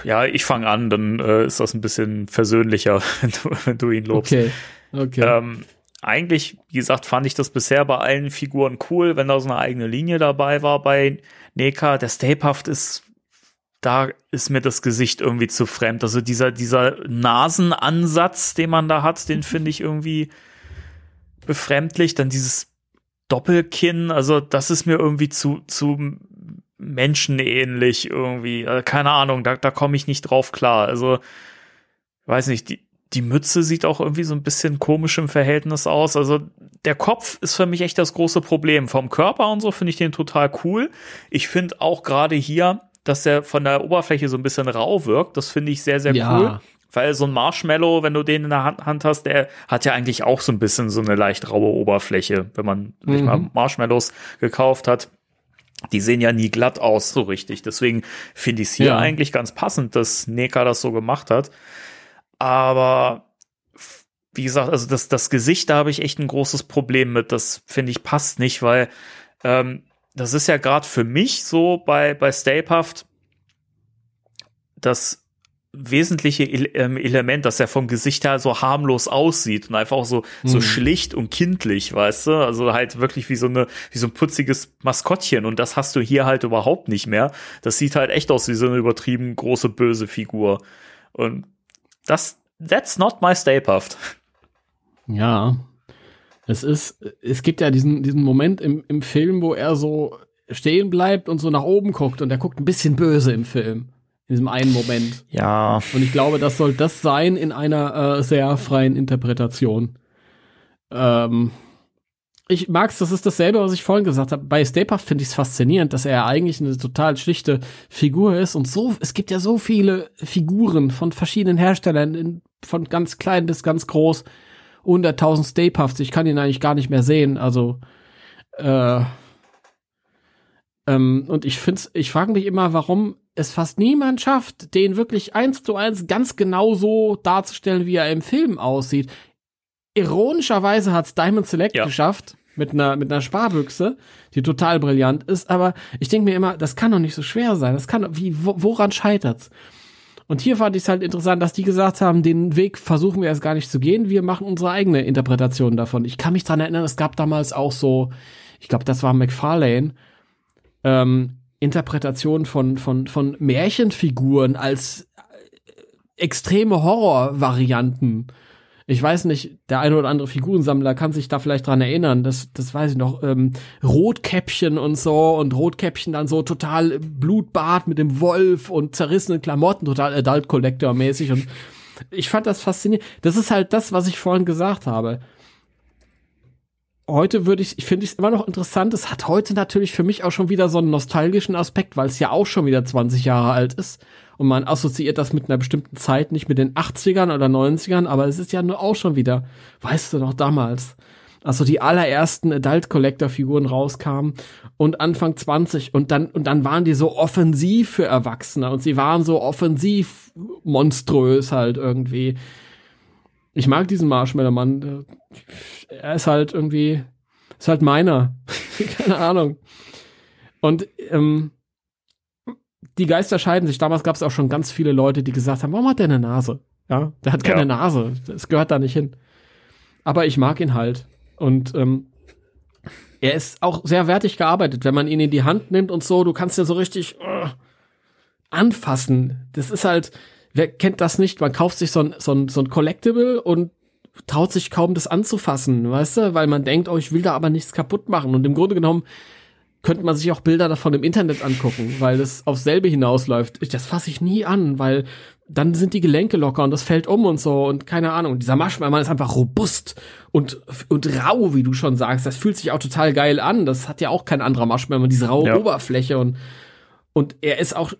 Ja, ich fange an, dann äh, ist das ein bisschen versöhnlicher, wenn du, wenn du ihn lobst. Okay. Okay. Ähm, eigentlich, wie gesagt, fand ich das bisher bei allen Figuren cool, wenn da so eine eigene Linie dabei war bei Neka. Der Stapehaft ist, da ist mir das Gesicht irgendwie zu fremd. Also dieser, dieser Nasenansatz, den man da hat, den finde ich irgendwie befremdlich. Dann dieses Doppelkinn, also das ist mir irgendwie zu, zu menschenähnlich irgendwie. Also keine Ahnung, da, da komme ich nicht drauf klar. Also, weiß nicht, die, die Mütze sieht auch irgendwie so ein bisschen komisch im Verhältnis aus. Also der Kopf ist für mich echt das große Problem. Vom Körper und so finde ich den total cool. Ich finde auch gerade hier, dass der von der Oberfläche so ein bisschen rau wirkt. Das finde ich sehr, sehr ja. cool. Weil so ein Marshmallow, wenn du den in der Hand hast, der hat ja eigentlich auch so ein bisschen so eine leicht raue Oberfläche, wenn man mhm. sich mal Marshmallows gekauft hat. Die sehen ja nie glatt aus, so richtig. Deswegen finde ich es hier ja. eigentlich ganz passend, dass Neka das so gemacht hat. Aber wie gesagt, also das, das Gesicht, da habe ich echt ein großes Problem mit. Das finde ich passt nicht, weil ähm, das ist ja gerade für mich so bei, bei Stapehaft das wesentliche ähm, Element, dass er vom Gesicht her so harmlos aussieht und einfach auch so, mhm. so schlicht und kindlich, weißt du? Also halt wirklich wie so eine, wie so ein putziges Maskottchen und das hast du hier halt überhaupt nicht mehr. Das sieht halt echt aus wie so eine übertrieben große böse Figur. Und das, that's not my Stay Puft. Ja. Es ist, es gibt ja diesen, diesen Moment im, im Film, wo er so stehen bleibt und so nach oben guckt und er guckt ein bisschen böse im Film. In diesem einen Moment. Ja. Und ich glaube, das soll das sein in einer äh, sehr freien Interpretation. Ähm, ich mag's, das ist dasselbe, was ich vorhin gesagt habe. Bei Stay Puft finde ich es faszinierend, dass er eigentlich eine total schlichte Figur ist und so, es gibt ja so viele Figuren von verschiedenen Herstellern, in, von ganz klein bis ganz groß, 100.000 Stay Puffs, ich kann ihn eigentlich gar nicht mehr sehen, also, äh, ähm, und ich find's, ich frage mich immer, warum es fast niemand schafft, den wirklich eins zu eins ganz genau so darzustellen, wie er im Film aussieht. Ironischerweise hat's Diamond Select Ja. geschafft mit einer mit einer Sparbüchse, die total brillant ist. Aber ich denke mir immer, das kann doch nicht so schwer sein. Das kann wie wo, woran scheitert's? Und hier fand ich es halt interessant, dass die gesagt haben, den Weg versuchen wir erst gar nicht zu gehen. Wir machen unsere eigene Interpretation davon. Ich kann mich dran erinnern, es gab damals auch so, ich glaube, das war McFarlane, ähm, Interpretation von, von, von Märchenfiguren als äh, extreme Horrorvarianten. Ich weiß nicht, der eine oder andere Figurensammler kann sich da vielleicht dran erinnern. Das, das weiß ich noch. Ähm, Rotkäppchen und so und Rotkäppchen dann so total Blutbad mit dem Wolf und zerrissene Klamotten, total Adult Collector mäßig. Und ich fand das faszinierend. Das ist halt das, was ich vorhin gesagt habe heute würde ich, ich finde es immer noch interessant. Es hat heute natürlich für mich auch schon wieder so einen nostalgischen Aspekt, weil es ja auch schon wieder 20 Jahre alt ist. Und man assoziiert das mit einer bestimmten Zeit, nicht mit den 80ern oder 90ern, aber es ist ja nur auch schon wieder, weißt du noch damals, also die allerersten Adult Collector Figuren rauskamen und Anfang 20 und dann und dann waren die so offensiv für Erwachsene und sie waren so offensiv monströs halt irgendwie. Ich mag diesen Marshmallow Mann. Er ist halt irgendwie ist halt meiner. Keine Ahnung. Und ähm, die Geister scheiden sich. Damals gab es auch schon ganz viele Leute, die gesagt haben, warum hat der eine Nase? Ja, der hat keine Ja. Nase. Das gehört da nicht hin. Aber ich mag ihn halt. Und ähm, er ist auch sehr wertig gearbeitet, wenn man ihn in die Hand nimmt und so. Du kannst ja so richtig äh, anfassen. Das ist halt, wer kennt das nicht? Man kauft sich so ein, so ein, so ein Collectible und traut sich kaum das anzufassen, weißt du? Weil man denkt, oh, ich will da aber nichts kaputt machen. Und im Grunde genommen könnte man sich auch Bilder davon im Internet angucken, weil das aufs selbe hinausläuft. Ich- Das fasse ich nie an, weil dann sind die Gelenke locker und das fällt um und so und keine Ahnung. Dieser Marshmallow ist einfach robust und, und rau, wie du schon sagst. Das fühlt sich auch total geil an. Das hat ja auch kein anderer Marshmallow, diese raue Ja. Oberfläche und, und er ist auch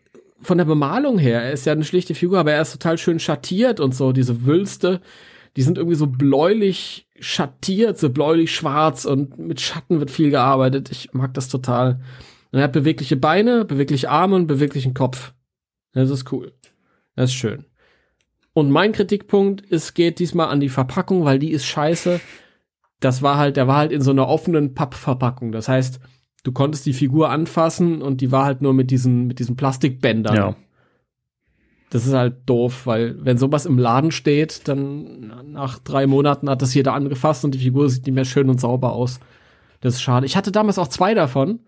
von der Bemalung her, er ist ja eine schlichte Figur, aber er ist total schön schattiert und so, diese Wülste, die sind irgendwie so bläulich schattiert, so bläulich schwarz und mit Schatten wird viel gearbeitet. Ich mag das total. Und er hat bewegliche Beine, bewegliche Arme und beweglichen Kopf. Das ist cool. Das ist schön. Und mein Kritikpunkt ist, geht diesmal an die Verpackung, weil die ist scheiße. Das war halt, der war halt in so einer offenen Pappverpackung. Das heißt, du konntest die Figur anfassen und die war halt nur mit diesen, mit diesen Plastikbändern. Ja. Das ist halt doof, weil wenn sowas im Laden steht, dann nach drei Monaten hat das jeder angefasst und die Figur sieht nicht mehr schön und sauber aus. Das ist schade. Ich hatte damals auch zwei davon.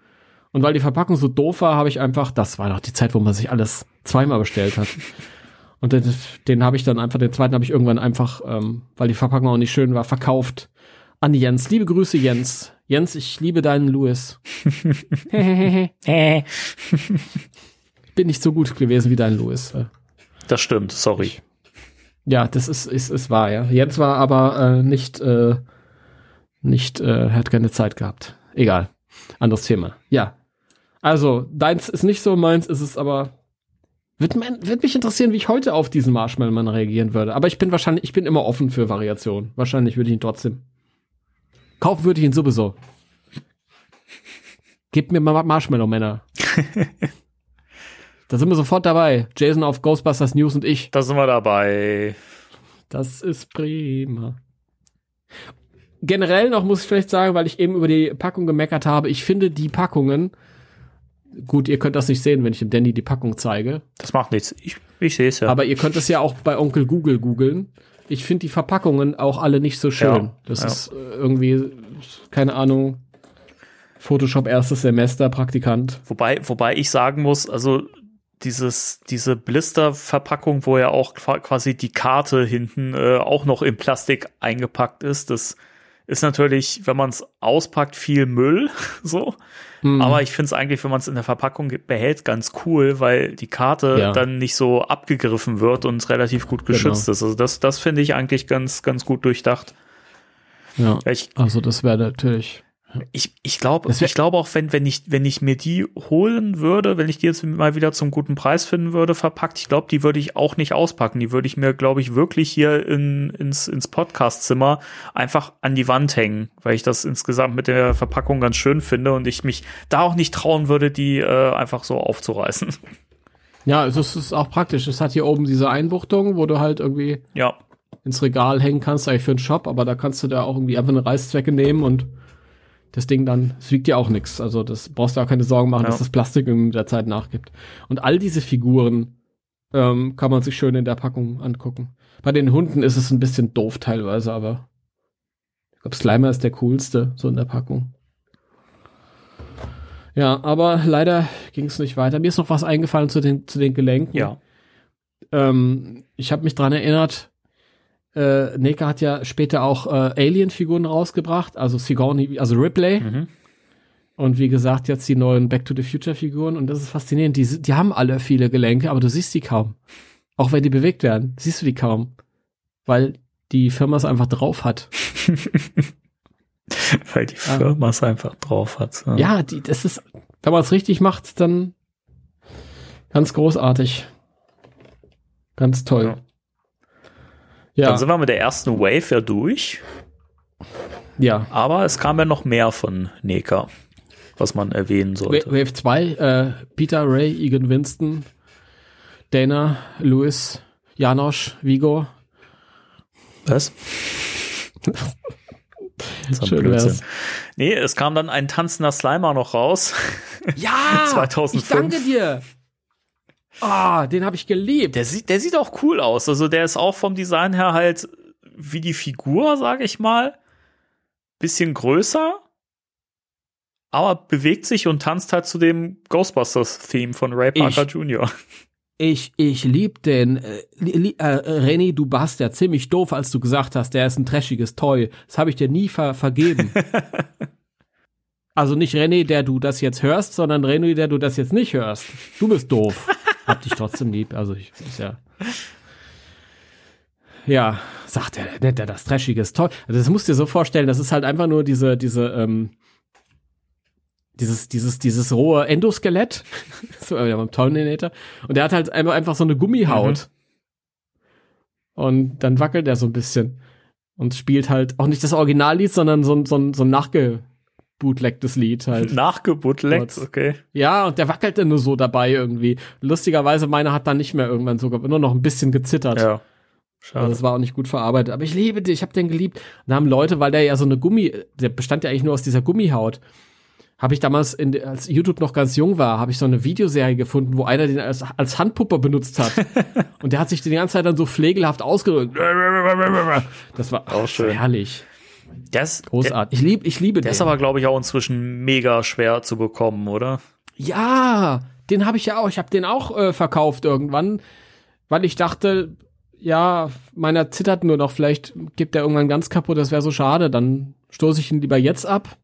Und weil die Verpackung so doof war, habe ich einfach, das war noch die Zeit, wo man sich alles zweimal bestellt hat. Und den, den habe ich dann einfach, den zweiten habe ich irgendwann einfach, ähm, weil die Verpackung auch nicht schön war, verkauft an Jens. Liebe Grüße, Jens. Jens, ich liebe deinen Louis. Bin nicht so gut gewesen wie dein Louis. Das stimmt, sorry. Ja, das ist, ist, ist wahr, ja. Jens war aber äh, nicht, äh, nicht, äh, hat keine Zeit gehabt. Egal. Anderes Thema. Ja. Also, deins ist nicht so, meins ist es aber. Wird, mein, wird mich interessieren, wie ich heute auf diesen Marshmallow reagieren würde. Aber ich bin wahrscheinlich, ich bin immer offen für Variationen. Wahrscheinlich würde ich ihn trotzdem. Kaufen würde ich ihn sowieso. Gebt mir mal Marshmallow Männer. da sind wir sofort dabei. Jason auf Ghostbusters News und ich. Da sind wir dabei. Das ist prima. Generell noch muss ich vielleicht sagen, weil ich eben über die Packung gemeckert habe, ich finde die Packungen, gut, ihr könnt das nicht sehen, wenn ich dem Danny die Packung zeige, Das macht nichts. Ich, ich sehe es ja. aber ihr könnt es ja auch bei Onkel Google googeln. Ich finde die Verpackungen auch alle nicht so schön. Ja, das ja. ist äh, irgendwie, keine Ahnung, Photoshop erstes Semester, Praktikant. Wobei, wobei ich sagen muss, also dieses, diese Blister-Verpackung, wo ja auch qua- quasi die Karte hinten äh, auch noch in Plastik eingepackt ist, das ist natürlich, wenn man es auspackt, viel Müll, so. Mhm. Aber ich finde es eigentlich, wenn man es in der Verpackung behält, ganz cool, weil die Karte Ja. dann nicht so abgegriffen wird und relativ gut geschützt Genau. ist. Also das, das finde ich eigentlich ganz, ganz gut durchdacht. ja. Ja, Ich, Also das wäre natürlich. Ich, ich glaube, ich glaube auch, wenn, wenn ich, wenn ich mir die holen würde, wenn ich die jetzt mal wieder zum guten Preis finden würde, verpackt, ich glaube, die würde ich auch nicht auspacken. Die würde ich mir, glaube ich, wirklich hier in, ins, ins Podcastzimmer einfach an die Wand hängen, weil ich das insgesamt mit der Verpackung ganz schön finde und ich mich da auch nicht trauen würde, die äh, einfach so aufzureißen. Ja, also es ist auch praktisch. Es hat hier oben diese Einbuchtung, wo du halt irgendwie Ja, ins Regal hängen kannst, eigentlich für einen Shop, aber da kannst du da auch irgendwie einfach eine Reißzwecke nehmen und das Ding dann, es wiegt ja auch nichts. Also das brauchst du auch keine Sorgen machen, Ja. dass das Plastik mit der Zeit nachgibt. Und all diese Figuren ähm, kann man sich schön in der Packung angucken. Bei den Hunden ist es ein bisschen doof teilweise, aber ich glaube, Slimer ist der coolste, so in der Packung. Ja, aber leider ging es nicht weiter. Mir ist noch was eingefallen zu den, zu den Gelenken. ja. Ähm, ich habe mich dran erinnert, äh, Neka hat ja später auch äh, Alien-Figuren rausgebracht, also Sigourney, also Ripley. Mhm. Und wie gesagt, jetzt die neuen Back to the Future-Figuren. Und das ist faszinierend. Die, die haben alle viele Gelenke, aber du siehst die kaum. Auch wenn die bewegt werden, siehst du die kaum. Weil die Firma es einfach drauf hat. Weil die Firma es einfach drauf hat. Ja, die, das ist, wenn man es richtig macht, dann ganz großartig. Ganz toll. Ja, Dann sind wir mit der ersten Wave ja durch, ja. aber es kam ja noch mehr von Neka, was man erwähnen sollte. Wa- Wave 2, äh, Peter, Ray, Egan Winston, Dana, Louis, Janosch, Vigo. Was? Das ist ein Schön wär's. Nee, es kam dann ein tanzender Slimer noch raus. Ja! 2005. Ich danke dir! Ah, den habe ich geliebt. Der sieht, der sieht auch cool aus. Also der ist auch vom Design her halt wie die Figur, sage ich mal. Bisschen größer, aber bewegt sich und tanzt halt zu dem Ghostbusters-Theme von Ray Parker Jr. Ich, ich lieb den. Äh, li, äh, René, du warst ja ziemlich doof, als du gesagt hast, der ist ein trashiges Toy. Das habe ich dir nie ver vergeben. also nicht René, der du das jetzt hörst, sondern René, der du das jetzt nicht hörst. Du bist doof. Hab dich trotzdem lieb. Also ich ist ja. Ja, sagt er, nennt er das trashiges Toy. Also das musst du dir so vorstellen, das ist halt einfach nur diese, diese, ähm, dieses, dieses, dieses rohe Endoskelett. so, ja, beim Terminator. Und der hat halt einfach, einfach so eine Gummihaut. Und dann wackelt er so ein bisschen. Und spielt halt auch nicht das Originallied, sondern so ein, so ein, so ein nachgebootlegtes Lied halt. Nachgebutleckt, Gott. okay. Ja, und der wackelt dann nur so dabei irgendwie. Lustigerweise, meiner hat dann nicht mehr irgendwann sogar nur noch ein bisschen gezittert. Ja. Also Schade. das war auch nicht gut verarbeitet. Aber ich liebe dich, ich habe den geliebt. Und da haben Leute, weil der ja so eine Gummi, der bestand ja eigentlich nur aus dieser Gummihaut. Habe ich damals, in, als YouTube noch ganz jung war, habe ich so eine Videoserie gefunden, wo einer den als, als Handpuppe benutzt hat. und der hat sich die ganze Zeit dann so pflegelhaft ausgedrückt. Das war Auch schön. herrlich. Der ist, der, Großartig. Ich lieb, ich liebe der den. ist aber, glaube ich, auch inzwischen mega schwer zu bekommen, oder? Ja, den habe ich ja auch. Ich habe den auch äh, verkauft irgendwann, weil ich dachte, ja, meiner zittert nur noch. Vielleicht gibt der irgendwann ganz kaputt. Das wäre so schade. Dann stoße ich ihn lieber jetzt ab.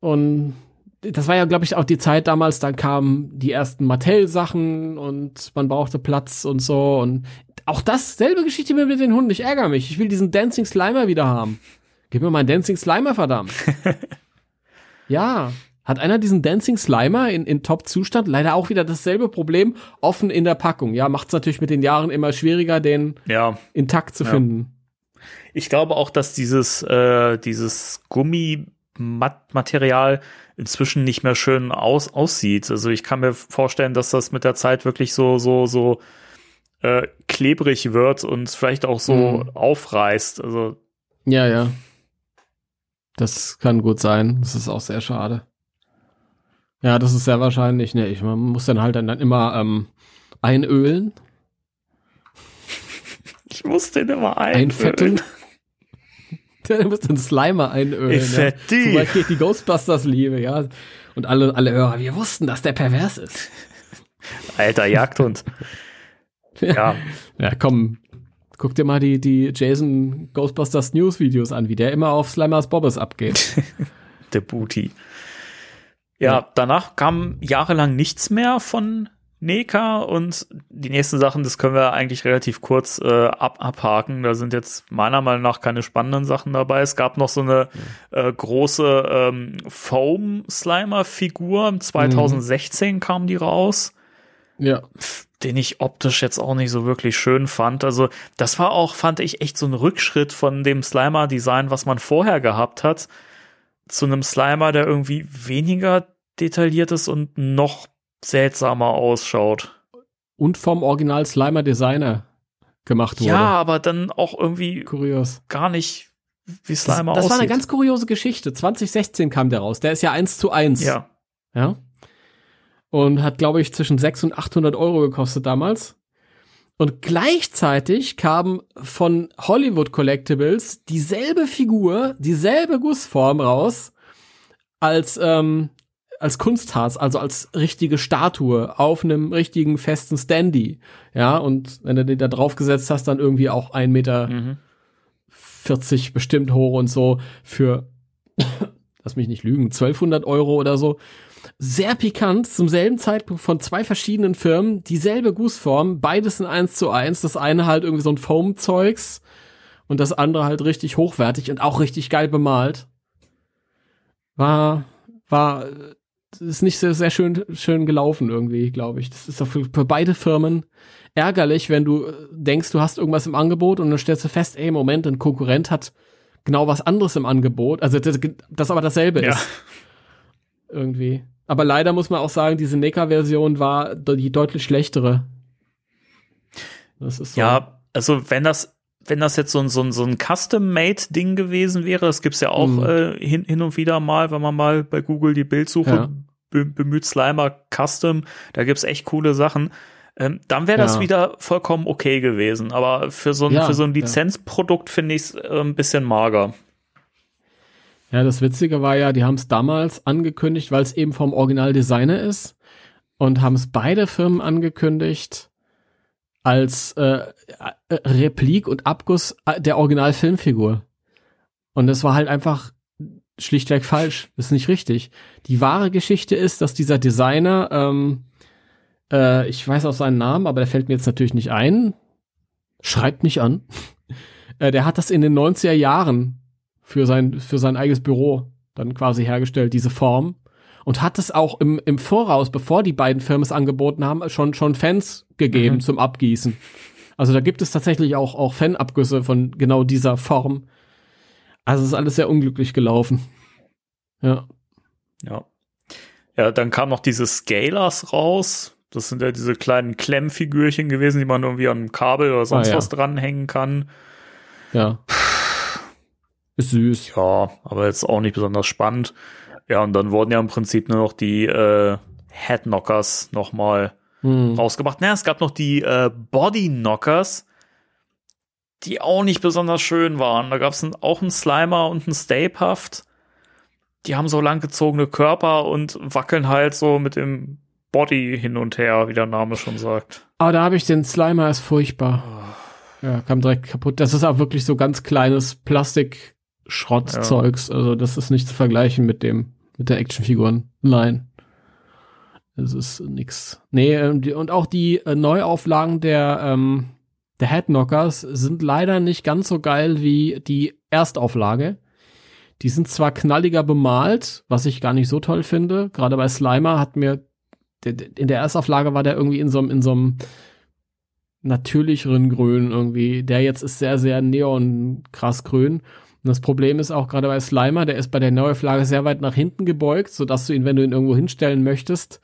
Und das war ja, glaube ich, auch die Zeit damals. Da kamen die ersten Mattel-Sachen und man brauchte Platz und so. Und auch das, selbe Geschichte mit den Hunden. Ich ärgere mich. Ich will diesen Dancing Slimer wieder haben. Gib mir meinen Dancing Slimer, verdammt. ja. Hat einer diesen Dancing Slimer in, in Top-Zustand? Leider auch wieder dasselbe Problem, offen in der Packung. Ja, macht es natürlich mit den Jahren immer schwieriger, den Ja. intakt zu Ja. finden. Ich glaube auch, dass dieses, äh, dieses Gummimaterial inzwischen nicht mehr schön aus, aussieht. Also ich kann mir vorstellen, dass das mit der Zeit wirklich so, so, so äh, klebrig wird und vielleicht auch so Mhm. aufreißt. Also Ja, ja. Das kann gut sein. Das ist auch sehr schade. Ja, das ist sehr wahrscheinlich. Ne, ich, man muss dann halt dann, dann immer ähm, einölen, ich muss den immer einfetten. Dann muss den Slimer einölen. Ja. Fetti. So weit geht die Ghostbusters-Liebe, ja. Und alle, alle Hörer, wir wussten, dass der pervers ist. Alter Jagdhund. ja, Ja, komm, Guck dir mal die, die Jason Ghostbusters News Videos an, wie der immer auf Slimers Bobbes abgeht. Der Booty. Ja, Ja. danach kam jahrelang nichts mehr von Neka und die nächsten Sachen, das können wir eigentlich relativ kurz äh, ab abhaken. Da sind jetzt meiner Meinung nach keine spannenden Sachen dabei. Es gab noch so eine äh, große ähm, Foam-Slimer-Figur. 2016 kam die raus ja. den ich optisch jetzt auch nicht so wirklich schön fand. Also das war auch, fand ich, echt so ein Rückschritt von dem Slimer-Design, was man vorher gehabt hat, zu einem Slimer, der irgendwie weniger detailliert ist und noch seltsamer ausschaut. Und vom Original Slimer Designer gemacht wurde. Ja, aber dann auch irgendwie Kurios. gar nicht, wie Das, Slimer das aussieht. war eine ganz kuriose Geschichte. 2016 kam der raus. Der ist ja eins zu eins. ja. Ja. Und hat, glaube ich, zwischen 600 und 800 Euro gekostet damals. Und gleichzeitig kam von Hollywood Collectibles dieselbe Figur, dieselbe Gussform raus als, ähm, als Kunstharz, also als richtige Statue auf einem richtigen festen Standy. Ja, und wenn du den da draufgesetzt hast, dann irgendwie auch ein Meter Mhm. 40 bestimmt hoch und so für, lass mich nicht lügen, 1200 Euro oder so. Sehr pikant, zum selben Zeitpunkt von zwei verschiedenen Firmen, dieselbe Gussform, beides in eins zu eins, das eine halt irgendwie so ein Foam-Zeugs und das andere halt richtig hochwertig und auch richtig geil bemalt. War, war, das ist nicht sehr, sehr schön, schön gelaufen irgendwie, glaube ich. Das ist für, für beide Firmen ärgerlich, wenn du äh, denkst, du hast irgendwas im Angebot und dann stellst du fest, ey, Moment, ein Konkurrent hat genau was anderes im Angebot. Also das, das aber dasselbe Ja. ist. Irgendwie. Aber leider muss man auch sagen, diese NECA-Version war die deutlich schlechtere. Das ist so. Ja, also wenn das, wenn das jetzt so ein, so ein, so ein Custom-Made-Ding gewesen wäre, das gibt's ja auch Mhm. äh, hin, hin und wieder mal, wenn man mal bei Google die Bildsuche Ja. be bemüht, Slimer Custom, da gibt's echt coole Sachen. Ähm, dann wäre das Ja. wieder vollkommen okay gewesen. Aber für so ein, Ja, für so ein. Lizenzprodukt finde ich es äh, ein bisschen mager. Ja, das Witzige war ja, die haben es damals angekündigt, weil es eben vom Originaldesigner ist und haben es beide Firmen angekündigt als äh, äh, Replik und Abguss äh, der Originalfilmfigur. Und das war halt einfach schlichtweg falsch. Ist nicht richtig. Die wahre Geschichte ist, dass dieser Designer, ähm, äh, ich weiß auch seinen Namen, aber der fällt mir jetzt natürlich nicht ein. Schreibt mich an. äh, der hat das in den 90er Jahren für sein, für sein eigenes Büro dann quasi hergestellt, diese Form. Und hat es auch im, im Voraus, bevor die beiden Firmen es angeboten haben, schon, schon Fans gegeben Mhm. zum Abgießen. Also da gibt es tatsächlich auch, auch Fanabgüsse von genau dieser Form. Also es ist alles sehr unglücklich gelaufen. Ja. Ja. Ja, dann kam noch diese Scalers raus. Das sind ja diese kleinen Klemmfigürchen gewesen, die man irgendwie an einem Kabel oder sonst Ah, ja. was dranhängen kann. Ja. Ist süß. Ja, aber jetzt auch nicht besonders spannend. Ja, und dann wurden ja im Prinzip nur noch die äh, Headknockers nochmal Hm. rausgebracht. Naja, es gab noch die äh, Bodyknockers, die auch nicht besonders schön waren. Da gab es auch einen Slimer und einen Stapehaft. Die haben so langgezogene Körper und wackeln halt so mit dem Body hin und her, wie der Name schon sagt. Aber da habe ich den Slimer, ist furchtbar. Oh. Ja, kam direkt kaputt. Das ist auch wirklich so ganz kleines Plastik-Schrottzeugs. Also das ist nicht zu vergleichen mit dem, mit der Actionfiguren. Nein. Das ist nix. Nee, ähm, und auch die äh, Neuauflagen der, ähm, der Headknockers sind leider nicht ganz so geil wie die Erstauflage. Die sind zwar knalliger bemalt, was ich gar nicht so toll finde. Gerade bei Slimer hat mir in der Erstauflage war der irgendwie in so einem in so einem natürlicheren Grün irgendwie. Der jetzt ist sehr sehr neon krass grün. Und das Problem ist auch gerade bei Slimer, der ist bei der Neuauflage sehr weit nach hinten gebeugt, so dass du ihn, wenn du ihn irgendwo hinstellen möchtest,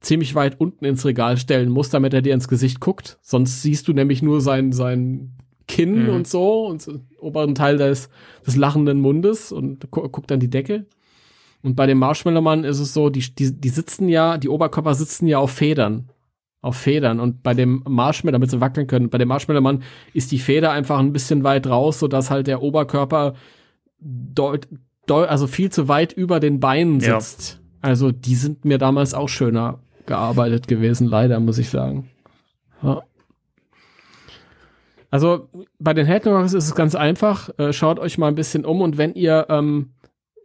ziemlich weit unten ins Regal stellen musst, damit er dir ins Gesicht guckt. Sonst siehst du nämlich nur sein sein Kinn Mhm. und so und so, oberen Teil des des lachenden Mundes und gu guckt an die Decke. Und bei dem Marshmallow Mann ist es so, die, die, die sitzen ja, die Oberkörper sitzen ja auf Federn. Auf Federn. Und bei dem Marshmallow, damit sie wackeln können, bei dem Marshmallow Mann ist die Feder einfach ein bisschen weit raus, sodass halt der Oberkörper deut, deut, also viel zu weit über den Beinen Ja. sitzt. Also die sind mir damals auch schöner gearbeitet gewesen, leider, muss ich sagen. Ja. Also bei den Headlockers ist es ganz einfach. Äh, schaut euch mal ein bisschen um und wenn ihr ähm,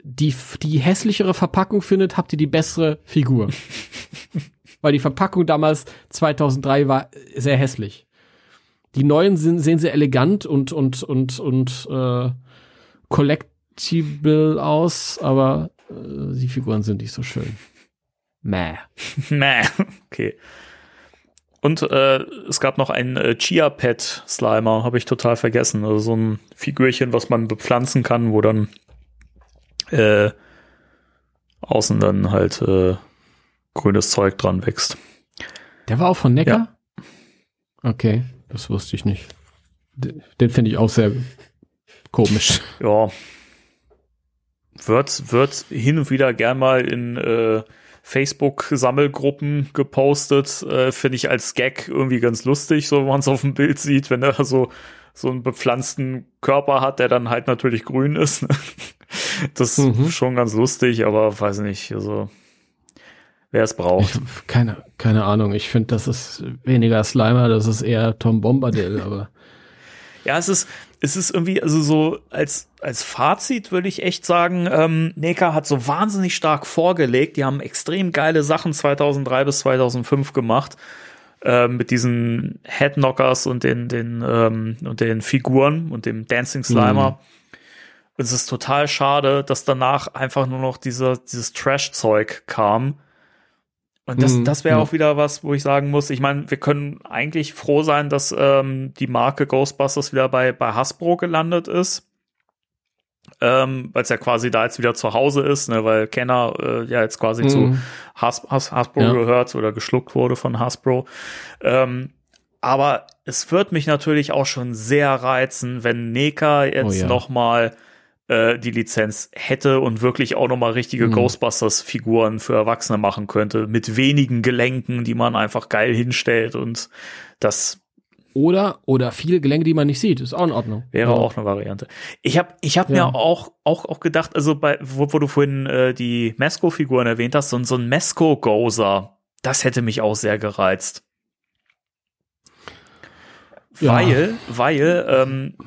die, die hässlichere Verpackung findet, habt ihr die bessere Figur. Weil die Verpackung damals 2003 war sehr hässlich. Die neuen sind, sehen sehr elegant und und und und äh, collectible aus, aber äh, die Figuren sind nicht so schön. Mäh. Mäh. Okay. Und äh, es gab noch einen äh, Chia Pet Slimer, habe ich total vergessen. Also so ein Figürchen, was man bepflanzen kann, wo dann äh, außen dann halt äh, grünes Zeug dran wächst. Der war auch von Neckar? Ja. Okay, das wusste ich nicht. Den, den finde ich auch sehr komisch. Ja. Wird, wird hin und wieder gern mal in äh, Facebook-Sammelgruppen gepostet. Äh, Finde ich als Gag irgendwie ganz lustig, so wenn man es auf dem Bild sieht, wenn er so, so einen bepflanzten Körper hat, der dann halt natürlich grün ist. das mhm. ist schon ganz lustig, aber weiß nicht, also wer es braucht. Ich, keine, keine Ahnung. Ich finde, das ist weniger Slimer, das ist eher Tom Bombadil, aber. Ja, es ist, es ist irgendwie, also so als, als Fazit würde ich echt sagen, ähm, Neka hat so wahnsinnig stark vorgelegt. Die haben extrem geile Sachen 2003 bis 2005 gemacht. Äh, mit diesen Headknockers und den, den, ähm, und den Figuren und dem Dancing Slimer. Mhm. Und es ist total schade, dass danach einfach nur noch dieser, dieses Trash-Zeug kam und das, mhm, das wäre ja. auch wieder was, wo ich sagen muss, ich meine, wir können eigentlich froh sein, dass ähm, die Marke Ghostbusters wieder bei, bei Hasbro gelandet ist. Ähm, weil es ja quasi da jetzt wieder zu Hause ist, ne, weil Kenner äh, ja jetzt quasi mhm. zu Has, Has, Hasbro ja. gehört oder geschluckt wurde von Hasbro. Ähm, aber es wird mich natürlich auch schon sehr reizen, wenn Neka jetzt oh ja. noch mal äh, die Lizenz hätte und wirklich auch nochmal richtige mhm. Ghostbusters-Figuren für Erwachsene machen könnte, mit wenigen Gelenken, die man einfach geil hinstellt und das oder oder viele Gelenke, die man nicht sieht, ist auch in Ordnung. Wäre ja. auch eine Variante. Ich habe ich hab ja. mir auch auch auch gedacht, also bei wo, wo du vorhin äh, die Mesco-Figuren erwähnt hast, so, so ein Mesco-Gozer, das hätte mich auch sehr gereizt. Ja. Weil, weil ähm,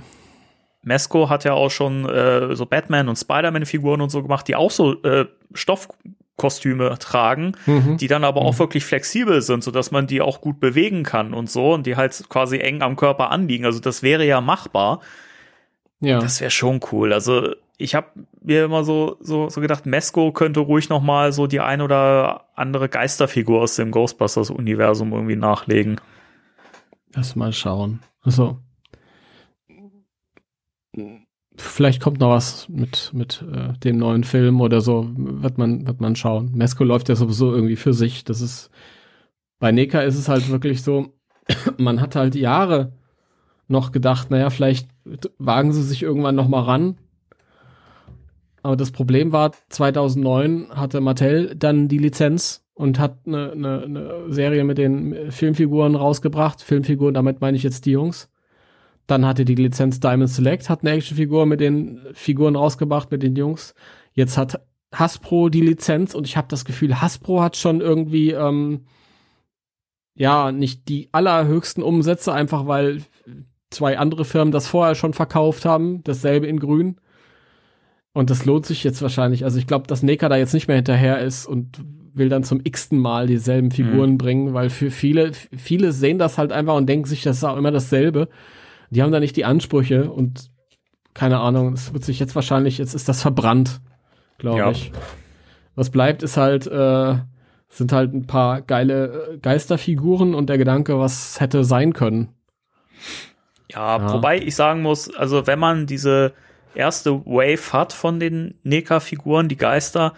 Mesco hat ja auch schon äh, so Batman und Spider-Man-Figuren und so gemacht, die auch so äh, Stoffkostüme tragen, mhm. die dann aber auch mhm. wirklich flexibel sind, so dass man die auch gut bewegen kann und so und die halt quasi eng am Körper anliegen. Also das wäre ja machbar. Ja. Das wäre schon cool. Also ich habe mir immer so, so, so gedacht, Mesco könnte ruhig noch mal so die ein oder andere Geisterfigur aus dem Ghostbusters-Universum irgendwie nachlegen. Lass mal schauen. Also vielleicht kommt noch was mit, mit äh, dem neuen Film oder so, wird man, wird man schauen. Mesco läuft ja sowieso irgendwie für sich. Das ist, bei Neka ist es halt wirklich so, man hat halt Jahre noch gedacht, naja, vielleicht wagen sie sich irgendwann noch mal ran. Aber das Problem war, 2009 hatte Mattel dann die Lizenz und hat eine, eine, eine Serie mit den Filmfiguren rausgebracht. Filmfiguren, damit meine ich jetzt die Jungs. Dann hatte die Lizenz Diamond Select, hat eine Actionfigur mit den Figuren rausgebracht, mit den Jungs. Jetzt hat Hasbro die Lizenz und ich habe das Gefühl, Hasbro hat schon irgendwie ähm, ja nicht die allerhöchsten Umsätze, einfach weil zwei andere Firmen das vorher schon verkauft haben, dasselbe in Grün. Und das lohnt sich jetzt wahrscheinlich. Also ich glaube, dass Neka da jetzt nicht mehr hinterher ist und will dann zum x-ten Mal dieselben Figuren mhm. bringen, weil für viele, viele sehen das halt einfach und denken sich, das ist auch immer dasselbe. Die haben da nicht die Ansprüche und keine Ahnung, es wird sich jetzt wahrscheinlich, jetzt ist das verbrannt, glaube ja. ich. Was bleibt, ist halt, äh, sind halt ein paar geile äh, Geisterfiguren und der Gedanke, was hätte sein können. Ja, ja, wobei ich sagen muss, also wenn man diese erste Wave hat von den NECA-Figuren, die Geister,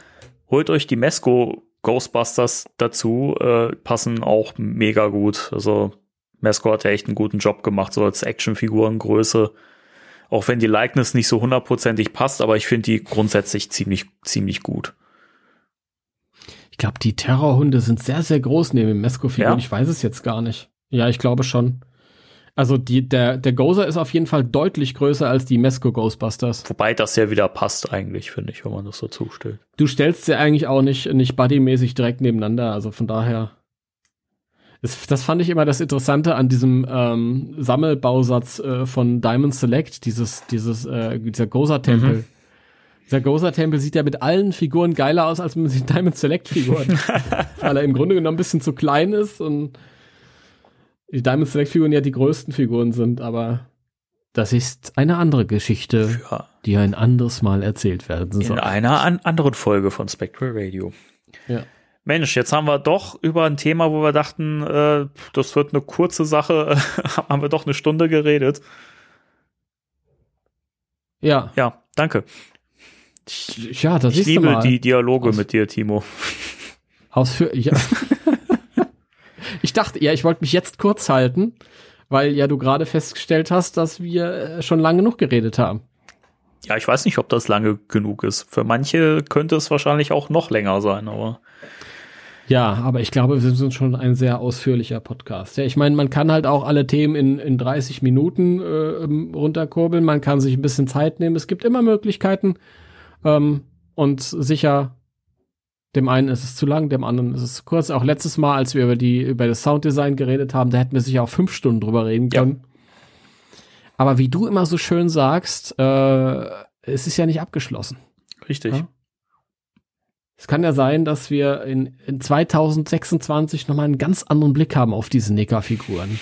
holt euch die Mesco Ghostbusters dazu, äh, passen auch mega gut. Also Mesco hat ja echt einen guten Job gemacht, so als Actionfigurengröße. Auch wenn die Likeness nicht so hundertprozentig passt, aber ich finde die grundsätzlich ziemlich, ziemlich gut. Ich glaube, die Terrorhunde sind sehr, sehr groß neben den Mesco-Figuren. Ja? Ich weiß es jetzt gar nicht. Ja, ich glaube schon. Also die, der, der Gozer ist auf jeden Fall deutlich größer als die Mesco Ghostbusters. Wobei das ja wieder passt eigentlich, finde ich, wenn man das so zustellt. Du stellst sie eigentlich auch nicht, nicht buddymäßig direkt nebeneinander, also von daher. Das, das fand ich immer das Interessante an diesem ähm, Sammelbausatz äh, von Diamond Select, dieses, dieses, äh, dieser Goza-Tempel. Mhm. Dieser Goza-Tempel sieht ja mit allen Figuren geiler aus als mit den Diamond Select-Figuren. weil er im Grunde genommen ein bisschen zu klein ist und die Diamond Select-Figuren ja die größten Figuren sind, aber das ist eine andere Geschichte, Ja. die ein anderes Mal erzählt werden In soll. einer an anderen Folge von Spectral Radio. Ja. Mensch, jetzt haben wir doch über ein Thema, wo wir dachten, äh, das wird eine kurze Sache, haben wir doch eine Stunde geredet. ja, Ja, danke. ja, das Ich liebe mal. die Dialoge Aus- mit dir, Timo. Ausführlich. Ja. ich dachte, ja, ich wollte mich jetzt kurz halten, weil ja du gerade festgestellt hast, dass wir äh, schon lange genug geredet haben. Ja, ich weiß nicht, ob das lange genug ist. Für manche könnte es wahrscheinlich auch noch länger sein, aber Ja, aber ich glaube, wir sind schon ein sehr ausführlicher Podcast. Ja, ich meine, man kann halt auch alle Themen in, in 30 Minuten äh, ähm, runterkurbeln. Man kann sich ein bisschen Zeit nehmen. Es gibt immer Möglichkeiten. Ähm, und sicher, dem einen ist es zu lang, dem anderen ist es zu kurz. Auch letztes Mal, als wir über die über das Sounddesign geredet haben, da hätten wir sicher auch fünf Stunden drüber reden Ja. können. Aber wie du immer so schön sagst, äh, es ist ja nicht abgeschlossen. richtig. Ja. Es kann ja sein, dass wir in, in 2026 nochmal einen ganz anderen Blick haben auf diese Necker-Figuren.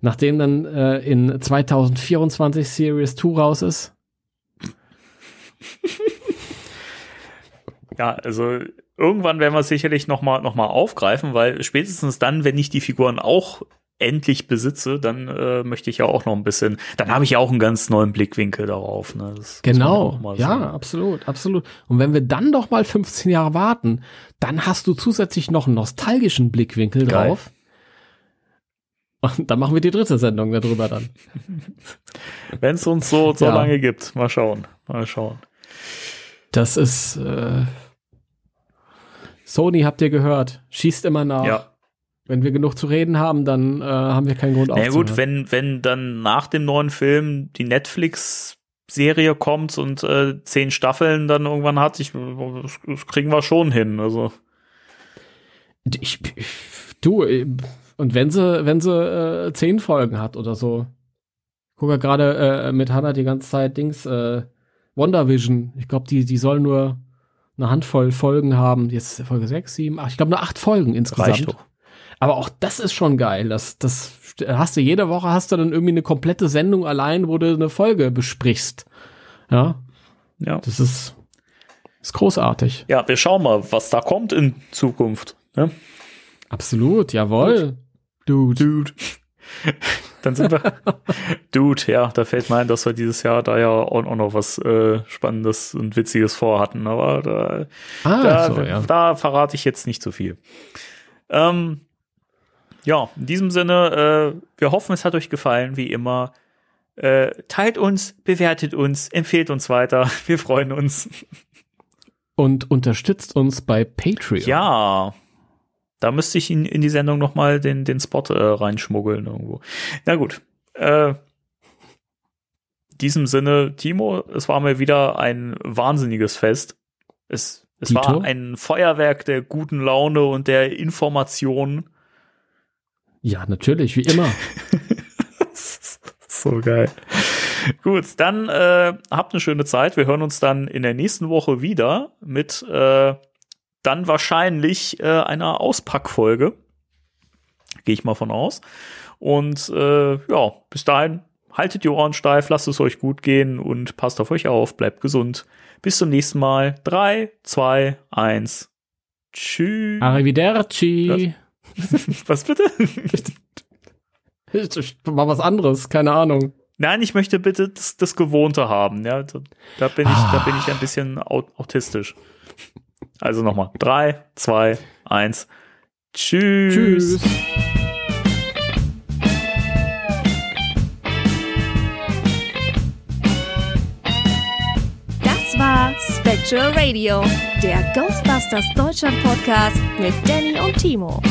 Nachdem dann äh, in 2024 Series 2 raus ist. Ja, also irgendwann werden wir sicherlich noch mal, noch mal aufgreifen, weil spätestens dann, wenn ich die Figuren auch endlich besitze, dann äh, möchte ich ja auch noch ein bisschen, dann habe ich ja auch einen ganz neuen Blickwinkel darauf. Ne? Das ja Genau. mal Ja, sagen. absolut, absolut. Und wenn wir dann doch mal 15 Jahre warten, dann hast du zusätzlich noch einen nostalgischen Blickwinkel Geil. drauf. Und dann machen wir die dritte Sendung darüber dann. Wenn es uns so, so Ja. lange gibt. Mal schauen. Mal schauen. Das ist äh, Sony, habt ihr gehört, schießt immer nach. Ja. Wenn wir genug zu reden haben, dann äh, haben wir keinen Grund Na aufzuhören. gut, wenn, wenn dann nach dem neuen Film die Netflix-Serie kommt und äh, zehn Staffeln dann irgendwann hat, ich, das, das kriegen wir schon hin. Also ich, ich, du, äh, und wenn sie, wenn sie äh, zehn Folgen hat oder so. Ich gucke ja gerade äh, mit Hannah die ganze Zeit Dings, äh, WandaVision. Ich glaube, die, die soll nur eine Handvoll Folgen haben. Jetzt Folge sechs, sieben, acht. Ich glaube nur acht Folgen insgesamt. reicht doch. Aber auch das ist schon geil. Das, das hast du jede Woche hast du dann irgendwie eine komplette Sendung allein, wo du eine Folge besprichst. Ja, Ja. das ist, ist großartig. ja, wir schauen mal, was da kommt in Zukunft. Ne? Absolut, jawohl. Dude. Dude. Dann sind wir. Dude, ja, da fällt mir ein, dass wir dieses Jahr da ja auch, auch noch was äh, Spannendes und Witziges vorhatten. Aber da, Ah, da, so, ja. da verrate ich jetzt nicht so viel. Ähm, ja, in diesem Sinne, äh, wir hoffen, es hat euch gefallen, wie immer. Äh, teilt uns, bewertet uns, empfehlt uns weiter. Wir freuen uns. Und unterstützt uns bei Patreon. Ja, da müsste ich in, in die Sendung noch mal den, den Spot äh, reinschmuggeln irgendwo. Na gut. Äh, in diesem Sinne, Timo, es war mir wieder ein wahnsinniges Fest. Es, es war ein Feuerwerk der guten Laune und der Information. Ja, natürlich, wie immer. so geil. Gut, dann äh, habt eine schöne Zeit. Wir hören uns dann in der nächsten Woche wieder mit äh, dann wahrscheinlich äh, einer Auspackfolge. Gehe ich mal von aus. Und äh, ja, bis dahin haltet die Ohren steif, lasst es euch gut gehen und passt auf euch auf, bleibt gesund. Bis zum nächsten Mal. Drei, zwei, eins. Tschüss. Arrivederci. Was bitte? Ich, ich mach was anderes, keine Ahnung. Nein, ich möchte bitte das, das Gewohnte haben. Ja, da, da bin ich, da bin ich ein bisschen au autistisch. Also nochmal. Drei, zwei, eins. Tschüss. Tschüss. Das war Spectral Radio, der Ghostbusters Deutschland Podcast mit Danny und Timo.